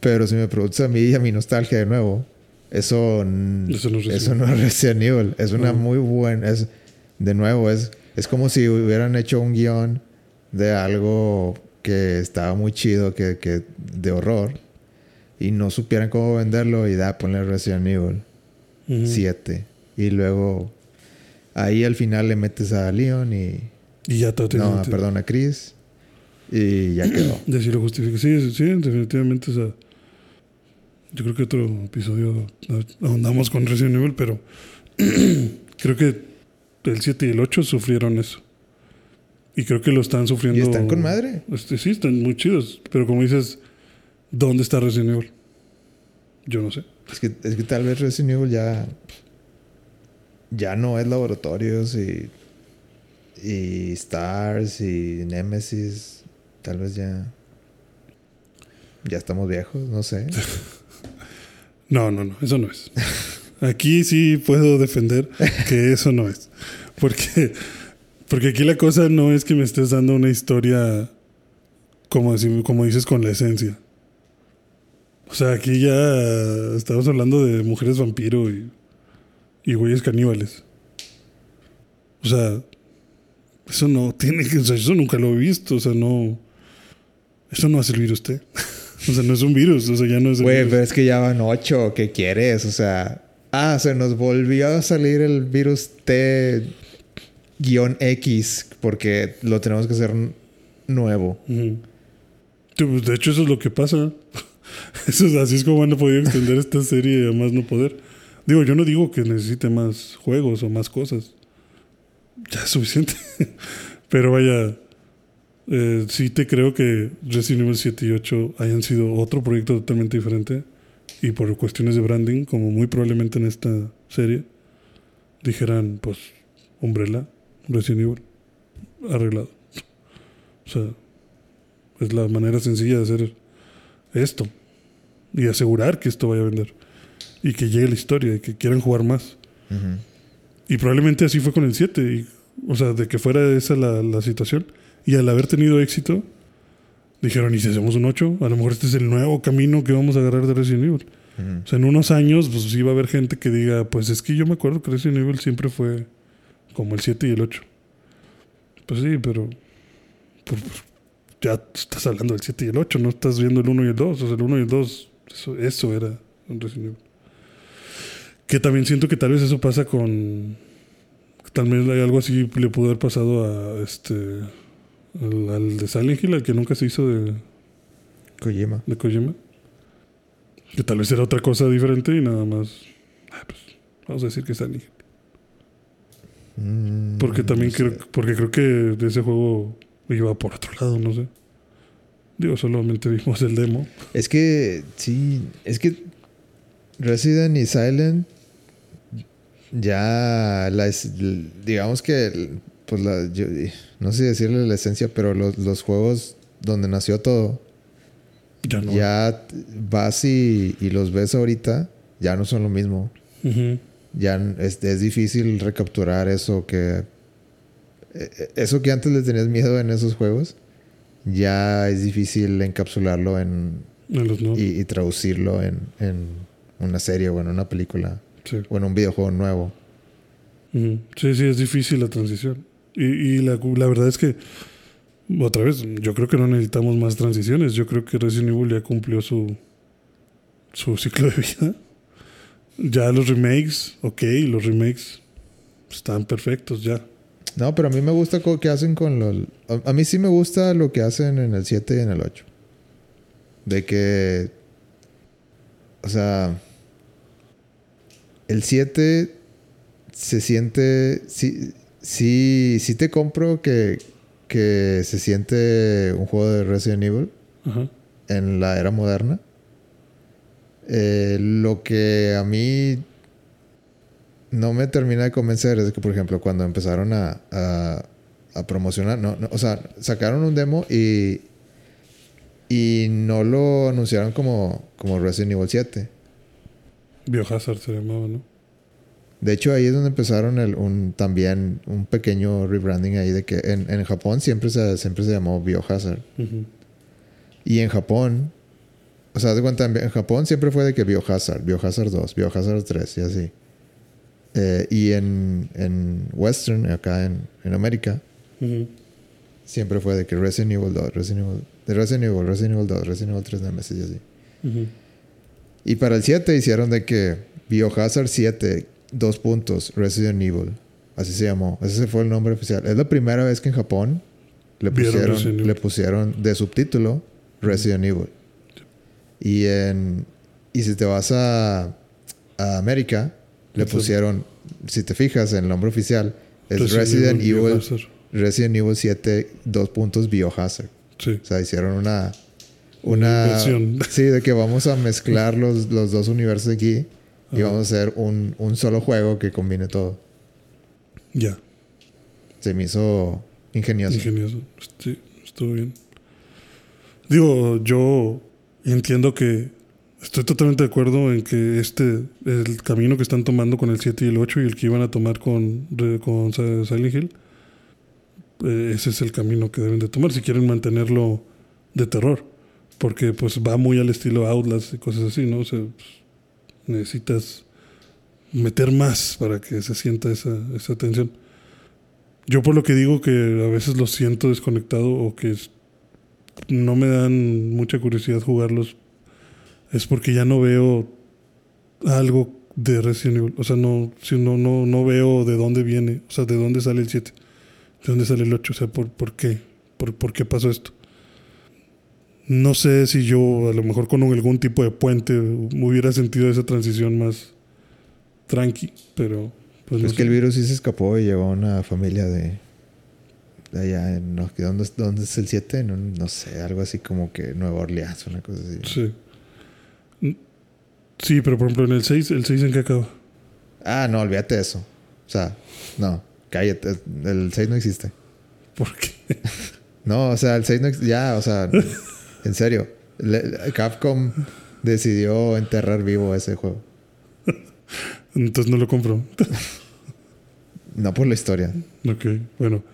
Pero si me preguntas a mí y a mi nostalgia de nuevo, Eso, Eso no es Resident eso no es Resident Evil. Es una muy buena. Es, de nuevo, es, es como si hubieran hecho un guion de algo que estaba muy chido, que, que de horror, y no supieran cómo venderlo y da, ponle Resident Evil Ujú. 7. Y luego ahí al final le metes a Leon y. Y ya todo tiene No, perdón, a Chris. Y ya quedó. Y así lo justifica. Sí, sí, definitivamente. O sea, yo creo que otro episodio ahondamos con Resident Evil, pero creo que el 7 y el 8 sufrieron eso. Y creo que lo están sufriendo. Y están con madre. Este, sí, están muy chidos. Pero como dices, ¿dónde está Resident Evil? Yo no sé. Es que, es que tal vez Resident Evil ya. Ya no es laboratorios y. Y Stars y Nemesis. Tal vez ya. Ya estamos viejos, no sé. No, no, no, eso no es. Aquí sí puedo defender que eso no es. Porque, porque aquí la cosa no es que me estés dando una historia, como, como dices, con la esencia. O sea, aquí ya estamos hablando de mujeres vampiro y, y güeyes caníbales. O sea, eso no tiene que, o sea, eso nunca lo he visto, o sea, no, eso no hace el virus T. O sea, no es un virus, o sea, ya no es el Güey, pero es que ya van ocho. ¿Qué quieres? O sea. Ah, se nos volvió a salir el virus T-X porque lo tenemos que hacer nuevo. De hecho, eso es lo que pasa. Eso es, así es como han podido extender esta serie a más no poder. Digo, yo no digo que necesite más juegos o más cosas. Ya es suficiente. Pero vaya, eh, sí te creo que Resident Evil 7 y 8 hayan sido otro proyecto totalmente diferente. Y por cuestiones de branding, como muy probablemente en esta serie, dijeran, pues, Umbrella, Resident Evil, arreglado. O sea, es la manera sencilla de hacer esto y asegurar que esto vaya a vender y que llegue la historia y que quieran jugar más. Y probablemente así fue con el 7, y, o sea, de que fuera esa la, la situación. Y al haber tenido éxito, dijeron, ¿y si hacemos un 8? A lo mejor este es el nuevo camino que vamos a agarrar de Resident Evil. Ujú. O sea, en unos años, pues sí va a haber gente que diga, pues es que yo me acuerdo que Resident Evil siempre fue como el 7 y el 8. Pues sí, pero por- por- ya estás hablando del 7 y el 8, no estás viendo el 1 y el 2. O sea, el 1 y el 2, eso, eso era un Resident Evil. Que también siento que tal vez eso pasa con... Tal vez hay algo así le pudo haber pasado a este... Al, al de Silent Hill, al que nunca se hizo de, Kojima. de Kojima. Que tal vez era otra cosa diferente y nada más. ah, pues, vamos a decir que es Silent Hill. Mm, Porque también no creo, sé. porque creo que de ese juego iba por otro lado, no sé. Digo, solamente vimos el demo. Es que, sí, es que Resident y Silent ya, digamos que, pues la, yo- no sé decirle la esencia, pero los, los juegos donde nació todo, Ya no. ya vas y, y los ves ahorita, ya no son lo mismo. Ujú. Ya es, es difícil recapturar eso que, eh, eso que antes le tenías miedo en esos juegos, ya es difícil encapsularlo en, En los y, y traducirlo en, en una serie o en una película Sí. o en un videojuego nuevo. Sí, sí, es difícil la transición. Y, y la, la verdad es que, otra vez, yo creo que no necesitamos más transiciones. Yo creo que Resident Evil ya cumplió su, su ciclo de vida. Ya los remakes, ok, los remakes están perfectos ya. No, pero a mí me gusta lo que hacen con los... A, a mí sí me gusta lo que hacen en el 7 y en el 8. De que... O sea... El 7 se siente... Sí, sí, sí te compro que, que se siente un juego de Resident Evil. Ajá. en la era moderna. Eh, lo que a mí no me termina de convencer es que, por ejemplo, cuando empezaron a, a, a promocionar, no, no, o sea, sacaron un demo y, y no lo anunciaron como, como Resident Evil 7. Biohazard se llamaba, ¿no? De hecho, ahí es donde empezaron el, un, también un pequeño rebranding ahí de que en, en Japón siempre se, siempre se llamó Biohazard. Y en Japón O sea, de cuenta, en Japón siempre fue de que Biohazard, Biohazard 2, Biohazard 3 y así. Eh, y en, en Western, acá en, en América, siempre fue de que Resident Evil 2, Resident Evil, de Resident Evil, Resident Evil 2, Resident Evil 3 Nemesis y así. Y para el 7 hicieron de que Biohazard 7, dos puntos, Resident Evil. Así se llamó. Ese fue el nombre oficial. Es la primera vez que en Japón le pusieron, le pusieron de subtítulo Resident Evil. Y en y si te vas a, a América, le pusieron, si te fijas en el nombre oficial, es Resident Resident, Evil Biohazard. Resident Evil 7, dos puntos Biohazard. Sí. O sea, hicieron una. Una. Inversión. Sí, de que vamos a mezclar los, los dos universos aquí y Ajá. vamos a hacer un, un solo juego que combine todo. Ya. Se me hizo ingenioso. Ingenioso. Sí, estuvo bien. Digo, yo entiendo que estoy totalmente de acuerdo en que este, el camino que están tomando con el 7 y el 8 y el que iban a tomar con, con Silent Hill, eh, ese es el camino que deben de tomar si quieren mantenerlo de terror. Porque pues va muy al estilo Outlast y cosas así, ¿no? O sea, pues, necesitas meter más para que se sienta esa, esa tensión. Yo por lo que digo que a veces los siento desconectado o que no me dan mucha curiosidad jugarlos es porque ya no veo algo de Resident Evil. O sea, no, si no, no, no veo de dónde viene, o sea, de dónde sale el 7, de dónde sale el 8, o sea, por, por qué, por, por qué pasó esto. No sé si yo a lo mejor con algún tipo de puente me hubiera sentido esa transición más tranqui, pero pues no es sé. que el virus sí se escapó y llegó a una familia de. Allá en. no, ¿dónde, es- ¿Dónde es el 7? No, no sé, algo así como que Nueva Orleans, una cosa así. Sí. Mm, Sí, pero por ejemplo en el 6, ¿el 6 en qué acaba? Ah, no, olvídate de eso. O sea, no, cállate. El 6 no existe. ¿Por qué? No, o sea, el 6 no ex- Ya, o sea, en serio. Capcom decidió enterrar vivo ese juego. Entonces no lo compro. No por la historia. ok, bueno,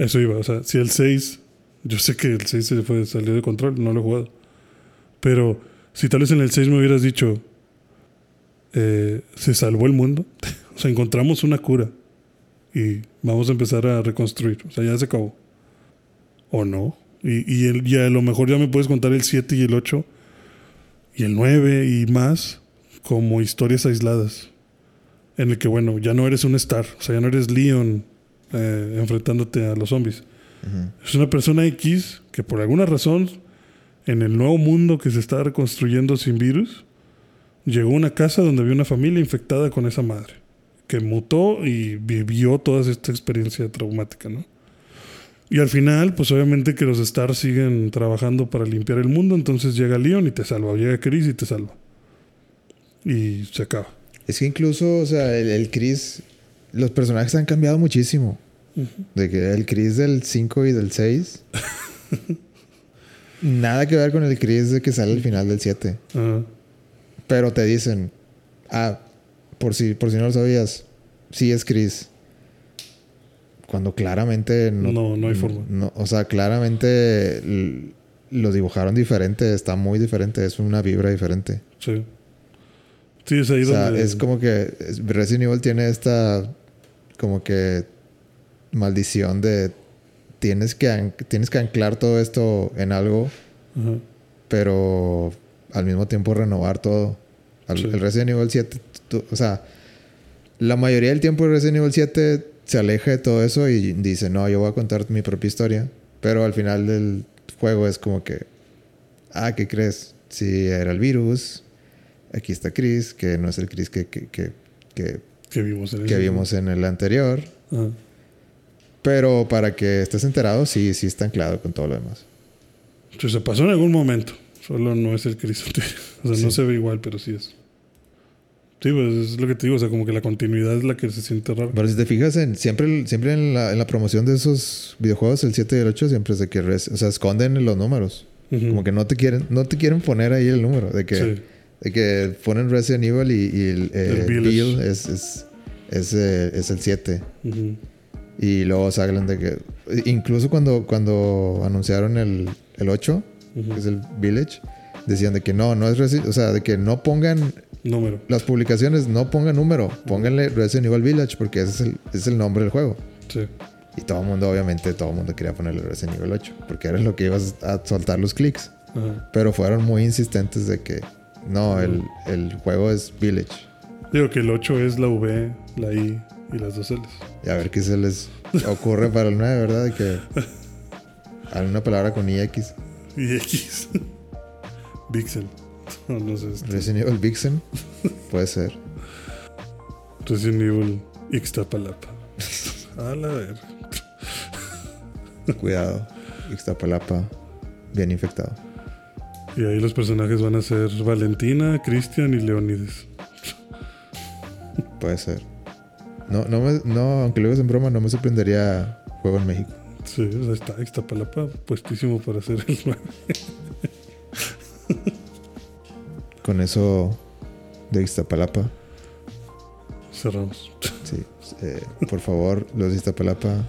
eso iba. O sea, si el 6, yo sé que el 6 se fue, salió de control, no lo he jugado. Pero si tal vez en el 6 me hubieras dicho, eh, se salvó el mundo, o sea, encontramos una cura y vamos a empezar a reconstruir. O sea, ya se acabó. ¿O no? Y, y, el- y a lo mejor ya me puedes contar el 7 y el 8 y el 9 y más como historias aisladas. En el que, bueno, ya no eres un star, o sea, ya no eres Leon eh, enfrentándote a los zombies. Es una persona X que por alguna razón, en el nuevo mundo que se está reconstruyendo sin virus, llegó a una casa donde había una familia infectada con esa madre, que mutó y vivió toda esta experiencia traumática, ¿no? Y al final, pues obviamente que los Stars siguen trabajando para limpiar el mundo, entonces llega Leon y te salva, o llega Chris y te salva. Y se acaba. Es que incluso, o sea, el, el Chris, los personajes han cambiado muchísimo. De que el Chris del 5 y del 6. nada que ver con el Chris de que sale al final del 7. Ajá. Pero te dicen, ah, por si, por si no lo sabías, sí es Chris. Cuando claramente no. No, no hay forma. no, o sea, claramente lo dibujaron diferente, está muy diferente, es una vibra diferente. Sí. Sí, es ahí O sea, donde... es como que es- Resident Evil tiene esta como que maldición de tienes que tienes que anclar todo esto en algo, pero al mismo tiempo renovar todo. Al- Sí. El Resident Evil 7, tú- o sea, la mayoría del tiempo el Resident Evil 7 se aleja de todo eso y dice, "No, yo voy a contar mi propia historia", pero al final del juego es como que ah, ¿qué crees? Si era el virus, aquí está Chris, que no es el Chris que, que, que, que, Que vimos en el que vimos en el anterior. Ajá. Pero para que estés enterado, sí, sí está anclado con todo lo demás. Sí, se pasó en algún momento. Solo no es el anterior. O sea, no Sí. se ve igual, pero sí es. Sí, pues es lo que te digo. O sea, como que la continuidad es la que se siente raro. Pero si te fijas, en, siempre, siempre en, la, en la promoción de esos videojuegos, el 7 y el 8, siempre es de que res- o sea, esconden los números. Ujú. Como que no te quieren, no te quieren poner ahí el número. De que, Sí. De que ponen Resident Evil y, y el, eh, El Village. Bill es, es, es, eh, es el 7. Ujú. Y luego se hablan de que. Incluso cuando, cuando anunciaron el, el 8, Ujú. que es el Village, decían de que no, no es Resident o sea, de que no pongan Número. las publicaciones, no pongan número, pónganle Resident Evil Village porque ese es el, es el nombre del juego. Sí. Y todo el mundo, obviamente, todo el mundo quería ponerle Resident Evil 8 porque era lo que ibas a soltar los clics. Ajá. Pero fueron muy insistentes de que no, el, el juego es Village. Digo que el 8 es la V, la I y las dos L's. Y a ver qué se les ocurre para el 9, ¿verdad? De que alguna palabra con IX. Y X. Vixen. No, no sé. este, Resident Evil Vixen. Puede ser. Resident Evil Ixtapalapa. A la ver. Cuidado. Ixtapalapa. Bien infectado. Y ahí los personajes van a ser Valentina, Cristian y Leonides. Puede ser. No, no, me- no, aunque lo digas en broma, no me sorprendería juego en México. Sí, o sea, está Ixtapalapa puestísimo para hacer el 9. Con eso de Ixtapalapa. Cerramos. Sí. eh, por favor, los de Iztapalapa,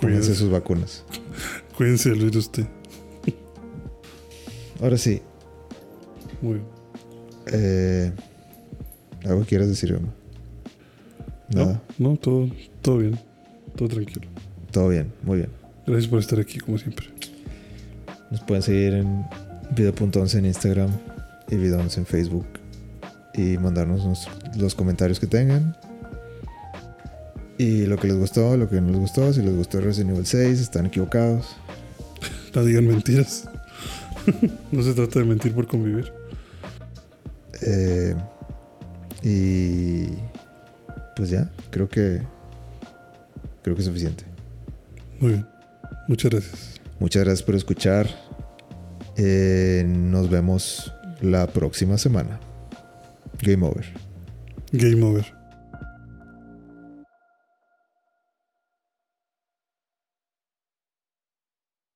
Cuídense, sus vacunas. cuídense virus usted. Ahora sí. Muy bien. eh, ¿Algo quieres decir? Nada. No, no, todo, todo bien. Todo tranquilo. Todo bien, muy bien. Gracias por estar aquí, como siempre. Nos pueden seguir en video.11 en Instagram y video11 en Facebook y mandarnos nos- los comentarios que tengan. Y lo que les gustó, lo que no les gustó, si les gustó Resident Evil 6, están equivocados. No digan mentiras. no se trata de mentir por convivir. Eh, y pues ya, creo que creo que es suficiente. Muy bien. Muchas gracias. Muchas gracias por escuchar. Eh, nos vemos la próxima semana. Game over. Game over.